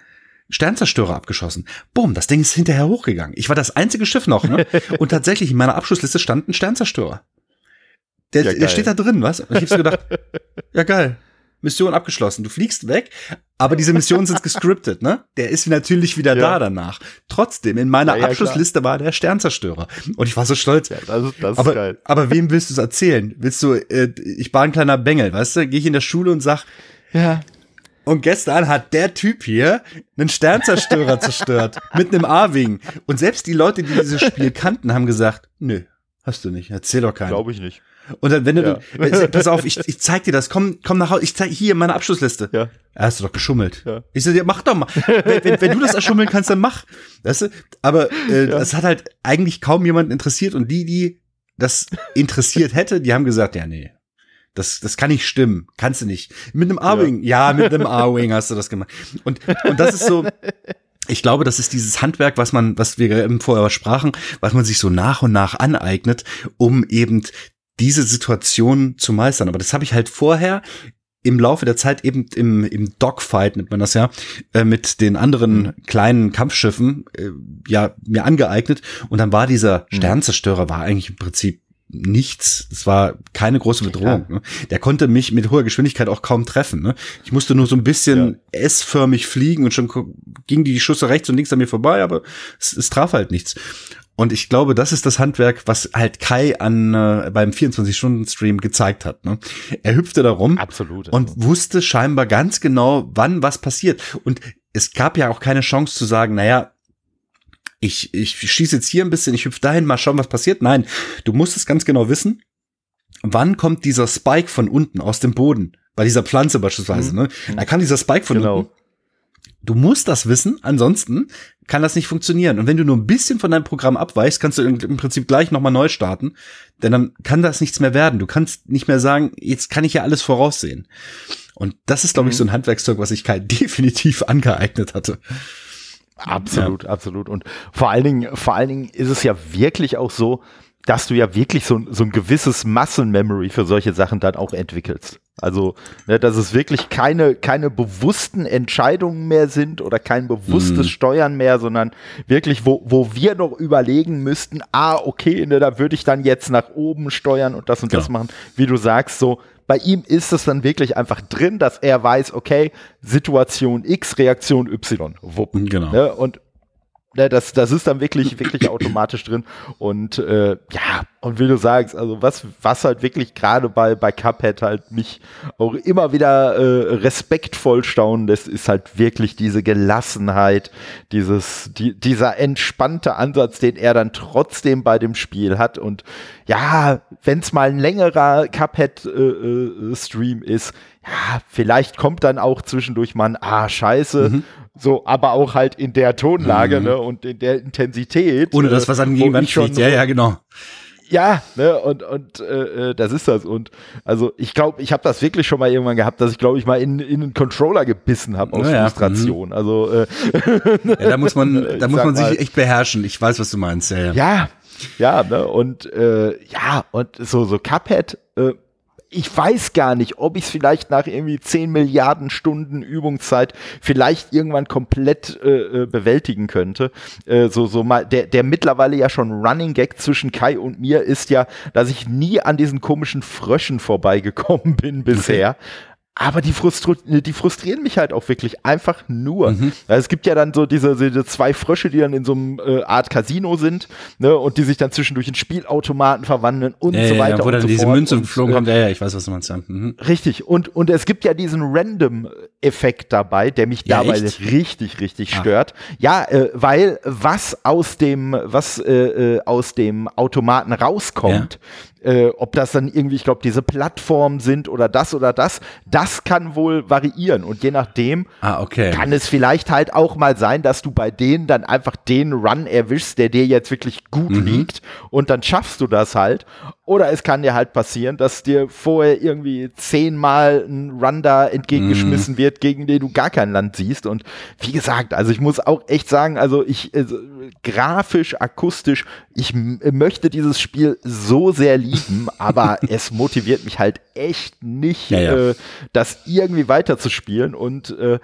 Sternzerstörer abgeschossen. Bumm, das Ding ist hinterher hochgegangen. Ich war das einzige Schiff noch. Ne? Und tatsächlich in meiner Abschlussliste stand ein Sternzerstörer. Der, ja, der steht da drin, was? Und ich habe so gedacht, ja geil. Mission abgeschlossen. Du fliegst weg, aber diese Missionen sind gescriptet, ne? Der ist natürlich wieder ja. da danach. Trotzdem, in meiner ja, ja, Abschlussliste war der Sternzerstörer. Und ich war so stolz. Ja, das ist, das aber, ist geil. Aber wem willst du es erzählen? Willst du, äh, ich war ein kleiner Bengel, weißt du? Gehe ich in der Schule und sag, ja. Und gestern hat der Typ hier einen Sternzerstörer zerstört mit einem A-Wing. Und selbst die Leute, die dieses Spiel kannten, haben gesagt, nö, hast du nicht. Erzähl doch keinen. Glaube ich nicht. Und dann, wenn du, ja. pass auf, ich, ich zeig dir das, komm, komm nach Hause, ich zeig hier meine Abschlussliste. Ja. ja hast du doch geschummelt. Ja. Ich so, ja, mach doch mal. wenn, wenn, wenn, du das erschummeln kannst, dann mach. Weißt du? Aber äh, ja. das hat halt eigentlich kaum jemanden interessiert und die, die das interessiert hätte, die haben gesagt, ja, nee. Das, das kann nicht stimmen. Kannst du nicht. Mit einem A-Wing. Ja. ja, mit einem A-Wing hast du das gemacht. Und, und das ist so, ich glaube, das ist dieses Handwerk, was man, was wir eben vorher sprachen, was man sich so nach und nach aneignet, um eben diese Situation zu meistern. Aber das habe ich halt vorher im Laufe der Zeit eben im, im Dogfight, nennt man das ja, äh, mit den anderen mhm. kleinen Kampfschiffen äh, ja mir angeeignet. Und dann war dieser mhm. Sternzerstörer, war eigentlich im Prinzip nichts. Es war keine große Bedrohung. Ne? Der konnte mich mit hoher Geschwindigkeit auch kaum treffen. Ne? Ich musste nur so ein bisschen ja. S-förmig fliegen und schon ging die Schüsse rechts und links an mir vorbei, aber es, es traf halt nichts. Und ich glaube, das ist das Handwerk, was halt Kai an äh, beim 24-Stunden-Stream gezeigt hat. Ne? Er hüpfte da rum Absolut, und wusste scheinbar ganz genau, wann was passiert. Und es gab ja auch keine Chance zu sagen, naja, ich, ich schieße jetzt hier ein bisschen, ich hüpfe dahin, mal schauen, was passiert. Nein, du musst es ganz genau wissen, wann kommt dieser Spike von unten aus dem Boden. Bei dieser Pflanze beispielsweise. Mhm. Ne? Da kann dieser Spike von genau. unten Du musst das wissen, ansonsten kann das nicht funktionieren. Und wenn du nur ein bisschen von deinem Programm abweichst, kannst du im Prinzip gleich nochmal neu starten, denn dann kann das nichts mehr werden. Du kannst nicht mehr sagen, jetzt kann ich ja alles voraussehen. Und das ist, glaube ich, so ein mhm. Handwerkszeug, was ich Kai definitiv angeeignet hatte. Absolut, ja. absolut. Und vor allen Dingen, vor allen Dingen ist es ja wirklich auch so, dass du ja wirklich so, so ein gewisses Muscle Memory für solche Sachen dann auch entwickelst. Also, ne, dass es wirklich keine, keine bewussten Entscheidungen mehr sind oder kein bewusstes mhm. Steuern mehr, sondern wirklich, wo, wo wir noch überlegen müssten, ah, okay, ne, da würde ich dann jetzt nach oben steuern und das und genau. das machen. Wie du sagst, so, bei ihm ist es dann wirklich einfach drin, dass er weiß, okay, Situation X, Reaktion Y, wupp. Genau. Ne, und das, das ist dann wirklich, wirklich automatisch drin. Und äh, ja, und wie du sagst, also was, was halt wirklich gerade bei, bei Cuphead halt mich auch immer wieder äh, respektvoll staunen lässt, ist halt wirklich diese Gelassenheit, dieses, die, dieser entspannte Ansatz, den er dann trotzdem bei dem Spiel hat. Und ja, wenn es mal ein längerer Cuphead-Stream äh, äh, ist, ja, vielleicht kommt dann auch zwischendurch mal ein Ah, scheiße. Mhm. So, aber auch halt in der Tonlage, mhm. ne, und in der Intensität. Ohne das, was an die Wand fliegt. Ja, ja, genau. Ja, ne, und, und äh, äh, das ist das. Und also ich glaube, ich habe das wirklich schon mal irgendwann gehabt, dass ich, glaube ich, mal in, in einen Controller gebissen habe aus ja, Frustration. Mhm. Also äh, ja, da muss man, da muss man sich echt beherrschen. Ich weiß, was du meinst. Ja, ja. ja, ja ne, und äh, ja, und so, so Cuphead, äh, ich weiß gar nicht, ob ich es vielleicht nach irgendwie 10 Milliarden Stunden Übungszeit vielleicht irgendwann komplett äh, äh, bewältigen könnte. Äh, so, so mal, der, der mittlerweile ja schon Running Gag zwischen Kai und mir ist ja, dass ich nie an diesen komischen Fröschen vorbeigekommen bin bisher. Aber die, frustri die frustrieren mich halt auch wirklich einfach nur. Mhm. Also es gibt ja dann so diese, diese zwei Frösche, die dann in so einem äh, Art Casino sind ne, und die sich dann zwischendurch in Spielautomaten verwandeln und ja, so weiter. Ja, wo dann so diese fort. Münze geflogen äh, kommt, ja, ja, ich weiß, was du meinst. Mhm. Richtig, und, und es gibt ja diesen Random-Effekt dabei, der mich ja, dabei echt? richtig, richtig ah. stört. Ja, äh, weil was aus dem, was äh, äh aus dem Automaten rauskommt, ja äh, ob das dann irgendwie, ich glaube, diese Plattformen sind oder das oder das, das kann wohl variieren. Und je nachdem ah, okay. kann es vielleicht halt auch mal sein, dass du bei denen dann einfach den Run erwischst, der dir jetzt wirklich gut mhm. liegt und dann schaffst du das halt. Oder es kann dir halt passieren, dass dir vorher irgendwie zehnmal ein Run da entgegengeschmissen mm. wird, gegen den du gar kein Land siehst. Und wie gesagt, also ich muss auch echt sagen, also ich also, grafisch, akustisch, ich möchte dieses Spiel so sehr lieben, aber es motiviert mich halt echt nicht, ja, ja. Äh, das irgendwie weiterzuspielen. Und äh,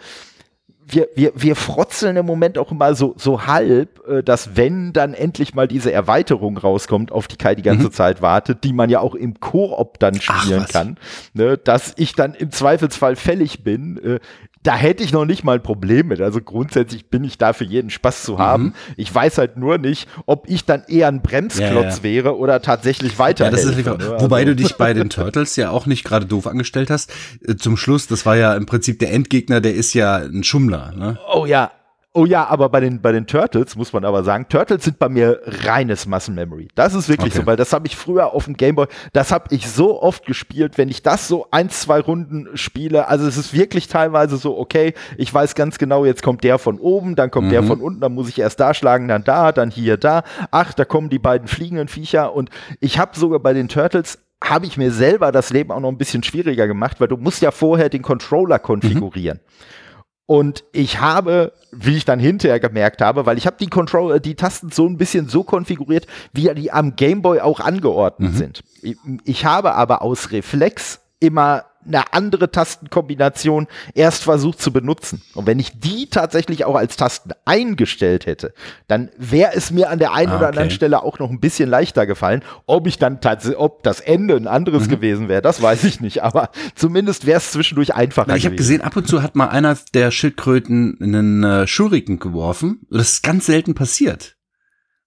wir, wir, wir frotzeln im Moment auch immer so, so halb, äh, dass wenn dann endlich mal diese Erweiterung rauskommt, auf die Kai die ganze mhm. Zeit wartet, die man ja auch im Koop dann spielen Ach, kann, ne, dass ich dann im Zweifelsfall fällig bin. Äh, da hätte ich noch nicht mal ein Problem mit. Also grundsätzlich bin ich da für jeden Spaß zu haben. Mhm. Ich weiß halt nur nicht, ob ich dann eher ein Bremsklotz ja, ja. wäre oder tatsächlich weiter. Ja, das ist ne? Wobei also. du dich bei den Turtles ja auch nicht gerade doof angestellt hast. Äh, zum Schluss, das war ja im Prinzip der Endgegner, der ist ja ein Schummler. Ne? Oh ja, Oh ja, aber bei den, bei den Turtles muss man aber sagen, Turtles sind bei mir reines Muscle-Memory. Das ist wirklich okay. so, weil das habe ich früher auf dem Gameboy, das habe ich so oft gespielt, wenn ich das so ein, zwei Runden spiele. Also es ist wirklich teilweise so, okay, ich weiß ganz genau, jetzt kommt der von oben, dann kommt mhm. der von unten, dann muss ich erst da schlagen, dann da, dann hier, da. Ach, da kommen die beiden fliegenden Viecher. Und ich habe sogar bei den Turtles habe ich mir selber das Leben auch noch ein bisschen schwieriger gemacht, weil du musst ja vorher den Controller konfigurieren. Mhm. Und ich habe, wie ich dann hinterher gemerkt habe, weil ich habe die Controller, die Tasten so ein bisschen so konfiguriert, wie die am Gameboy auch angeordnet mhm. sind. Ich, ich habe aber aus Reflex immer eine andere Tastenkombination erst versucht zu benutzen. Und wenn ich die tatsächlich auch als Tasten eingestellt hätte, dann wäre es mir an der einen ah, oder anderen Stelle auch noch ein bisschen leichter gefallen. Ob ich dann tatsächlich, ob das Ende ein anderes mhm. gewesen wäre, das weiß ich nicht. Aber zumindest wäre es zwischendurch einfacher. Na, ich habe gesehen, ab und zu hat mal einer der Schildkröten einen äh, Schuriken geworfen. Das ist ganz selten passiert.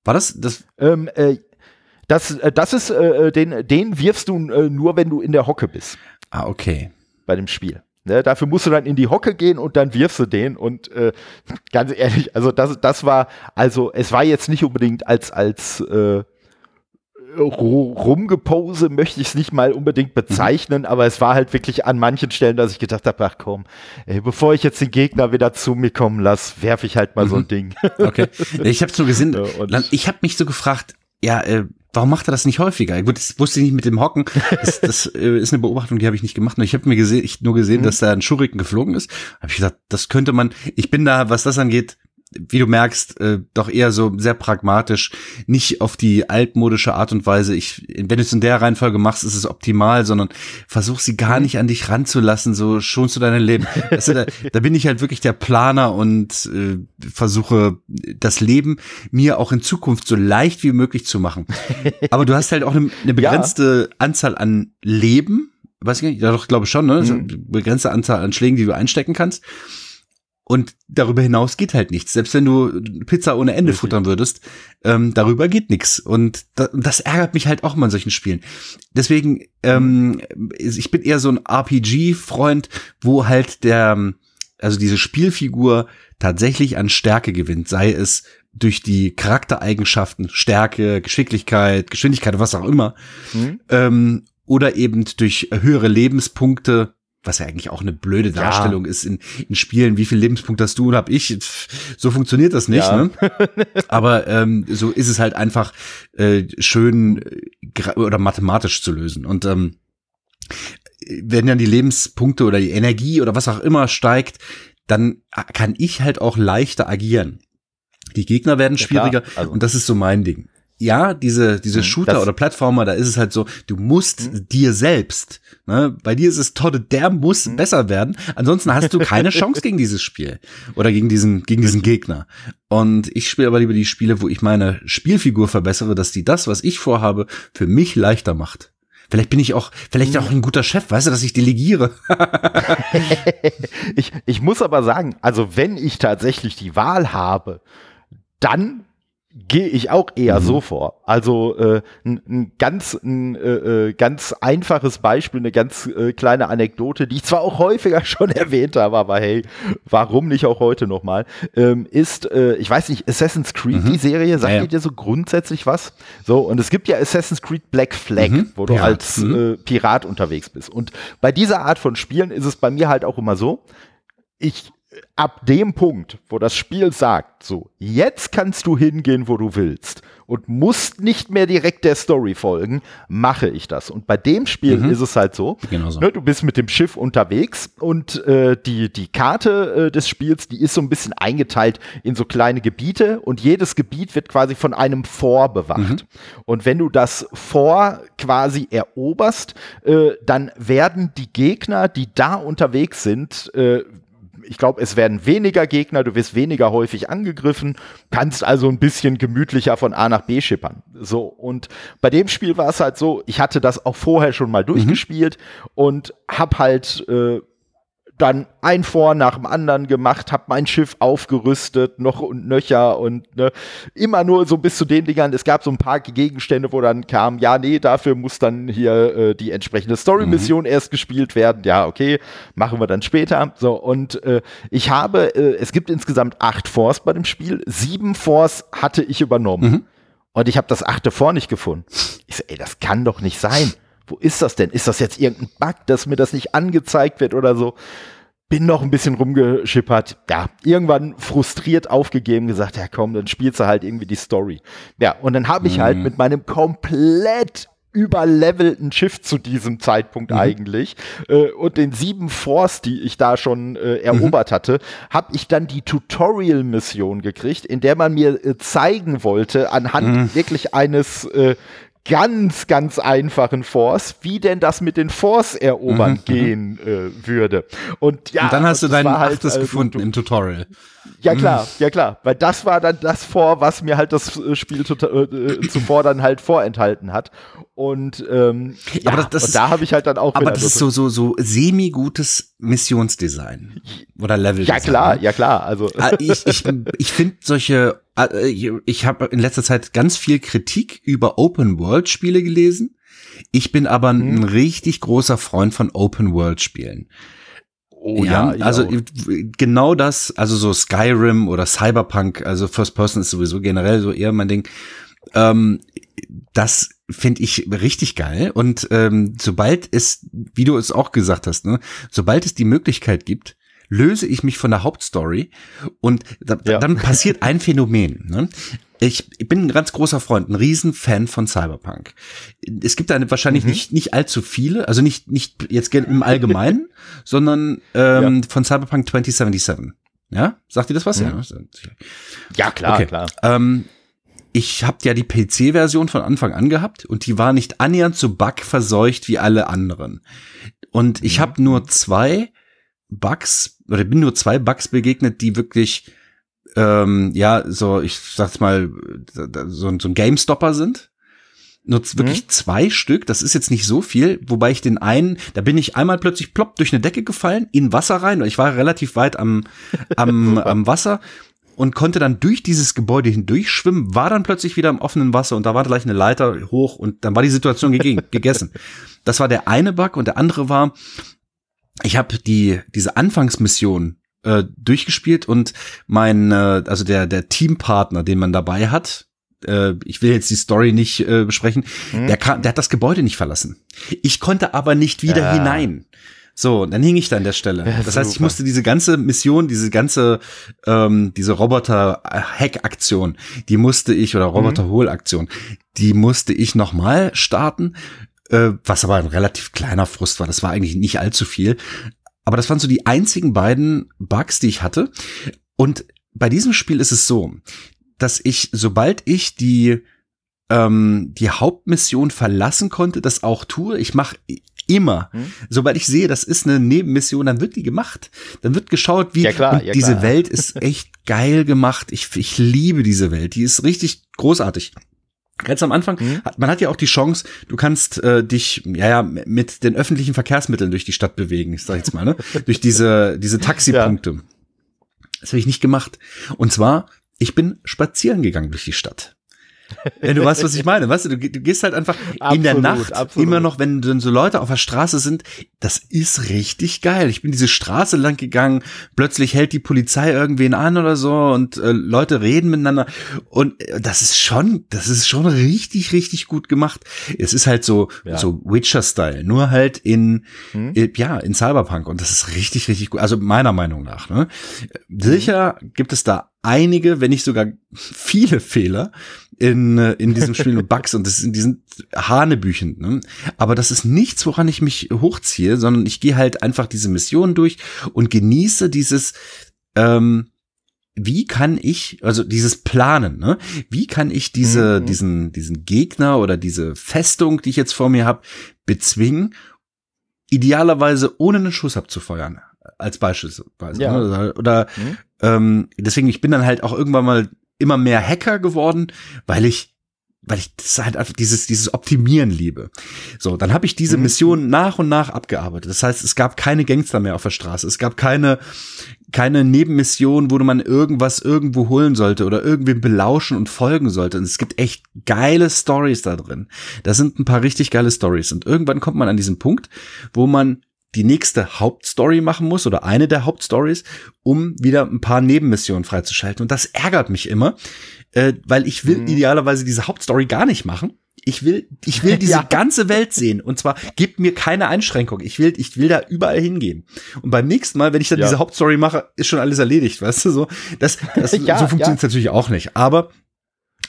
War das das? Ähm, äh, das, äh, das ist, äh, äh, den, den wirfst du äh, nur, wenn du in der Hocke bist. Ah, okay. Bei dem Spiel. Ne, dafür musst du dann in die Hocke gehen und dann wirfst du den. Und äh, ganz ehrlich, also das, das war, also es war jetzt nicht unbedingt als, als äh, rumgepose möchte ich es nicht mal unbedingt bezeichnen, mhm. aber es war halt wirklich an manchen Stellen, dass ich gedacht habe, ach komm, ey, bevor ich jetzt den Gegner wieder zu mir kommen lasse, werfe ich halt mal mhm. so ein mhm. Ding. Okay, ich habe so gesehen, ich habe mich so gefragt, ja, äh, warum macht er das nicht häufiger? Gut, das wusste ich nicht mit dem Hocken. Das, das äh, ist eine Beobachtung, die habe ich nicht gemacht. Ich habe mir gesehen, ich nur gesehen, mhm. dass da ein Schuriken geflogen ist. Habe ich gesagt, das könnte man. Ich bin da, was das angeht, wie du merkst, äh, doch eher so sehr pragmatisch, nicht auf die altmodische Art und Weise. Ich, wenn du es in der Reihenfolge machst, ist es optimal, sondern versuch sie gar nicht an dich ranzulassen, so schonst du dein Leben. Weißt du, da, da bin ich halt wirklich der Planer und äh, versuche das Leben mir auch in Zukunft so leicht wie möglich zu machen. Aber du hast halt auch eine, eine begrenzte ja. Anzahl an Leben, weiß ich nicht, ja doch, glaube ich schon, ne? Mhm. Begrenzte Anzahl an Schlägen, die du einstecken kannst. Und darüber hinaus geht halt nichts. Selbst wenn du Pizza ohne Ende Richtig. futtern würdest, ähm, darüber geht nichts. Und da, das ärgert mich halt auch mal in solchen Spielen. Deswegen, ähm, ich bin eher so ein RPG-Freund, wo halt der, also diese Spielfigur tatsächlich an Stärke gewinnt, sei es durch die Charaktereigenschaften, Stärke, Geschicklichkeit, Geschwindigkeit, was auch immer, mhm. ähm, oder eben durch höhere Lebenspunkte, was ja eigentlich auch eine blöde Darstellung ja. ist in, in Spielen, wie viel Lebenspunkte hast du und hab ich, so funktioniert das nicht, ja. ne? Aber ähm, so ist es halt einfach äh, schön äh, oder mathematisch zu lösen. Und ähm, wenn dann die Lebenspunkte oder die Energie oder was auch immer steigt, dann kann ich halt auch leichter agieren. Die Gegner werden schwieriger ja, also. und das ist so mein Ding. Ja, diese, diese mhm, Shooter das oder Plattformer, da ist es halt so, du musst mhm. dir selbst, ne, bei dir ist es Todd, der muss mhm. besser werden, ansonsten hast du keine Chance gegen dieses Spiel oder gegen diesen, gegen diesen Gegner. Und ich spiele aber lieber die Spiele, wo ich meine Spielfigur verbessere, dass die das, was ich vorhabe, für mich leichter macht. Vielleicht bin ich auch, vielleicht auch ein guter Chef, weißt du, dass ich delegiere. ich, ich muss aber sagen, also wenn ich tatsächlich die Wahl habe, dann gehe ich auch eher mhm. so vor. Also äh, ein, ein ganz ein, äh, äh, ganz einfaches Beispiel, eine ganz äh, kleine Anekdote, die ich zwar auch häufiger schon erwähnt habe, aber hey, warum nicht auch heute nochmal, ähm, ist, äh, ich weiß nicht, Assassin's Creed, mhm. die Serie, sagt ja, ja. dir so grundsätzlich was? So, und es gibt ja Assassin's Creed Black Flag, mhm. wo du ja. als mhm. äh, Pirat unterwegs bist. Und bei dieser Art von Spielen ist es bei mir halt auch immer so, ich ab dem Punkt, wo das Spiel sagt, so, jetzt kannst du hingehen, wo du willst und musst nicht mehr direkt der Story folgen, mache ich das. Und bei dem Spiel mhm. ist es halt so, genau so. Ne, du bist mit dem Schiff unterwegs und äh, die, die Karte äh, des Spiels, die ist so ein bisschen eingeteilt in so kleine Gebiete und jedes Gebiet wird quasi von einem Fort bewacht. Mhm. Und wenn du das Fort quasi eroberst, äh, dann werden die Gegner, die da unterwegs sind, äh, ich glaube, es werden weniger Gegner, du wirst weniger häufig angegriffen, kannst also ein bisschen gemütlicher von A nach B schippern. So, und bei dem Spiel war es halt so, ich hatte das auch vorher schon mal mhm. durchgespielt mhm. und hab halt äh, dann ein Vor nach dem anderen gemacht, hab mein Schiff aufgerüstet, noch und nöcher und ne, immer nur so bis zu den Dingern. Es gab so ein paar Gegenstände, wo dann kam, ja, nee, dafür muss dann hier äh, die entsprechende Story-Mission mhm. erst gespielt werden. Ja, okay, machen wir dann später. So, und äh, ich habe, äh, es gibt insgesamt acht Force bei dem Spiel. Sieben Force hatte ich übernommen. Mhm. Und ich habe das achte Vor nicht gefunden. Ich so, ey, das kann doch nicht sein wo ist das denn? Ist das jetzt irgendein Bug, dass mir das nicht angezeigt wird oder so? Bin noch ein bisschen rumgeschippert. Ja, irgendwann frustriert aufgegeben, gesagt, ja komm, dann spielst du halt irgendwie die Story. Ja, und dann habe ich halt mhm. halt mit meinem komplett überlevelten Schiff zu diesem Zeitpunkt mhm. eigentlich äh, und den sieben Force, die ich da schon äh, erobert mhm. hatte, habe ich dann die Tutorial-Mission gekriegt, in der man mir äh, zeigen wollte, anhand mhm. wirklich eines äh, ganz, ganz einfachen Force, wie denn das mit den Force-Erobern mhm, mhm, gehen äh, würde. Und ja, und dann hast du deinen halt, achtes also, gefunden im Tutorial. Ja klar, mhm. ja klar, weil das war dann das vor, was mir halt das äh, Spiel äh, äh, zuvor dann halt vorenthalten hat. Und, ähm, ja, aber das, das und da habe ich halt dann auch. Aber das ist so so so semi gutes Missionsdesign oder Level. Ja klar, ne? ja klar. Also ah, ich ich, ich finde solche. Ich habe in letzter Zeit ganz viel Kritik über Open World Spiele gelesen. Ich bin aber ein mhm. richtig großer Freund von Open World Spielen. Oh ja, ja also genau das, also so Skyrim oder Cyberpunk, also First Person ist sowieso generell so eher mein Ding. Ähm, das finde ich richtig geil. Und ähm, sobald es, wie du es auch gesagt hast, ne, sobald es die Möglichkeit gibt, löse ich mich von der Hauptstory und da, ja. dann passiert ein Phänomen. Ne? Ich, bin ein ganz großer Freund, ein Riesenfan von Cyberpunk. Es gibt da wahrscheinlich mhm. nicht, nicht allzu viele, also nicht, nicht jetzt im Allgemeinen, sondern ähm, ja. von Cyberpunk 2077. Ja, sagt ihr das was? Mhm. Ja, ja klar, okay. klar. Ähm, ich habe ja die PC-Version von Anfang an gehabt und die war nicht annähernd so bugverseucht wie alle anderen. Und ich mhm. habe nur zwei Bugs oder bin nur zwei Bugs begegnet, die wirklich ähm, ja so ich sag's mal so, so ein GameStopper sind. nur wirklich mhm. zwei Stück, das ist jetzt nicht so viel, wobei ich den einen, da bin ich einmal plötzlich plopp durch eine Decke gefallen, in Wasser rein, ich war relativ weit am, am, am Wasser und konnte dann durch dieses Gebäude hindurch schwimmen, war dann plötzlich wieder im offenen Wasser und da war gleich eine Leiter hoch und dann war die Situation gegessen. Das war der eine Bug und der andere war, ich habe die diese Anfangsmission äh, durchgespielt und mein äh, also der der Teampartner, den man dabei hat, äh, ich will jetzt die Story nicht äh, besprechen, hm. der, kann, der hat das Gebäude nicht verlassen. Ich konnte aber nicht wieder ja. hinein. So, dann hing ich da an der Stelle. Ja, das heißt, ich musste diese ganze Mission, diese ganze, ähm, diese Roboter-Hack-Aktion, die musste ich, oder Roboter-Hol-Aktion, die musste ich nochmal starten, äh, was aber ein relativ kleiner Frust war. Das war eigentlich nicht allzu viel. Aber das waren so die einzigen beiden Bugs, die ich hatte. Und bei diesem Spiel ist es so, dass ich, sobald ich die ähm, die Hauptmission verlassen konnte, das auch tue. Ich mache immer, hm? sobald ich sehe, das ist eine Nebenmission, dann wird die gemacht. Dann wird geschaut, wie ja, klar, ja, diese klar. Welt ist echt geil gemacht. Ich, ich liebe diese Welt. Die ist richtig großartig. Ganz am Anfang, mhm. hat, man hat ja auch die Chance, du kannst äh, dich ja, ja mit den öffentlichen Verkehrsmitteln durch die Stadt bewegen, ich sag jetzt mal, ne? durch diese diese Taxipunkte. Ja. Das habe ich nicht gemacht. Und zwar ich bin spazieren gegangen durch die Stadt. Wenn du weißt, was ich meine, weißt du, du, du gehst halt einfach absolut, in der Nacht absolut. immer noch, wenn dann so Leute auf der Straße sind, das ist richtig geil. Ich bin diese Straße lang gegangen, plötzlich hält die Polizei irgendwen an oder so und äh, Leute reden miteinander und äh, das ist schon, das ist schon richtig, richtig gut gemacht. Es ist halt so, ja. so Witcher-Style, nur halt in, hm? äh, ja, in Cyberpunk und das ist richtig, richtig gut. Also meiner Meinung nach, ne? Sicher gibt es da einige, wenn nicht sogar viele Fehler in, äh, in diesem Spiel und Bugs und das sind, die sind Hanebüchen. Ne? Aber das ist nichts, woran ich mich hochziehe, sondern ich gehe halt einfach diese Mission durch und genieße dieses, ähm, wie kann ich, also dieses Planen, ne? Wie kann ich diese, mhm. diesen, diesen Gegner oder diese Festung, die ich jetzt vor mir habe, bezwingen, idealerweise ohne einen Schuss abzufeuern als beispielsweise. Ja. Ne? Oder mhm. Ähm, deswegen, ich bin dann halt auch irgendwann mal immer mehr Hacker geworden, weil ich weil ich das halt einfach dieses dieses Optimieren liebe. So, dann habe ich diese mhm. Mission nach und nach abgearbeitet. Das heißt, es gab keine Gangster mehr auf der Straße. Es gab keine keine Nebenmission, wo man irgendwas irgendwo holen sollte oder irgendwem belauschen und folgen sollte. Und es gibt echt geile Stories da drin. Da sind ein paar richtig geile Stories. Und irgendwann kommt man an diesen Punkt, wo man die nächste Hauptstory machen muss oder eine der Hauptstories, um wieder ein paar Nebenmissionen freizuschalten. Und das ärgert mich immer, äh, weil ich will mhm. idealerweise diese Hauptstory gar nicht machen. Ich will, ich will diese ja. ganze Welt sehen. Und zwar gibt mir keine Einschränkung. Ich will, ich will da überall hingehen. Und beim nächsten Mal, wenn ich dann ja. diese Hauptstory mache, ist schon alles erledigt, weißt du so. Das, das ja, so funktioniert natürlich auch nicht. Aber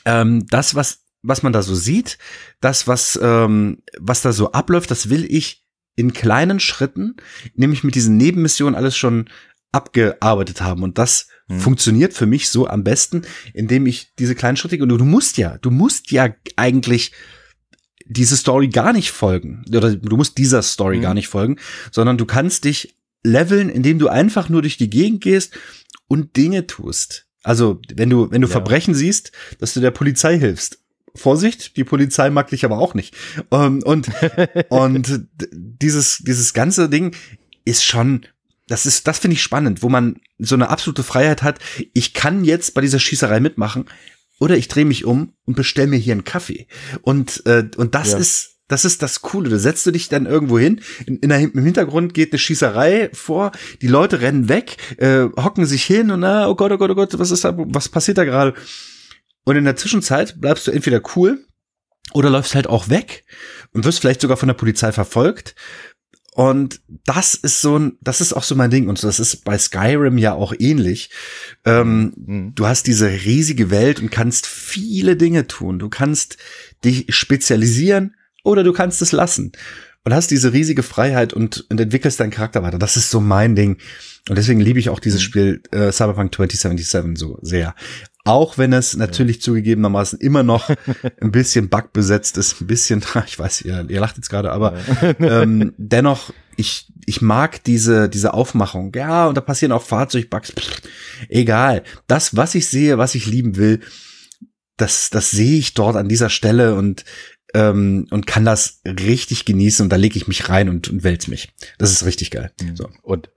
ähm, das, was was man da so sieht, das, was, ähm, was da so abläuft, das will ich in kleinen Schritten, nämlich mit diesen Nebenmissionen alles schon abgearbeitet haben. Und das hm. funktioniert für mich so am besten, indem ich diese kleinen Schritte, und du, musst ja, du musst ja eigentlich diese Story gar nicht folgen. Oder du musst dieser Story hm. gar nicht folgen, sondern du kannst dich leveln, indem du einfach nur durch die Gegend gehst und Dinge tust. Also, wenn du, wenn du ja. Verbrechen siehst, dass du der Polizei hilfst. Vorsicht, die Polizei mag dich aber auch nicht. Ähm, und, und dieses, dieses ganze Ding ist schon, das ist, das finde ich spannend, wo man so eine absolute Freiheit hat. Ich kann jetzt bei dieser Schießerei mitmachen oder ich drehe mich um und bestell mir hier einen Kaffee. Und, äh, und das ja. ist, das ist das Coole. Da setzt du dich dann irgendwo hin. In, in der, Im Hintergrund geht eine Schießerei vor. Die Leute rennen weg, äh, hocken sich hin und na, oh Gott, oh Gott, oh Gott, was ist da, was passiert da gerade? Und in der Zwischenzeit bleibst du entweder cool oder läufst halt auch weg und wirst vielleicht sogar von der Polizei verfolgt. Und das ist so ein, das ist auch so mein Ding. Und das ist bei Skyrim ja auch ähnlich. Ähm, mhm. Du hast diese riesige Welt und kannst viele Dinge tun. Du kannst dich spezialisieren oder du kannst es lassen. Und hast diese riesige Freiheit und, und entwickelst deinen Charakter weiter. Das ist so mein Ding. Und deswegen liebe ich auch dieses mhm. Spiel äh, Cyberpunk 2077 so sehr. Auch wenn es natürlich ja. zugegebenermaßen immer noch ein bisschen bugbesetzt ist, ein bisschen, ich weiß, ihr, ihr lacht jetzt gerade, aber ja. ähm, dennoch, ich, ich mag diese, diese Aufmachung. Ja, und da passieren auch Fahrzeugbugs. Pff, egal. Das, was ich sehe, was ich lieben will, das, das sehe ich dort an dieser Stelle und ähm, und kann das richtig genießen und da lege ich mich rein und, und wälz mich. Das ist richtig geil. Mhm. So. Und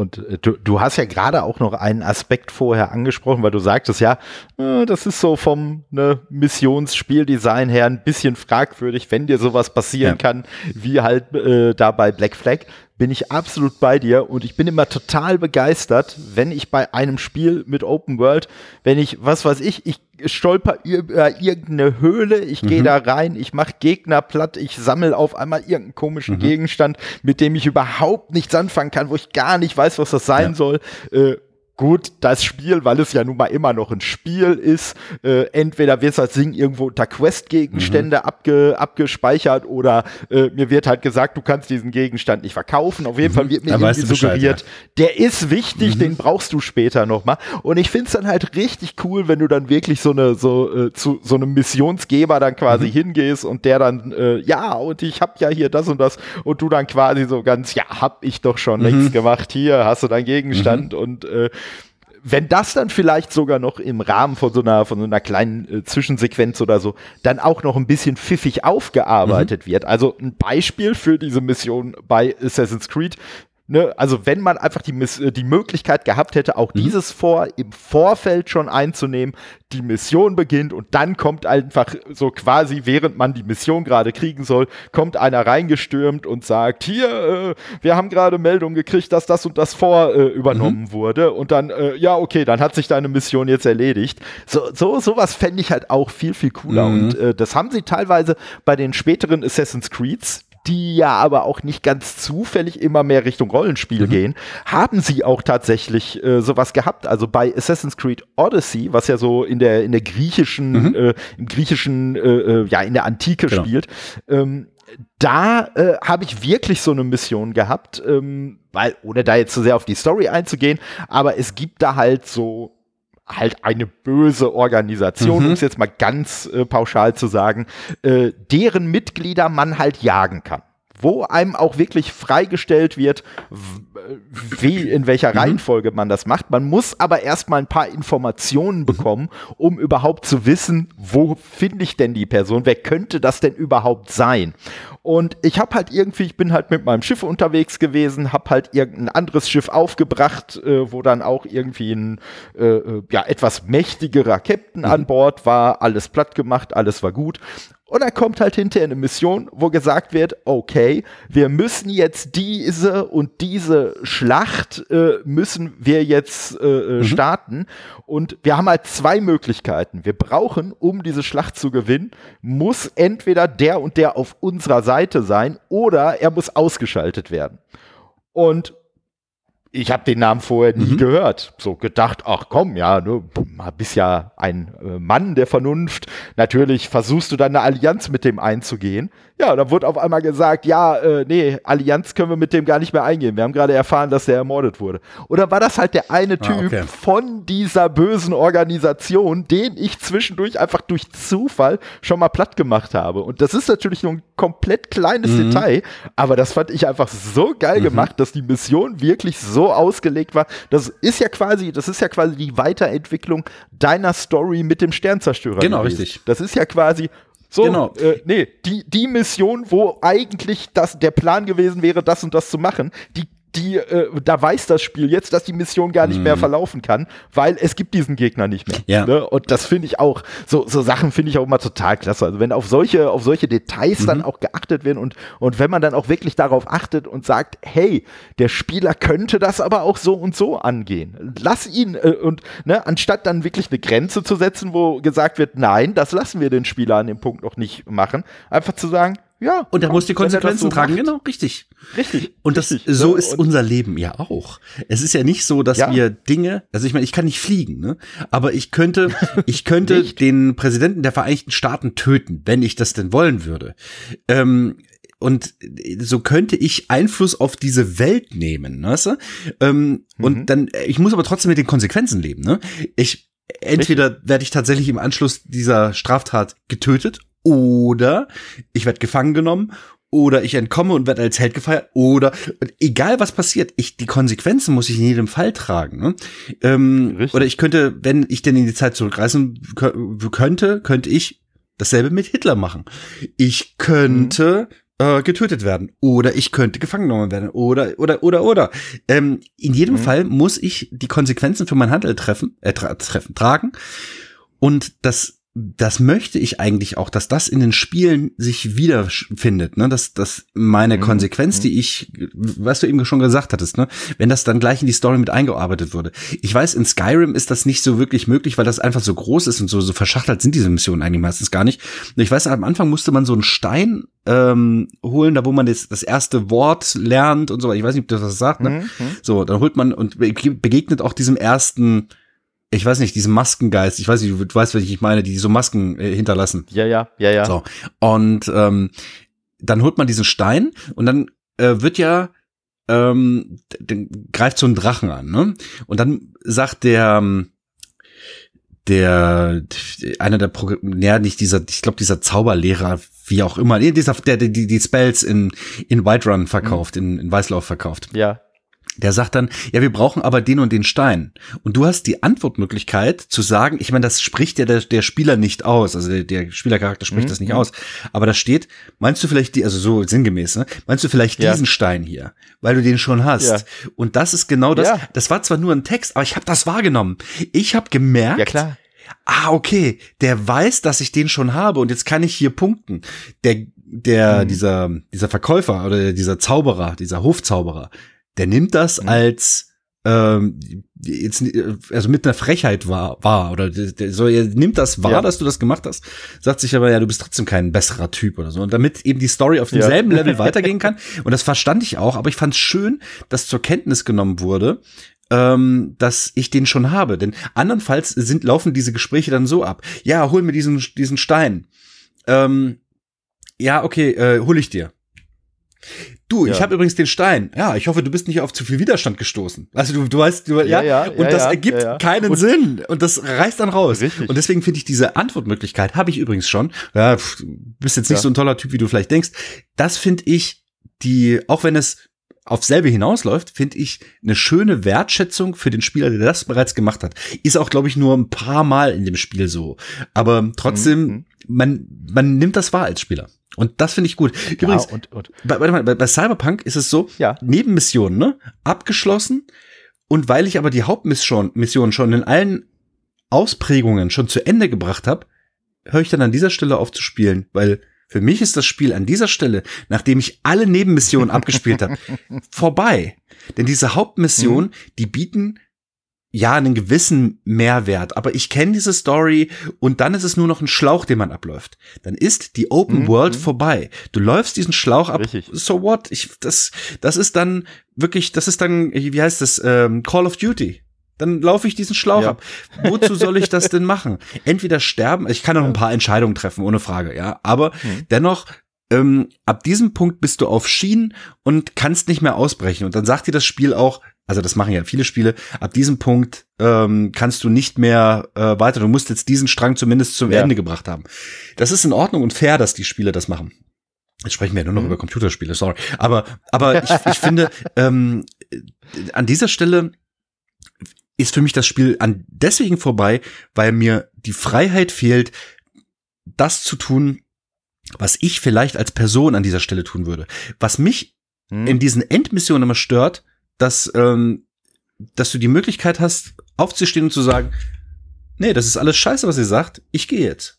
und äh, du, du hast ja gerade auch noch einen Aspekt vorher angesprochen, weil du sagtest ja, äh, das ist so vom ne, Missionsspieldesign her ein bisschen fragwürdig, wenn dir sowas passieren ja. kann, wie halt äh, da bei Black Flag bin ich absolut bei dir und ich bin immer total begeistert, wenn ich bei einem Spiel mit Open World, wenn ich, was weiß ich, ich stolper über irgendeine Höhle, ich gehe mhm. da rein, ich mache Gegner platt, ich sammle auf einmal irgendeinen komischen mhm. Gegenstand, mit dem ich überhaupt nichts anfangen kann, wo ich gar nicht weiß, was das sein ja. soll. Äh, gut, das Spiel, weil es ja nun mal immer noch ein Spiel ist, äh, entweder wird als Ding irgendwo unter Quest-Gegenstände mhm. abge, abgespeichert oder äh, mir wird halt gesagt, du kannst diesen Gegenstand nicht verkaufen. Auf jeden mhm. Fall wird mir irgendwie suggeriert, ja. der ist wichtig, mhm. den brauchst du später nochmal. Und ich finde es dann halt richtig cool, wenn du dann wirklich so eine, so, äh, zu so einem Missionsgeber dann quasi mhm. hingehst und der dann, äh, ja, und ich hab ja hier das und das und du dann quasi so ganz, ja, hab ich doch schon längst mhm. gemacht, hier hast du deinen Gegenstand mhm. und äh, wenn das dann vielleicht sogar noch im Rahmen von so einer, von so einer kleinen äh, Zwischensequenz oder so dann auch noch ein bisschen pfiffig aufgearbeitet mhm. wird. Also ein Beispiel für diese Mission bei Assassin's Creed Ne, also wenn man einfach die, äh, die Möglichkeit gehabt hätte, auch mhm. dieses vor im Vorfeld schon einzunehmen, die Mission beginnt und dann kommt einfach so quasi, während man die Mission gerade kriegen soll, kommt einer reingestürmt und sagt, hier, äh, wir haben gerade Meldung gekriegt, dass das und das vor äh, übernommen mhm. wurde und dann, äh, ja, okay, dann hat sich deine Mission jetzt erledigt. So, so sowas fände ich halt auch viel, viel cooler mhm. und äh, das haben sie teilweise bei den späteren Assassin's Creeds, die ja aber auch nicht ganz zufällig immer mehr Richtung Rollenspiel mhm. gehen, haben sie auch tatsächlich äh, sowas gehabt. Also bei Assassin's Creed Odyssey, was ja so in der in der griechischen, mhm. äh, im griechischen, äh, äh ja in der Antike genau. spielt, ähm, da äh, habe ich wirklich so eine Mission gehabt, ähm, weil ohne da jetzt zu so sehr auf die Story einzugehen, aber es gibt da halt so halt eine böse Organisation, mhm. um es jetzt mal ganz äh, pauschal zu sagen, äh, deren Mitglieder man halt jagen kann wo einem auch wirklich freigestellt wird, wie, in welcher mhm. Reihenfolge man das macht. Man muss aber erstmal ein paar Informationen bekommen, um überhaupt zu wissen, wo finde ich denn die Person, wer könnte das denn überhaupt sein? Und ich habe halt irgendwie, ich bin halt mit meinem Schiff unterwegs gewesen, habe halt irgendein anderes Schiff aufgebracht, äh, wo dann auch irgendwie ein äh, äh ja etwas mächtigerer Captain mhm. an Bord war, alles platt gemacht, alles war gut. Und dann kommt halt hinterher eine Mission, wo gesagt wird, okay, wir müssen jetzt diese und diese Schlacht äh, müssen wir jetzt äh, äh, mhm. starten. Und wir haben halt zwei Möglichkeiten. Wir brauchen, um diese Schlacht zu gewinnen, muss entweder der und der auf unserer Seite sein oder er muss ausgeschaltet werden. Und ich habe den Namen vorher nie mhm. gehört. So gedacht, ach komm, ja, du bist ja ein äh, Mann der Vernunft. Natürlich versuchst du dann eine Allianz mit dem einzugehen. Ja, da wurde auf einmal gesagt, ja, äh, nee, Allianz können wir mit dem gar nicht mehr eingehen. Wir haben gerade erfahren, dass der ermordet wurde. Oder war das halt der eine ah, Typ ah, okay. von dieser bösen Organisation, den ich zwischendurch einfach durch Zufall schon mal platt gemacht habe? Und das ist natürlich nur ein komplett kleines mhm. Detail, aber das fand ich einfach so geil mhm. gemacht, dass die Mission wirklich so ausgelegt war. Das ist ja quasi, das ist ja quasi die Weiterentwicklung deiner Story mit dem Sternzerstörer. Genau, gewesen. richtig. Das ist ja quasi so, genau. Äh, nee, die, die Mission, wo eigentlich das, der Plan gewesen wäre, das und das zu machen, die die, äh, da weiß das Spiel jetzt, dass die Mission gar nicht mm. mehr mhm. verlaufen kann, weil es gibt diesen Gegner nicht mehr. Ja. Ne? Und das finde ich auch, so, so Sachen finde ich auch immer total klasse. Also wenn auf solche, auf solche Details mhm. dann auch geachtet werden und, und wenn man dann auch wirklich darauf achtet und sagt, hey, der Spieler könnte das aber auch so und so angehen. Lass ihn, äh, und ne, anstatt dann wirklich eine Grenze zu setzen, wo gesagt wird, nein, das lassen wir den Spieler an dem Punkt noch nicht machen, einfach zu sagen, ja. Und er muss die Konsequenzen so tragen, macht. genau, richtig. Richtig. Und das, richtig. so ist unser Leben ja auch. Es ist ja nicht so, dass ja. wir Dinge, also ich meine, ich kann nicht fliegen, ne? Aber ich könnte, ich könnte den Präsidenten der Vereinigten Staaten töten, wenn ich das denn wollen würde. Ähm, und so könnte ich Einfluss auf diese Welt nehmen, weißt du? Ähm, mhm. Und dann, ich muss aber trotzdem mit den Konsequenzen leben, ne? Ich, entweder werde ich tatsächlich im Anschluss dieser Straftat getötet oder ich werde gefangen genommen oder ich entkomme und werde als Held gefeiert oder egal was passiert, ich die Konsequenzen muss ich in jedem Fall tragen. Ne? Ähm, oder ich könnte, wenn ich denn in die Zeit zurückreisen könnte, könnte ich dasselbe mit Hitler machen. Ich könnte mhm. äh, getötet werden oder ich könnte gefangen genommen werden oder oder oder oder. Ähm, in jedem mhm. Fall muss ich die Konsequenzen für mein Handel treffen, äh, tra treffen tragen und das das möchte ich eigentlich auch, dass das in den Spielen sich wiederfindet, ne, dass, dass meine mhm. Konsequenz, mhm. die ich, was du eben schon gesagt hattest, ne, wenn das dann gleich in die Story mit eingearbeitet würde. Ich weiß, in Skyrim ist das nicht so wirklich möglich, weil das einfach so groß ist und so, so verschachtelt sind diese Missionen eigentlich meistens gar nicht. Ich weiß, am Anfang musste man so einen Stein ähm, holen, da wo man das, das erste Wort lernt und so. Ich weiß nicht, ob das was sagt, ne? Mhm. So, dann holt man und begegnet auch diesem ersten ich weiß nicht, diesen Maskengeist, ich weiß nicht, du weißt, was ich meine, die so Masken äh, hinterlassen. Ja, ja, ja, ja. So. Und ähm, dann holt man diesen Stein und dann äh, wird ja ähm, dann greift so ein Drachen an, ne? Und dann sagt der ähm, der einer der Pro ja, nicht dieser ich glaube dieser Zauberlehrer wie auch immer dieser der die die Spells in in Whiterun verkauft mhm. in, in Weißlauf verkauft ja der sagt dann, ja, wir brauchen aber den und den Stein. Und du hast die Antwortmöglichkeit zu sagen, ich meine, das spricht ja der, der Spieler nicht aus, also der, der Spielercharakter spricht mhm. das nicht aus. Aber da steht, meinst du vielleicht die, also so sinngemäß, ne? Meinst du vielleicht ja. diesen Stein hier, weil du den schon hast? Ja. Und das ist genau das. Ja. Das war zwar nur ein Text, aber ich habe das wahrgenommen. Ich habe gemerkt, ja, klar. ah, okay, der weiß, dass ich den schon habe und jetzt kann ich hier punkten. Der, der, mhm. dieser, dieser Verkäufer oder dieser Zauberer, dieser Hofzauberer, der nimmt das mhm. als ähm, jetzt also mit einer Frechheit war war oder der, so er nimmt das wahr, ja. dass du das gemacht hast, sagt sich aber ja, du bist trotzdem kein besserer Typ oder so und damit eben die Story auf demselben ja. Level weitergehen kann und das verstand ich auch, aber ich fand es schön, dass zur Kenntnis genommen wurde, ähm, dass ich den schon habe, denn andernfalls sind laufen diese Gespräche dann so ab. Ja, hol mir diesen diesen Stein. Ähm, ja, okay, äh, hol ich dir. Du, ja. ich habe übrigens den Stein. Ja, ich hoffe, du bist nicht auf zu viel Widerstand gestoßen. Also du, du weißt, du, ja, ja, ja und das ergibt keinen und Sinn und das reißt dann raus. Richtig. Und deswegen finde ich diese Antwortmöglichkeit habe ich übrigens schon. Ja, pff, bist jetzt nicht so ein toller Typ, wie du vielleicht denkst. Das finde ich die, auch wenn es auf selbe hinausläuft, finde ich eine schöne Wertschätzung für den Spieler, der das bereits gemacht hat. Ist auch, glaube ich, nur ein paar Mal in dem Spiel so. Aber trotzdem, mhm. man, man nimmt das wahr als Spieler. Und das finde ich gut. Übrigens, ja, und, und. Bei, bei, bei, Cyberpunk ist es so, ja. Nebenmissionen, ne? Abgeschlossen. Und weil ich aber die Hauptmission Mission schon in allen Ausprägungen schon zu Ende gebracht habe, höre ich dann an dieser Stelle auf zu spielen, weil für mich ist das Spiel an dieser Stelle, nachdem ich alle Nebenmissionen abgespielt habe, vorbei. Denn diese Hauptmissionen, mhm. die bieten ja, einen gewissen Mehrwert. Aber ich kenne diese Story und dann ist es nur noch ein Schlauch, den man abläuft. Dann ist die Open mhm. World mhm. vorbei. Du läufst diesen Schlauch ab. Richtig. So what? Ich, das, das ist dann wirklich, das ist dann, wie heißt das, ähm, Call of Duty. Dann laufe ich diesen Schlauch ja. ab. Wozu soll ich das denn machen? Entweder sterben, ich kann noch ein paar Entscheidungen treffen, ohne Frage, ja. Aber mhm. dennoch ähm, ab diesem Punkt bist du auf Schienen und kannst nicht mehr ausbrechen. Und dann sagt dir das Spiel auch, also das machen ja viele Spiele, ab diesem Punkt ähm, kannst du nicht mehr äh, weiter, du musst jetzt diesen Strang zumindest zum ja. Ende gebracht haben. Das ist in Ordnung und fair, dass die Spiele das machen. Jetzt sprechen wir ja nur noch mhm. über Computerspiele, sorry. Aber, aber ich, ich finde, ähm, an dieser Stelle ist für mich das Spiel an deswegen vorbei, weil mir die Freiheit fehlt, das zu tun, was ich vielleicht als Person an dieser Stelle tun würde. Was mich mhm. in diesen Endmissionen immer stört, dass, ähm, dass du die Möglichkeit hast, aufzustehen und zu sagen, nee, das ist alles scheiße, was ihr sagt, ich gehe jetzt.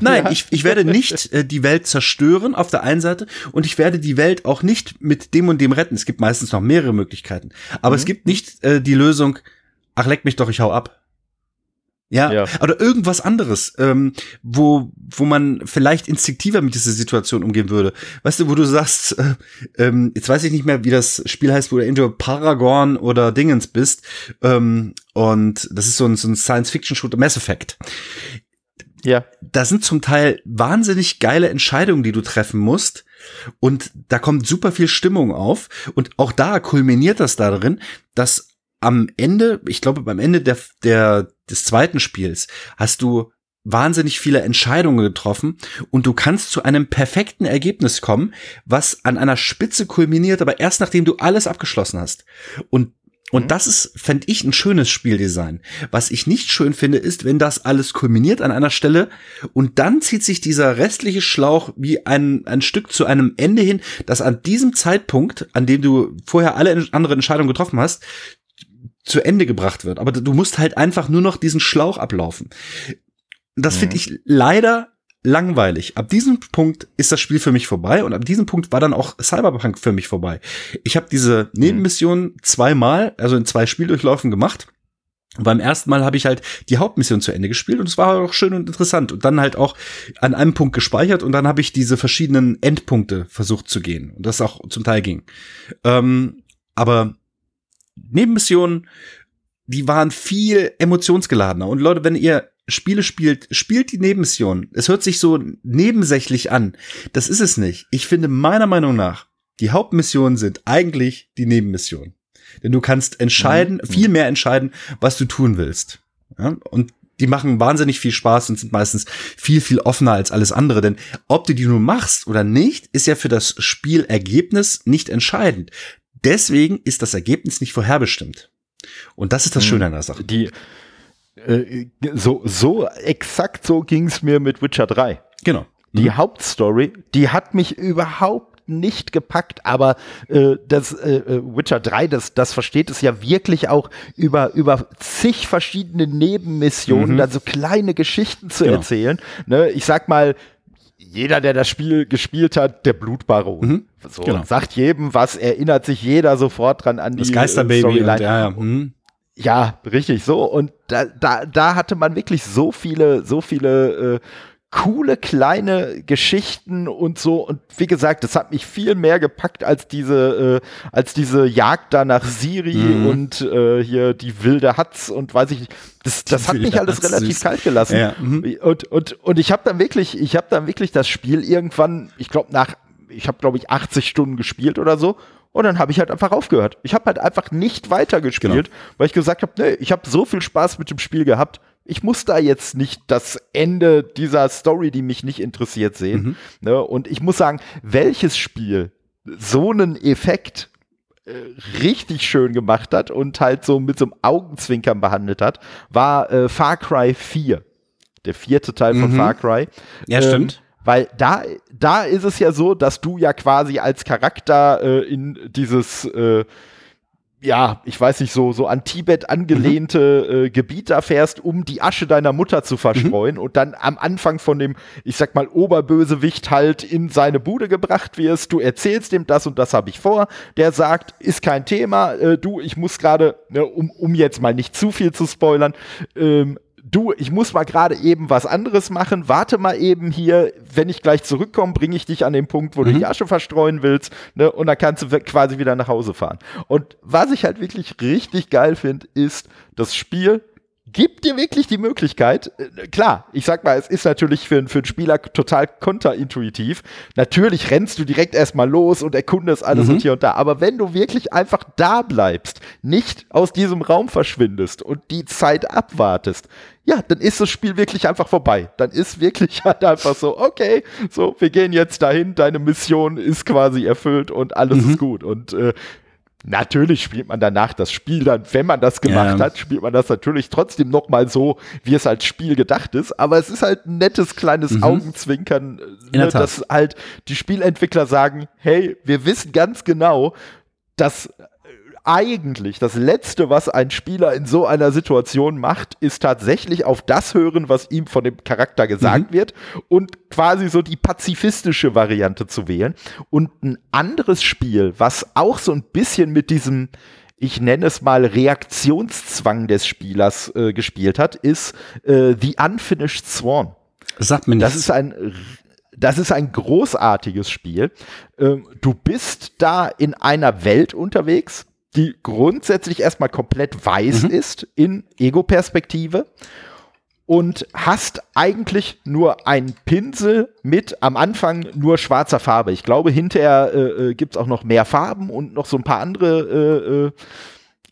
Nein, ja. ich, ich werde nicht äh, die Welt zerstören auf der einen Seite und ich werde die Welt auch nicht mit dem und dem retten. Es gibt meistens noch mehrere Möglichkeiten. Aber mhm. es gibt nicht äh, die Lösung, ach leck mich doch, ich hau ab. Ja, ja, oder irgendwas anderes, ähm, wo, wo man vielleicht instinktiver mit dieser Situation umgehen würde. Weißt du, wo du sagst, äh, ähm, jetzt weiß ich nicht mehr, wie das Spiel heißt, wo du entweder Paragon oder Dingens bist. Ähm, und das ist so ein, so ein Science-Fiction-Shooter, Mass Effect. Ja. Da sind zum Teil wahnsinnig geile Entscheidungen, die du treffen musst. Und da kommt super viel Stimmung auf. Und auch da kulminiert das darin, dass am Ende, ich glaube, beim Ende der, der, des zweiten Spiels hast du wahnsinnig viele Entscheidungen getroffen und du kannst zu einem perfekten Ergebnis kommen, was an einer Spitze kulminiert, aber erst nachdem du alles abgeschlossen hast. Und Und mhm. das ist, fände ich, ein schönes Spieldesign. Was ich nicht schön finde, ist, wenn das alles kulminiert an einer Stelle und dann zieht sich dieser restliche Schlauch wie ein, ein Stück zu einem Ende hin, das an diesem Zeitpunkt, an dem du vorher alle anderen Entscheidungen getroffen hast, zu Ende gebracht wird. Aber du musst halt einfach nur noch diesen Schlauch ablaufen. Das mhm. finde ich leider langweilig. Ab diesem Punkt ist das Spiel für mich vorbei und ab diesem Punkt war dann auch Cyberpunk für mich vorbei. Ich habe diese Nebenmission zweimal, also in zwei Spieldurchläufen gemacht. Und beim ersten Mal habe ich halt die Hauptmission zu Ende gespielt und es war auch schön und interessant und dann halt auch an einem Punkt gespeichert und dann habe ich diese verschiedenen Endpunkte versucht zu gehen und das auch zum Teil ging. Ähm, aber Nebenmissionen, die waren viel emotionsgeladener und Leute, wenn ihr Spiele spielt, spielt die Nebenmission. Es hört sich so nebensächlich an. Das ist es nicht. Ich finde meiner Meinung nach, die Hauptmissionen sind eigentlich die Nebenmissionen. Denn du kannst entscheiden, mhm. viel mehr entscheiden, was du tun willst. Ja? Und die machen wahnsinnig viel Spaß und sind meistens viel, viel offener als alles andere. Denn ob du die nur machst oder nicht, ist ja für das Spielergebnis nicht entscheidend. Deswegen ist das Ergebnis nicht vorherbestimmt. Und das ist das mhm. Schöne an der Sache. Die, äh, so, so exakt so ging es mir mit Witcher 3. Genau. Die mhm. Hauptstory, die hat mich überhaupt nicht gepackt, aber äh, das äh, äh Witcher 3, das, das versteht es ja wirklich auch über, über zig verschiedene Nebenmissionen, mhm. dann so kleine Geschichten zu genau. erzählen. Ne? Ich sag mal, jeder, der das Spiel gespielt hat, der Blutbaron. Mhm. So, genau. sagt jedem was, erinnert sich jeder sofort dran an das die Geisterbaby Storyline. Und, ja, ja. Mhm. Ja, richtig so. Und da, da, da hatte man wirklich so viele, so viele äh, coole kleine Geschichten und so. Und wie gesagt, das hat mich viel mehr gepackt als diese, äh, als diese Jagd da nach Siri mhm. und äh, hier die wilde Hatz und weiß ich nicht. Das, das hat mich alles relativ süß. kalt gelassen. Ja. Mhm. Und, und, und ich habe dann wirklich, ich habe dann wirklich das Spiel irgendwann, ich glaube nach, ich habe glaube ich 80 Stunden gespielt oder so und dann habe ich halt einfach aufgehört. Ich habe halt einfach nicht weitergespielt, genau. weil ich gesagt habe, nee, ich habe so viel Spaß mit dem Spiel gehabt. Ich muss da jetzt nicht das Ende dieser Story, die mich nicht interessiert, sehen. Mhm. Ne? Und ich muss sagen, welches Spiel so einen Effekt äh, richtig schön gemacht hat und halt so mit so einem Augenzwinkern behandelt hat, war äh, Far Cry 4. Der vierte Teil von mhm. Far Cry. Ja, ähm, stimmt. Weil da, da ist es ja so, dass du ja quasi als Charakter äh, in dieses, äh, ja, ich weiß nicht, so, so an Tibet angelehnte mhm. äh, Gebiet da fährst, um die Asche deiner Mutter zu verstreuen mhm. und dann am Anfang von dem, ich sag mal, Oberbösewicht halt in seine Bude gebracht wirst. Du erzählst ihm das und das habe ich vor. Der sagt, ist kein Thema, äh, du, ich muss gerade, ne, um, um jetzt mal nicht zu viel zu spoilern, ähm, du, ich muss mal gerade eben was anderes machen, warte mal eben hier, wenn ich gleich zurückkomme, bringe ich dich an den Punkt, wo mhm. du die Asche verstreuen willst, ne, und dann kannst du quasi wieder nach Hause fahren. Und was ich halt wirklich richtig geil finde, ist, das Spiel gibt dir wirklich die Möglichkeit, äh, klar, ich sag mal, es ist natürlich für, für einen Spieler total konterintuitiv. Natürlich rennst du direkt erstmal los und erkundest alles mhm. und hier und da. Aber wenn du wirklich einfach da bleibst, nicht aus diesem Raum verschwindest und die Zeit abwartest, ja, dann ist das Spiel wirklich einfach vorbei. Dann ist wirklich halt einfach so, okay, so, wir gehen jetzt dahin, deine Mission ist quasi erfüllt und alles mhm. ist gut. Und äh, Natürlich spielt man danach das Spiel dann, wenn man das gemacht ja. hat, spielt man das natürlich trotzdem noch mal so, wie es als Spiel gedacht ist. Aber es ist halt ein nettes kleines mhm. Augenzwinkern, ne, dass halt die Spielentwickler sagen, hey, wir wissen ganz genau, dass eigentlich das Letzte, was ein Spieler in so einer Situation macht, ist tatsächlich auf das hören, was ihm von dem Charakter gesagt mhm. wird und quasi so die pazifistische Variante zu wählen. Und ein anderes Spiel, was auch so ein bisschen mit diesem ich nenne es mal Reaktionszwang des Spielers äh, gespielt hat, ist äh, The Unfinished Sworn. Sagt mir nichts. Das ist ein das ist ein großartiges Spiel. Ähm, du bist da in einer Welt unterwegs, die grundsätzlich erstmal komplett weiß mhm. ist in Ego-Perspektive und hast eigentlich nur einen Pinsel mit am Anfang nur schwarzer Farbe. Ich glaube, hinterher äh, äh gibt es auch noch mehr Farben und noch so ein paar andere äh, äh,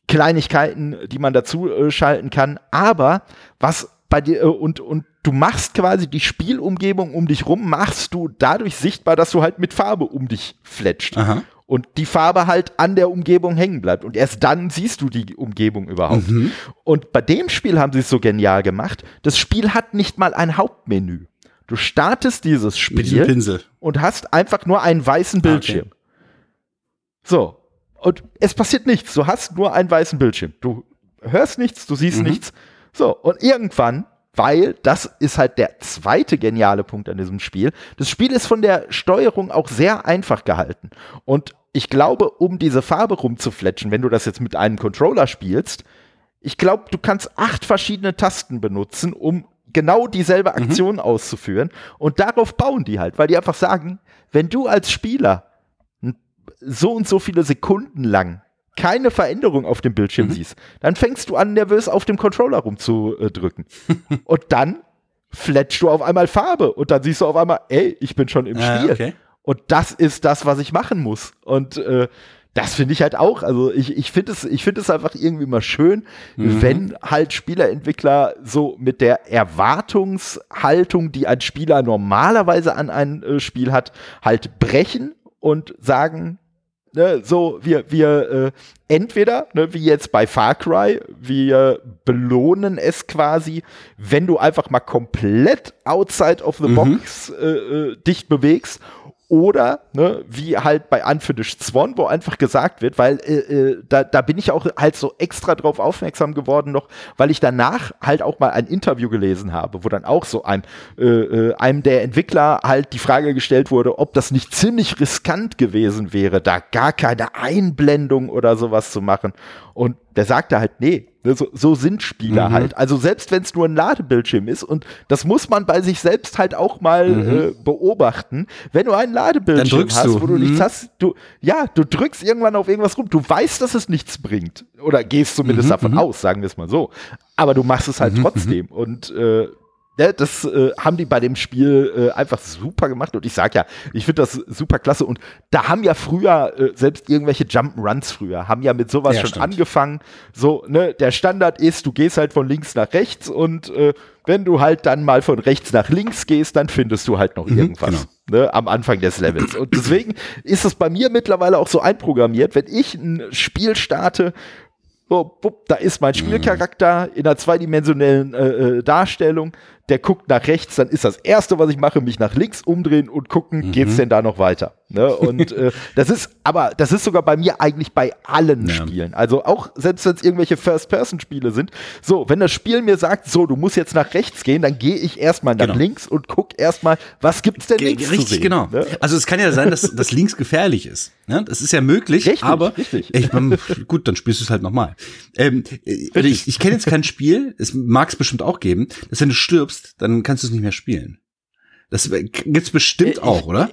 Kleinigkeiten, die man dazu äh, schalten kann. Aber was bei dir äh, und, und du machst quasi die Spielumgebung um dich rum, machst du dadurch sichtbar, dass du halt mit Farbe um dich fletscht. Aha. Und die Farbe halt an der Umgebung hängen bleibt. Und erst dann siehst du die Umgebung überhaupt. Mhm. Und bei dem Spiel haben sie es so genial gemacht. Das Spiel hat nicht mal ein Hauptmenü. Du startest dieses Spiel und hast einfach nur einen weißen ah, Bildschirm. Okay. So. Und es passiert nichts. Du hast nur einen weißen Bildschirm. Du hörst nichts, du siehst mhm. nichts. So. Und irgendwann weil das ist halt der zweite geniale Punkt an diesem Spiel. Das Spiel ist von der Steuerung auch sehr einfach gehalten. Und ich glaube, um diese Farbe rumzufletschen, wenn du das jetzt mit einem Controller spielst, ich glaube, du kannst acht verschiedene Tasten benutzen, um genau dieselbe mhm. Aktion mhm. auszuführen. Und darauf bauen die halt, weil die einfach sagen, wenn du als Spieler so und so viele Sekunden lang keine Veränderung auf dem Bildschirm mhm. siehst, dann fängst du an, nervös auf dem Controller rumzudrücken. und dann fletscht du auf einmal Farbe und dann siehst du auf einmal, ey, ich bin schon im äh, Spiel. Okay. Und das ist das, was ich machen muss. Und äh, das finde ich halt auch. Also ich, ich finde es, ich finde es einfach irgendwie mal schön, mhm. wenn halt Spielerentwickler so mit der Erwartungshaltung, die ein Spieler normalerweise an ein äh, Spiel hat, halt brechen und sagen, ne, so wir wir äh, entweder ne, wie jetzt bei Far Cry, wir belohnen es quasi, wenn du einfach mal komplett outside of the mhm. box äh, äh, dich bewegst oder, ne, wie halt bei Unfinished Swan, wo einfach gesagt wird, weil äh, äh, da, da bin ich auch halt so extra drauf aufmerksam geworden noch, weil ich danach halt auch mal ein Interview gelesen habe, wo dann auch so ein, äh, äh, einem der Entwickler halt die Frage gestellt wurde, ob das nicht ziemlich riskant gewesen wäre, da gar keine Einblendung oder sowas zu machen. Und der sagte halt, nee, ne, so, so sind Spieler mhm. halt. Also selbst wenn es nur ein Ladebildschirm ist und das muss man bei sich selbst halt auch mal mhm. äh, beobachten. Wenn du einen Ladebildschirm hast, du. wo du mhm. nichts hast, du ja, du drückst irgendwann auf irgendwas rum. Du weißt, dass es nichts bringt oder gehst zumindest mhm, davon mhm. aus, sagen wir es mal so. Aber du machst es halt mhm, trotzdem und äh, das äh, haben die bei dem Spiel äh, einfach super gemacht und ich sag ja, ich finde das super klasse und da haben ja früher äh, selbst irgendwelche Jump'n'Runs früher haben ja mit sowas ja, schon stimmt. angefangen. So, ne, der Standard ist, du gehst halt von links nach rechts und äh, wenn du halt dann mal von rechts nach links gehst, dann findest du halt noch mhm, irgendwas genau. ne, am Anfang des Levels. Und deswegen ist es bei mir mittlerweile auch so einprogrammiert, wenn ich ein Spiel starte, so, bupp, da ist mein mhm. Spielcharakter in einer zweidimensionellen äh, äh, Darstellung der guckt nach rechts, dann ist das Erste, was ich mache, mich nach links umdrehen und gucken, mhm. geht's denn da noch weiter? Ne? Und äh, das ist, aber das ist sogar bei mir eigentlich bei allen ja. Spielen. Also auch selbst wenn es irgendwelche First-Person-Spiele sind. So, wenn das Spiel mir sagt, so, du musst jetzt nach rechts gehen, dann gehe ich erstmal nach genau. links und guck erstmal, was gibt's denn links Richtig, zu sehen, genau. Ne? Also es kann ja sein, dass, dass links gefährlich ist. Ne? Das ist ja möglich, richtig, aber richtig. Ich, man, gut, dann spielst du es halt nochmal. Ähm, äh, ich ich kenne jetzt kein Spiel, es mag es bestimmt auch geben, dass wenn du stirbst, dann kannst du es nicht mehr spielen. Das gibt's bestimmt äh, auch, oder?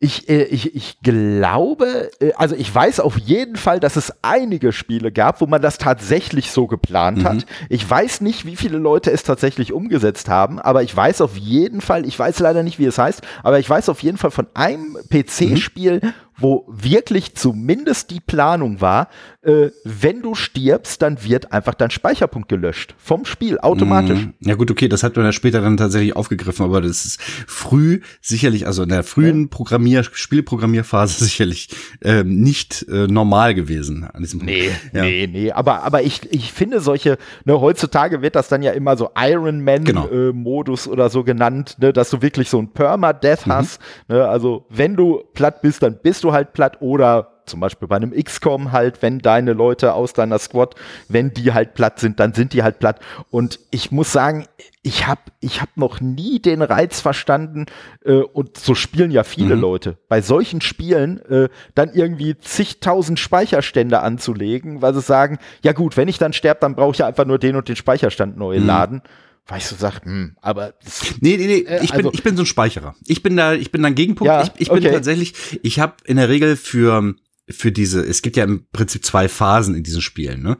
Ich, äh, ich, ich glaube, äh, also ich weiß auf jeden Fall, dass es einige Spiele gab, wo man das tatsächlich so geplant mhm. hat. Ich weiß nicht, wie viele Leute es tatsächlich umgesetzt haben, aber ich weiß auf jeden Fall, ich weiß leider nicht, wie es heißt, aber ich weiß auf jeden Fall von einem PC-Spiel, mhm wo wirklich zumindest die Planung war, äh, wenn du stirbst, dann wird einfach dein Speicherpunkt gelöscht vom Spiel automatisch. Mm, ja gut, okay, das hat man ja später dann tatsächlich aufgegriffen, aber das ist früh sicherlich, also in der frühen Programmier Spielprogrammierphase sicherlich äh, nicht äh, normal gewesen an diesem Punkt. Nee, ja. nee, nee, aber aber ich ich finde solche ne, heutzutage wird das dann ja immer so Iron Man genau. äh, Modus oder so genannt, ne, dass du wirklich so ein Permadeath mhm. hast, ne, also wenn du platt bist, dann bist du halt platt oder zum Beispiel bei einem XCOM halt, wenn deine Leute aus deiner Squad, wenn die halt platt sind, dann sind die halt platt. Und ich muss sagen, ich habe ich hab noch nie den Reiz verstanden, äh, und so spielen ja viele mhm. Leute, bei solchen Spielen äh, dann irgendwie zigtausend Speicherstände anzulegen, weil sie sagen, ja gut, wenn ich dann sterbe, dann brauche ich ja einfach nur den und den Speicherstand neu mhm. laden weil ich so sag, hm, aber nee, nee, nee, äh, ich bin also, ich bin so ein Speicherer. Ich bin da ich bin ein Gegenpunkt. Ja, ich, ich bin okay. tatsächlich, ich habe in der Regel für für diese, es gibt ja im Prinzip zwei Phasen in diesen Spielen. Ne?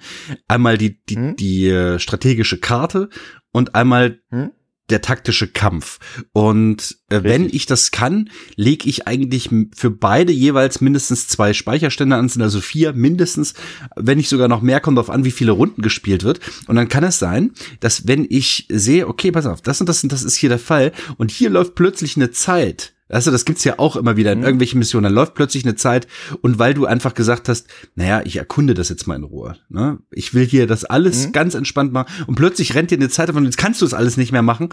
Einmal die die, hm? die äh, strategische Karte und einmal hm? Der taktische Kampf. Und äh, wenn ich das kann, lege ich eigentlich für beide jeweils mindestens zwei Speicherstände an, sind also vier mindestens, wenn nicht sogar noch mehr, kommt darauf an, wie viele Runden gespielt wird. Und dann kann es sein, dass wenn ich sehe, okay, pass auf, das und das und das ist hier der Fall und hier läuft plötzlich eine Zeit, Weißt du, das gibt's ja auch immer wieder in mhm. irgendwelchen Missionen. Dann läuft plötzlich eine Zeit und weil du einfach gesagt hast, naja, ich erkunde das jetzt mal in Ruhe. Ne? Ich will hier das alles mhm. ganz entspannt machen und plötzlich rennt dir eine Zeit davon, jetzt kannst du es alles nicht mehr machen.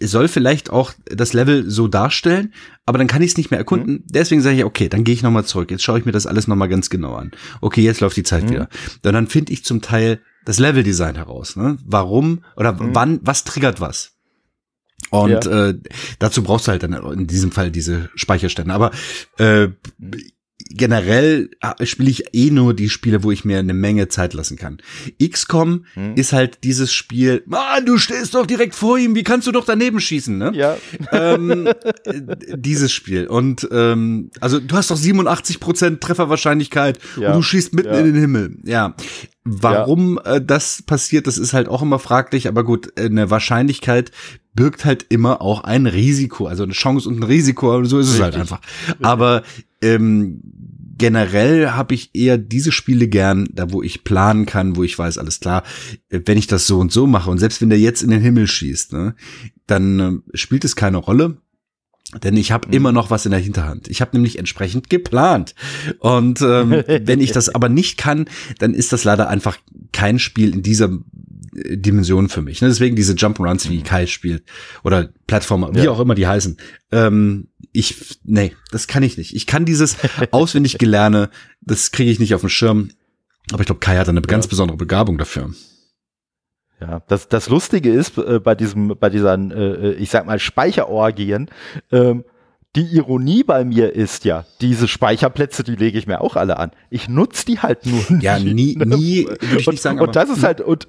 Soll vielleicht auch das Level so darstellen, aber dann kann ich es nicht mehr erkunden. Mhm. Deswegen sage ich, okay, dann gehe ich nochmal zurück. Jetzt schaue ich mir das alles nochmal ganz genau an. Okay, jetzt läuft die Zeit mhm. wieder. Und dann finde ich zum Teil das Leveldesign heraus. Ne? Warum oder mhm. wann, was triggert was? Und ja. äh, dazu brauchst du halt dann in diesem Fall diese Speicherstände. Aber äh, generell äh, spiele ich eh nur die Spiele, wo ich mir eine Menge Zeit lassen kann. XCOM hm. ist halt dieses Spiel, Mann, du stehst doch direkt vor ihm, wie kannst du doch daneben schießen, ne? Ja. Ähm, äh, dieses Spiel. Und ähm, also du hast doch 87% Trefferwahrscheinlichkeit ja. und du schießt mitten ja. in den Himmel. Ja. Warum ja. äh, das passiert, das ist halt auch immer fraglich, aber gut, eine Wahrscheinlichkeit birgt halt immer auch ein Risiko, also eine Chance und ein Risiko, so ist Richtig. es halt einfach. Aber ähm, generell habe ich eher diese Spiele gern, da wo ich planen kann, wo ich weiß, alles klar, äh, wenn ich das so und so mache und selbst wenn der jetzt in den Himmel schießt, ne, dann äh, spielt es keine Rolle. Denn ich habe mhm. immer noch was in der Hinterhand. Ich habe nämlich entsprechend geplant. Und ähm, wenn ich das aber nicht kann, dann ist das leider einfach kein Spiel in dieser Dimension für mich. Ne? Deswegen diese Jump-Runs, wie mhm. Kai spielt oder Plattformer, wie ja. auch immer die heißen. Ähm, ich, nee, das kann ich nicht. Ich kann dieses auswendig gelerne, das kriege ich nicht auf den Schirm. Aber ich glaube, Kai hat eine ja. ganz besondere Begabung dafür. Ja, das, das Lustige ist äh, bei diesem, bei dieser, äh, ich sag mal, Speicherorgien, ähm, die Ironie bei mir ist ja, diese Speicherplätze, die lege ich mir auch alle an. Ich nutze die halt nur. Ja, nie, nie, würde ich und, nicht sagen. Und das ist halt, und,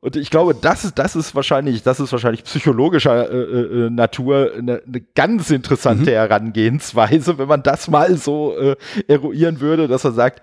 und ich glaube, das ist, das ist wahrscheinlich, das ist wahrscheinlich psychologischer äh, äh, Natur eine, eine ganz interessante mhm. Herangehensweise, wenn man das mal so äh, eruieren würde, dass er sagt,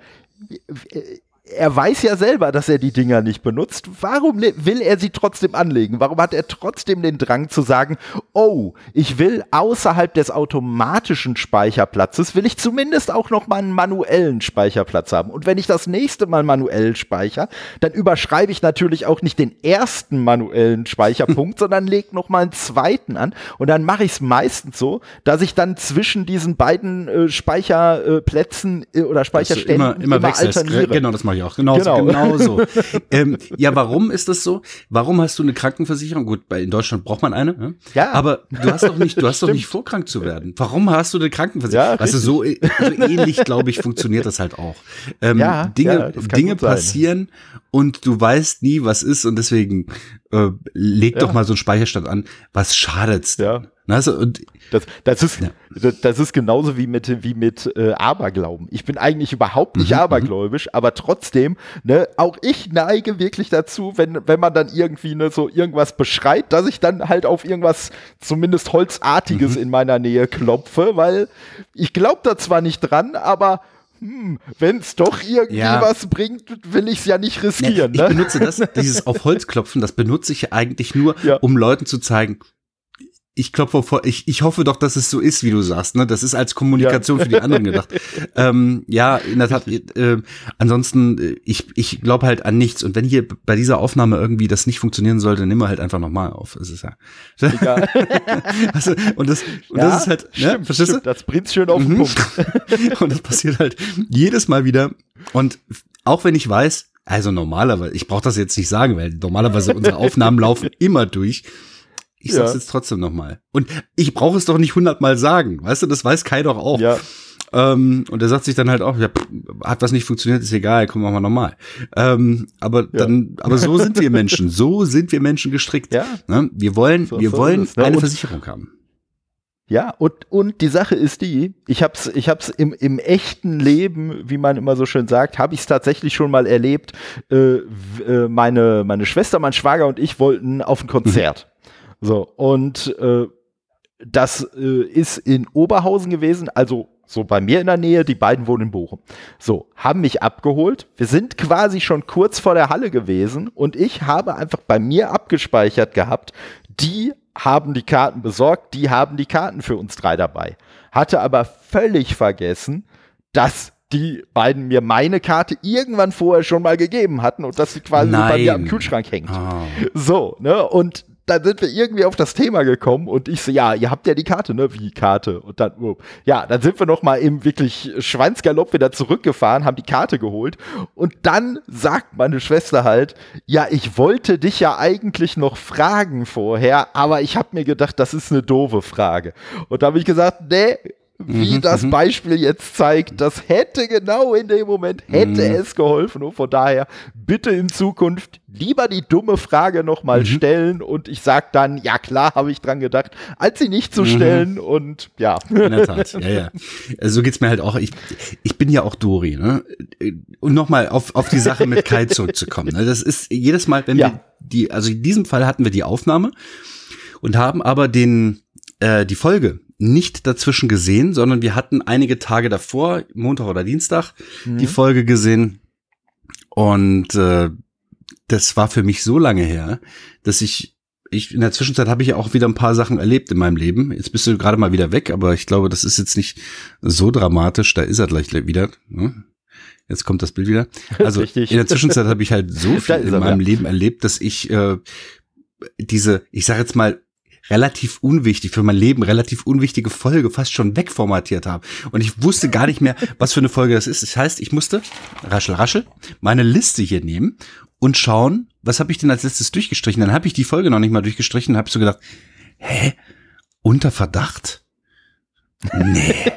er weiß ja selber, dass er die Dinger nicht benutzt. Warum will er sie trotzdem anlegen? Warum hat er trotzdem den Drang zu sagen, oh, ich will außerhalb des automatischen Speicherplatzes, will ich zumindest auch noch mal einen manuellen Speicherplatz haben. Und wenn ich das nächste Mal manuell speichere, dann überschreibe ich natürlich auch nicht den ersten manuellen Speicherpunkt, sondern lege noch mal einen zweiten an. Und dann mache ich es meistens so, dass ich dann zwischen diesen beiden äh, Speicherplätzen äh, oder Speicherständen immer, immer, immer alterniere. Genau, das mache ich auch. Genauso, genau. genau so. ähm, ja, warum ist das so? Warum hast du eine Krankenversicherung? Gut, bei, in Deutschland braucht man eine. Ne? Ja. Aber du hast doch nicht, du hast doch nicht vor, krank zu werden. Warum hast du eine Krankenversicherung? Ja, du, so, so ähnlich, glaube ich, funktioniert das halt auch. Ähm, ja, Dinge, ja, Dinge passieren und du weißt nie, was ist und deswegen äh, leg ja. doch mal so einen Speicherstand an. Was schadet's? Ja. Also, und das, das, ist, ja. das, das, ist genauso wie mit, wie mit äh, Aberglauben. Ich bin eigentlich überhaupt nicht mhm, mhm, abergläubisch, aber trotzdem, ne, auch ich neige wirklich dazu, wenn, wenn man dann irgendwie ne, so irgendwas beschreit, dass ich dann halt auf irgendwas zumindest Holzartiges mhm. in meiner Nähe klopfe, weil ich glaube da zwar nicht dran, aber hm, wenn es doch irgendwie ja. was bringt, will ich es ja nicht riskieren. Nee, ich ne? benutze das, dieses auf Holz klopfen, das benutze ich ja eigentlich nur, ja. um Leuten zu zeigen, ich klopfe vor, ich, ich hoffe doch, dass es so ist, wie du sagst. Ne? Das ist als Kommunikation ja. für die anderen gedacht. ähm, ja, in der Tat. Äh, ansonsten, äh, ich, ich glaube halt an nichts. Und wenn hier bei dieser Aufnahme irgendwie das nicht funktionieren sollte, dann nimm wir halt einfach nochmal auf. Das ist ja. Egal. also, und das, und ja, das ist halt, ne? stimmt, verstehst du? Das bringt's schön auf den mhm. Punkt. und das passiert halt jedes Mal wieder. Und auch wenn ich weiß, also normalerweise, ich brauche das jetzt nicht sagen, weil normalerweise unsere Aufnahmen laufen immer durch. Ich sag's ja. jetzt trotzdem nochmal. Und ich brauche es doch nicht hundertmal sagen. Weißt du, das weiß Kai doch auch. Ja. Ähm, und er sagt sich dann halt auch, ja, pff, hat was nicht funktioniert, ist egal, komm, machen wir nochmal. Ähm, aber ja. dann, aber so sind wir Menschen. So sind wir Menschen gestrickt. Ja. Ne? Wir wollen, so, wir so wollen es, ne? eine und, Versicherung haben. Ja, und, und die Sache ist die, ich hab's, ich hab's im, im echten Leben, wie man immer so schön sagt, habe ich es tatsächlich schon mal erlebt. Äh, äh, meine, meine Schwester, mein Schwager und ich wollten auf ein Konzert. Mhm. So, und äh, das äh, ist in Oberhausen gewesen, also so bei mir in der Nähe, die beiden wohnen in Bochum. So, haben mich abgeholt. Wir sind quasi schon kurz vor der Halle gewesen und ich habe einfach bei mir abgespeichert gehabt, die haben die Karten besorgt, die haben die Karten für uns drei dabei. Hatte aber völlig vergessen, dass die beiden mir meine Karte irgendwann vorher schon mal gegeben hatten und dass sie quasi bei mir am Kühlschrank hängt. Oh. So, ne? Und dann sind wir irgendwie auf das Thema gekommen und ich so, ja, ihr habt ja die Karte, ne? Wie Karte? Und dann, oh, ja, dann sind wir noch mal im wirklich Schwanzgalopp wieder zurückgefahren, haben die Karte geholt und dann sagt meine Schwester halt, ja, ich wollte dich ja eigentlich noch fragen vorher, aber ich habe mir gedacht, das ist eine doofe Frage. Und da habe ich gesagt, nee, wie mhm, das mhm. Beispiel jetzt zeigt, das hätte genau in dem Moment, hätte mhm. es geholfen. Und von daher bitte in Zukunft lieber die dumme Frage nochmal mhm. stellen und ich sag dann, ja klar, habe ich dran gedacht, als sie nicht zu mhm. stellen und ja. In der Tat, ja, ja. Also so geht's mir halt auch. Ich, ich bin ja auch Dori, ne? Und nochmal auf, auf die Sache mit Kai zurückzukommen. Ne? Das ist jedes Mal, wenn ja. wir die, also in diesem Fall hatten wir die Aufnahme und haben aber den, äh, die Folge nicht dazwischen gesehen, sondern wir hatten einige Tage davor, Montag oder Dienstag, mhm. die Folge gesehen. Und äh, das war für mich so lange her, dass ich, ich in der Zwischenzeit habe ich ja auch wieder ein paar Sachen erlebt in meinem Leben. Jetzt bist du gerade mal wieder weg, aber ich glaube, das ist jetzt nicht so dramatisch. Da ist er gleich wieder. Ne? Jetzt kommt das Bild wieder. Also Richtig. in der Zwischenzeit habe ich halt so viel in meinem ja. Leben erlebt, dass ich äh, diese, ich sage jetzt mal, relativ unwichtig, für mein Leben relativ unwichtige Folge fast schon wegformatiert habe. Und ich wusste gar nicht mehr, was für eine Folge das ist. Das heißt, ich musste, raschel, raschel, meine Liste hier nehmen und schauen, was habe ich denn als letztes durchgestrichen. Dann habe ich die Folge noch nicht mal durchgestrichen und habe so gedacht, hä, unter Verdacht? Nee,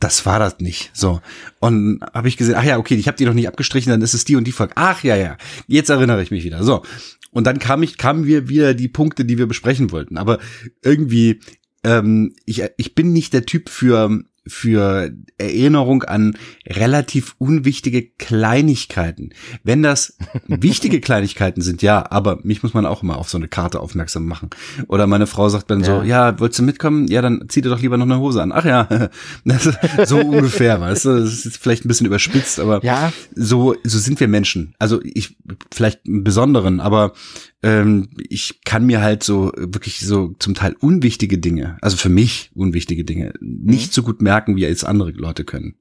das war das nicht. So. Und habe ich gesehen, ach ja, okay, ich habe die noch nicht abgestrichen, dann ist es die und die Folge. Ach ja, ja, jetzt erinnere ich mich wieder. So. Und dann kam ich, kamen wir wieder die Punkte, die wir besprechen wollten. Aber irgendwie, ähm, ich, ich bin nicht der Typ für für Erinnerung an relativ unwichtige Kleinigkeiten. Wenn das wichtige Kleinigkeiten sind, ja, aber mich muss man auch immer auf so eine Karte aufmerksam machen. Oder meine Frau sagt dann ja. so, ja, wolltest du mitkommen? Ja, dann zieh dir doch lieber noch eine Hose an. Ach ja, so ungefähr, weißt du, das ist jetzt vielleicht ein bisschen überspitzt, aber ja. so, so sind wir Menschen. Also ich, vielleicht einen besonderen, aber ähm, ich kann mir halt so wirklich so zum Teil unwichtige Dinge, also für mich unwichtige Dinge, nicht mhm. so gut merken, wie jetzt andere Leute können.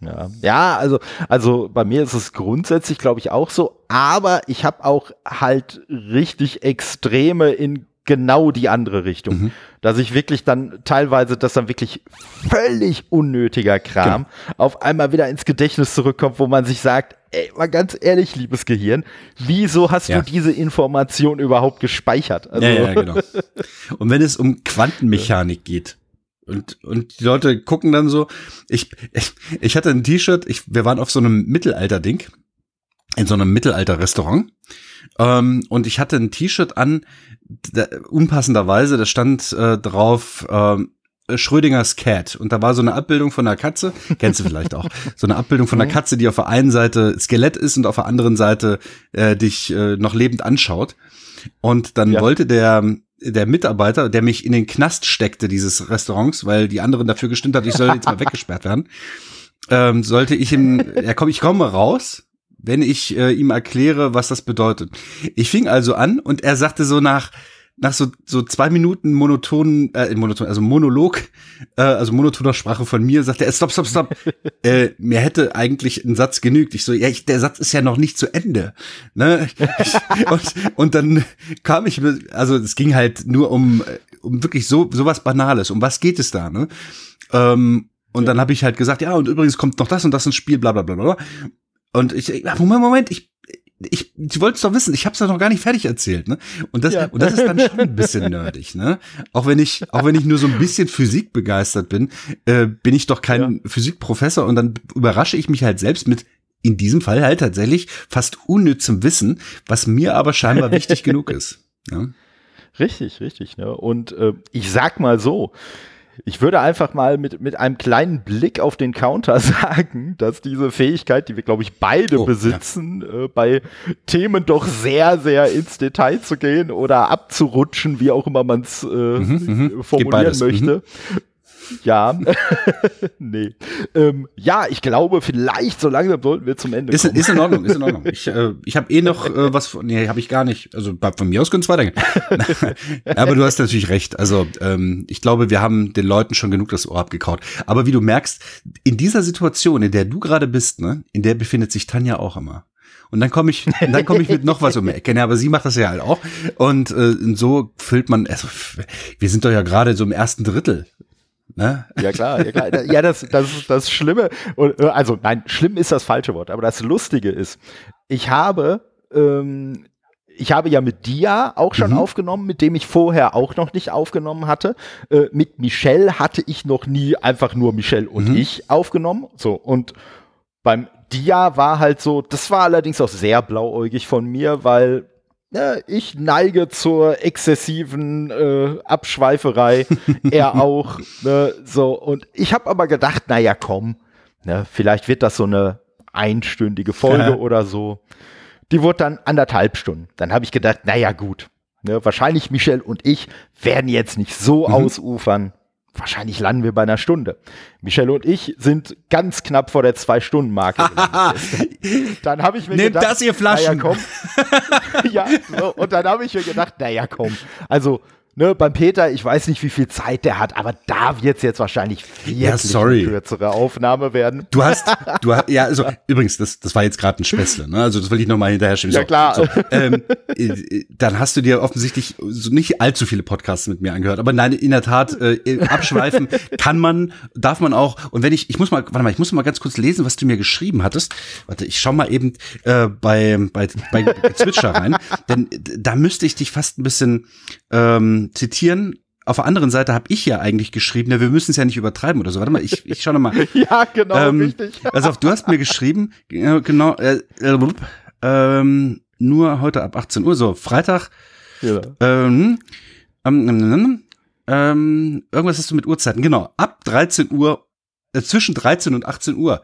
Ja, ja, also, also bei mir ist es grundsätzlich, glaube ich, auch so, aber ich habe auch halt richtig Extreme in genau die andere Richtung. Mhm. Dass ich wirklich dann teilweise, dass dann wirklich völlig unnötiger Kram genau. auf einmal wieder ins Gedächtnis zurückkommt, wo man sich sagt, ey, mal ganz ehrlich, liebes Gehirn, wieso hast ja. du diese Information überhaupt gespeichert? Also, ja, ja, genau. Und wenn es um Quantenmechanik geht, und, und die Leute gucken dann so, ich, ich, ich hatte ein T-Shirt, ich, wir waren auf so einem Mittelalter-Ding, in so einem Mittelalter-Restaurant. Ähm, und ich hatte ein T-Shirt an, da, unpassenderweise, da stand äh, drauf ähm, Schrödingers Cat und da war so eine Abbildung von einer Katze, kennst du vielleicht auch, so eine Abbildung von einer mhm. Katze, die auf der einen Seite Skelett ist und auf der anderen Seite äh, dich äh, noch lebend anschaut. Und dann ja. wollte der der Mitarbeiter, der mich in den Knast steckte dieses Restaurants, weil die anderen dafür gestimmt hat, ich soll jetzt mal weggesperrt werden, ähm, sollte ich ihm, ja komm, ich komme raus wenn ich äh, ihm erkläre, was das bedeutet. Ich fing also an und er sagte so nach nach so so zwei Minuten monotonen äh, monoton also Monolog äh, also monotoner Sprache von mir sagte er stopp stopp stopp. Äh, mir hätte eigentlich ein Satz genügt. Ich so ja ich, der Satz ist ja noch nicht zu Ende ne? Und, und dann kam ich also es ging halt nur um um wirklich so sowas Banales. Um was geht es da ne? Ähm, und dann habe ich halt gesagt ja und übrigens kommt noch das und das ins Spiel bla bla bla bla und ich, Moment, Moment, ich, ich, ich wollte es doch wissen, ich habe es doch noch gar nicht fertig erzählt, ne? Und das, ja. und das ist dann schon ein bisschen nerdig, ne? Auch wenn ich, auch wenn ich nur so ein bisschen Physik begeistert bin, äh, bin ich doch kein ja. Physikprofessor und dann überrasche ich mich halt selbst mit in diesem Fall halt tatsächlich fast unnützem Wissen, was mir aber scheinbar wichtig genug ist. Ne? Richtig, richtig. Ne? Und äh, ich sag mal so, ich würde einfach mal mit, mit einem kleinen Blick auf den Counter sagen, dass diese Fähigkeit, die wir, glaube ich, beide oh, besitzen, ja. äh, bei Themen doch sehr, sehr ins Detail zu gehen oder abzurutschen, wie auch immer man es äh, mhm, mhm. formulieren möchte, mhm. Ja, nee. Ähm, ja, ich glaube, vielleicht so langsam sollten wir zum Ende ist, kommen. Ist in Ordnung, ist in Ordnung. Ich, äh, ich habe eh noch äh, was von, nee, habe ich gar nicht. Also von mir aus können es weitergehen. Aber du hast natürlich recht. Also ähm, ich glaube, wir haben den Leuten schon genug das Ohr abgekaut. Aber wie du merkst, in dieser Situation, in der du gerade bist, ne, in der befindet sich Tanja auch immer. Und dann komme ich, dann komme ich mit noch was um die Ecke. Aber sie macht das ja halt auch. Und äh, so füllt man, also, wir sind doch ja gerade so im ersten Drittel. Ne? Ja klar, ja klar. Ja, das, das ist das Schlimme. Also nein, schlimm ist das falsche Wort, aber das Lustige ist, ich habe ähm, ich habe ja mit Dia auch schon mhm. aufgenommen, mit dem ich vorher auch noch nicht aufgenommen hatte. Äh, mit Michelle hatte ich noch nie einfach nur Michelle und mhm. ich aufgenommen. So, und beim Dia war halt so, das war allerdings auch sehr blauäugig von mir, weil ja, ich neige zur exzessiven äh, Abschweiferei, er auch. Ne, so, und ich habe aber gedacht, naja, komm, ne, vielleicht wird das so eine einstündige Folge ja. oder so. Die wurde dann anderthalb Stunden. Dann habe ich gedacht, naja, gut. Ne, wahrscheinlich Michel und ich werden jetzt nicht so mhm. ausufern. Wahrscheinlich landen wir bei einer Stunde. Michelle und ich sind ganz knapp vor der Zwei-Stunden-Marke. dann habe ich mir Nehmt gedacht, das, ihr Flaschen. Naja, komm. ja, so, und dann habe ich mir gedacht, naja, komm. Also ne, beim Peter, ich weiß nicht, wie viel Zeit der hat, aber da wird es jetzt wahrscheinlich wirklich ja, sorry. eine kürzere Aufnahme werden. Du hast, du hast, ja, also übrigens, das, das war jetzt gerade ein Späßle, ne? Also das will ich nochmal hinterher schieben. Ja, so, klar. So, ähm, äh, dann hast du dir offensichtlich so nicht allzu viele Podcasts mit mir angehört. Aber nein, in der Tat, äh, abschweifen kann man, darf man auch. Und wenn ich, ich muss mal, warte mal, ich muss mal ganz kurz lesen, was du mir geschrieben hattest. Warte, ich schau mal eben äh, bei, bei, bei Zwitscher rein. Denn da müsste ich dich fast ein bisschen ähm, zitieren. Auf der anderen Seite habe ich ja eigentlich geschrieben, ja, wir müssen es ja nicht übertreiben oder so. Warte mal, ich, ich schau noch mal. ja, genau, ähm, richtig. also du hast mir geschrieben, genau, äh, äh, ähm, nur heute ab 18 Uhr, so Freitag. Ja. Ähm, ähm, ähm, irgendwas hast du mit Uhrzeiten, genau, ab 13 Uhr, äh, zwischen 13 und 18 Uhr.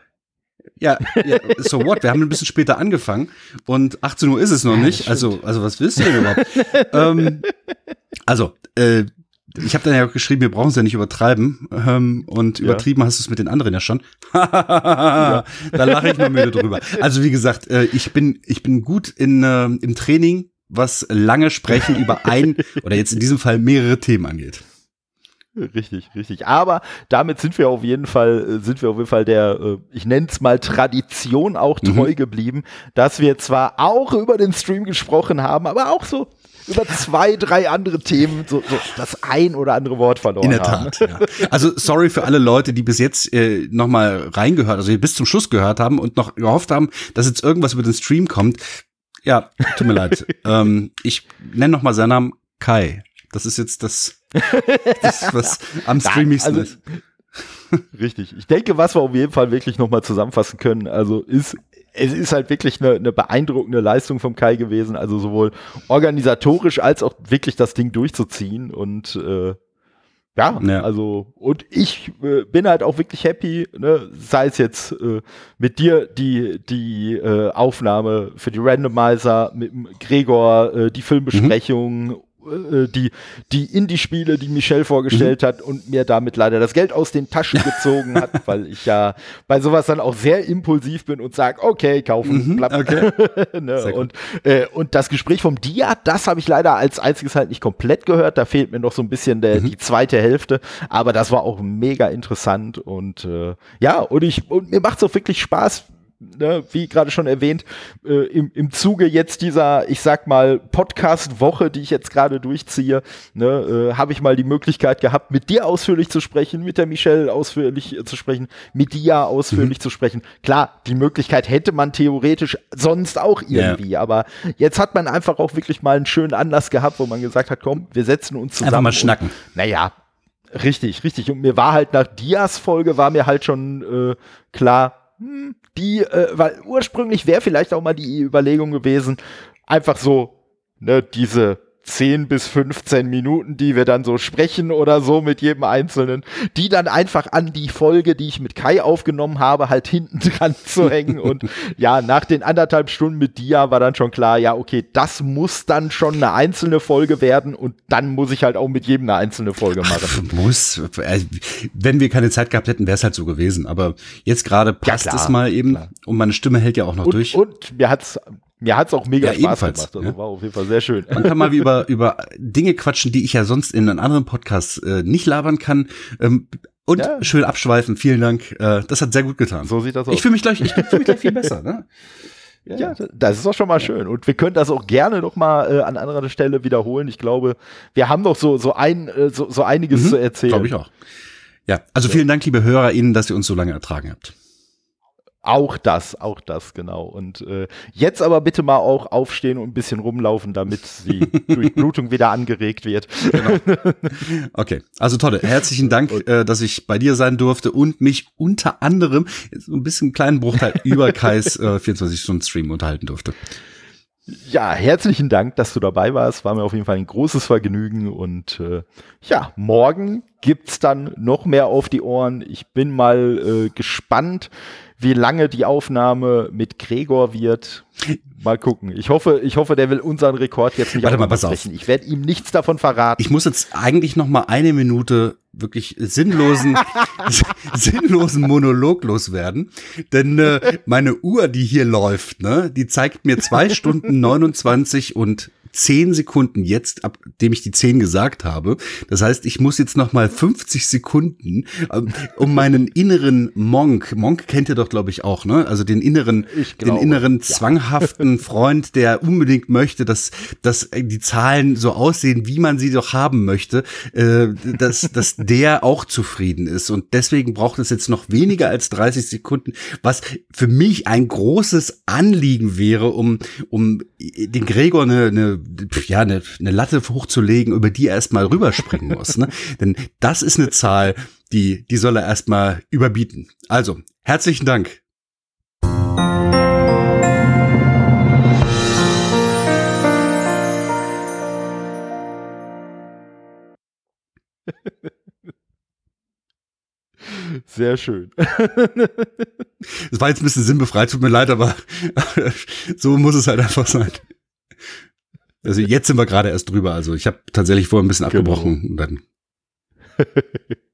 Ja, ja, so what? Wir haben ein bisschen später angefangen und 18 Uhr ist es noch ja, nicht. Also, also was willst du denn überhaupt? ähm, also, äh, ich habe dann ja auch geschrieben, wir brauchen es ja nicht übertreiben. Ähm, und ja. übertrieben hast du es mit den anderen ja schon. ja. Da lache ich mal müde drüber. Also wie gesagt, äh, ich bin ich bin gut in äh, im Training, was lange Sprechen über ein oder jetzt in diesem Fall mehrere Themen angeht. Richtig, richtig. Aber damit sind wir auf jeden Fall, äh, sind wir auf jeden Fall der, äh, ich nenne es mal Tradition auch treu mhm. geblieben, dass wir zwar auch über den Stream gesprochen haben, aber auch so über zwei, drei andere Themen so, so das ein oder andere Wort verloren haben. In der Tat, haben. ja. Also sorry für alle Leute, die bis jetzt äh, noch mal reingehört, also bis zum Schluss gehört haben und noch gehofft haben, dass jetzt irgendwas über den Stream kommt. Ja, tut mir leid. Ähm, ich nenne noch mal seinen Namen Kai. Das ist jetzt das, das was am streamigsten also, ist. Richtig. Ich denke, was wir auf jeden Fall wirklich nochmal zusammenfassen können, also ist, es ist halt wirklich eine, eine beeindruckende Leistung vom Kai gewesen, also sowohl organisatorisch als auch wirklich das Ding durchzuziehen und äh, ja, ja, also und ich äh, bin halt auch wirklich happy, ne, sei es jetzt äh, mit dir die die äh, Aufnahme für die Randomizer, mit Gregor äh, die Filmbesprechung mhm. Äh, die, die Indie-Spiele, die Michelle vorgestellt mhm. hat und mir damit leider das Geld aus den Taschen gezogen hat, weil ich ja bei sowas dann auch sehr impulsiv bin und sage, okay, kaufen, mhm, okay. ne, und, äh, und das Gespräch vom Dia, das habe ich leider als einziges halt nicht komplett gehört. Da fehlt mir noch so ein bisschen der, mhm. die zweite Hälfte, aber das war auch mega interessant und äh, ja, und ich und mir macht es auch wirklich Spaß, ne, wie gerade schon erwähnt, äh, im, im Zuge jetzt dieser, ich sag mal, Podcast-Woche, die ich jetzt gerade durchziehe, ne, äh, habe ich mal die Möglichkeit gehabt, mit dir ausführlich zu sprechen, mit der Michelle ausführlich äh, zu sprechen, mit dir ausführlich mhm. zu sprechen. Klar, die Möglichkeit hätte man theoretisch sonst auch irgendwie, yeah. aber jetzt hat man einfach auch wirklich mal einen schönen Anlass gehabt, wo man gesagt hat, komm, wir setzen uns zusammen. Einfach mal schnacken. Naja, Richtig, richtig. Und mir war halt nach Dias Folge war mir halt schon äh, klar, hm, die, äh, weil ursprünglich wäre vielleicht auch mal die Überlegung gewesen, einfach so, ne, diese 10 bis 15 Minuten, die wir dann so sprechen oder so mit jedem Einzelnen, die dann einfach an die Folge, die ich mit Kai aufgenommen habe, halt hinten dran zu hängen. Und ja, nach den anderthalb Stunden mit Dia war dann schon klar, ja, okay, das muss dann schon eine einzelne Folge werden und dann muss ich halt auch mit jedem eine einzelne Folge machen. Ach, muss. Äh, wenn wir keine Zeit gehabt hätten, wäre es halt so gewesen. Aber jetzt gerade passt ja, klar, es mal eben klar. und meine Stimme hält ja auch noch und, durch. Und mir hat's mir hat's auch mega ja, Spaß gemacht. Also ja. war auf jeden Fall sehr schön. Man kann mal wie über, über Dinge quatschen, die ich ja sonst in einem anderen Podcast äh, nicht labern kann. Ähm, und ja. schön abschweifen. Vielen Dank. Äh, das hat sehr gut getan. So sieht das aus. Ich fühle mich gleich, ich fühle mich gleich viel besser. Ne? Ja, ja, das ist doch schon mal schön. Und wir können das auch gerne noch mal äh, an anderer Stelle wiederholen. Ich glaube, wir haben doch so, so, ein, äh, so, so einiges mhm, zu erzählen. Glaube ich auch. Ja, also vielen Dank, liebe Hörer, Ihnen, dass ihr uns so lange ertragen habt. Auch das, auch das, genau. Und äh, jetzt aber bitte mal auch aufstehen und ein bisschen rumlaufen, damit die Durchblutung wieder angeregt wird. Genau. Okay, also Tolle, herzlichen Dank, äh, dass ich bei dir sein durfte und mich unter anderem so ein bisschen einen kleinen Bruchteil über Kais äh, 24-Stunden-Stream unterhalten durfte. Ja, herzlichen Dank, dass du dabei warst. War mir auf jeden Fall ein großes Vergnügen. Und äh, ja, morgen gibt's dann noch mehr auf die Ohren. Ich bin mal äh, gespannt, wie lange die Aufnahme mit Gregor wird. Mal gucken. Ich hoffe, ich hoffe, der will unseren Rekord jetzt nicht Warte mal, pass auf. Ich werde ihm nichts davon verraten. Ich muss jetzt eigentlich noch mal eine Minute wirklich sinnlosen, sinnlosen Monolog loswerden, denn äh, meine Uhr, die hier läuft, ne, die zeigt mir zwei Stunden 29 und zehn Sekunden jetzt, ab dem ich die zehn gesagt habe. Das heißt, ich muss jetzt noch mal 50 Sekunden, ähm, um meinen inneren Monk, Monk kennt ihr doch, glaube ich, auch, ne? Also den inneren, glaube, den inneren ja. zwanghaften Freund, der unbedingt möchte, dass, dass die Zahlen so aussehen, wie man sie doch haben möchte, äh, dass, dass der auch zufrieden ist. Und deswegen braucht es jetzt noch weniger als 30 Sekunden, was für mich ein großes Anliegen wäre, um, um den Gregor eine, eine ja, eine, eine Latte hochzulegen, über die er erstmal rüberspringen muss. Ne? Denn das ist eine Zahl, die, die soll er erstmal überbieten. Also, herzlichen Dank. Sehr schön. Es war jetzt ein bisschen sinnbefreit, tut mir leid, aber so muss es halt einfach sein. Also jetzt sind wir gerade erst drüber. Also ich habe tatsächlich vorher ein bisschen genau. abgebrochen genau. und dann.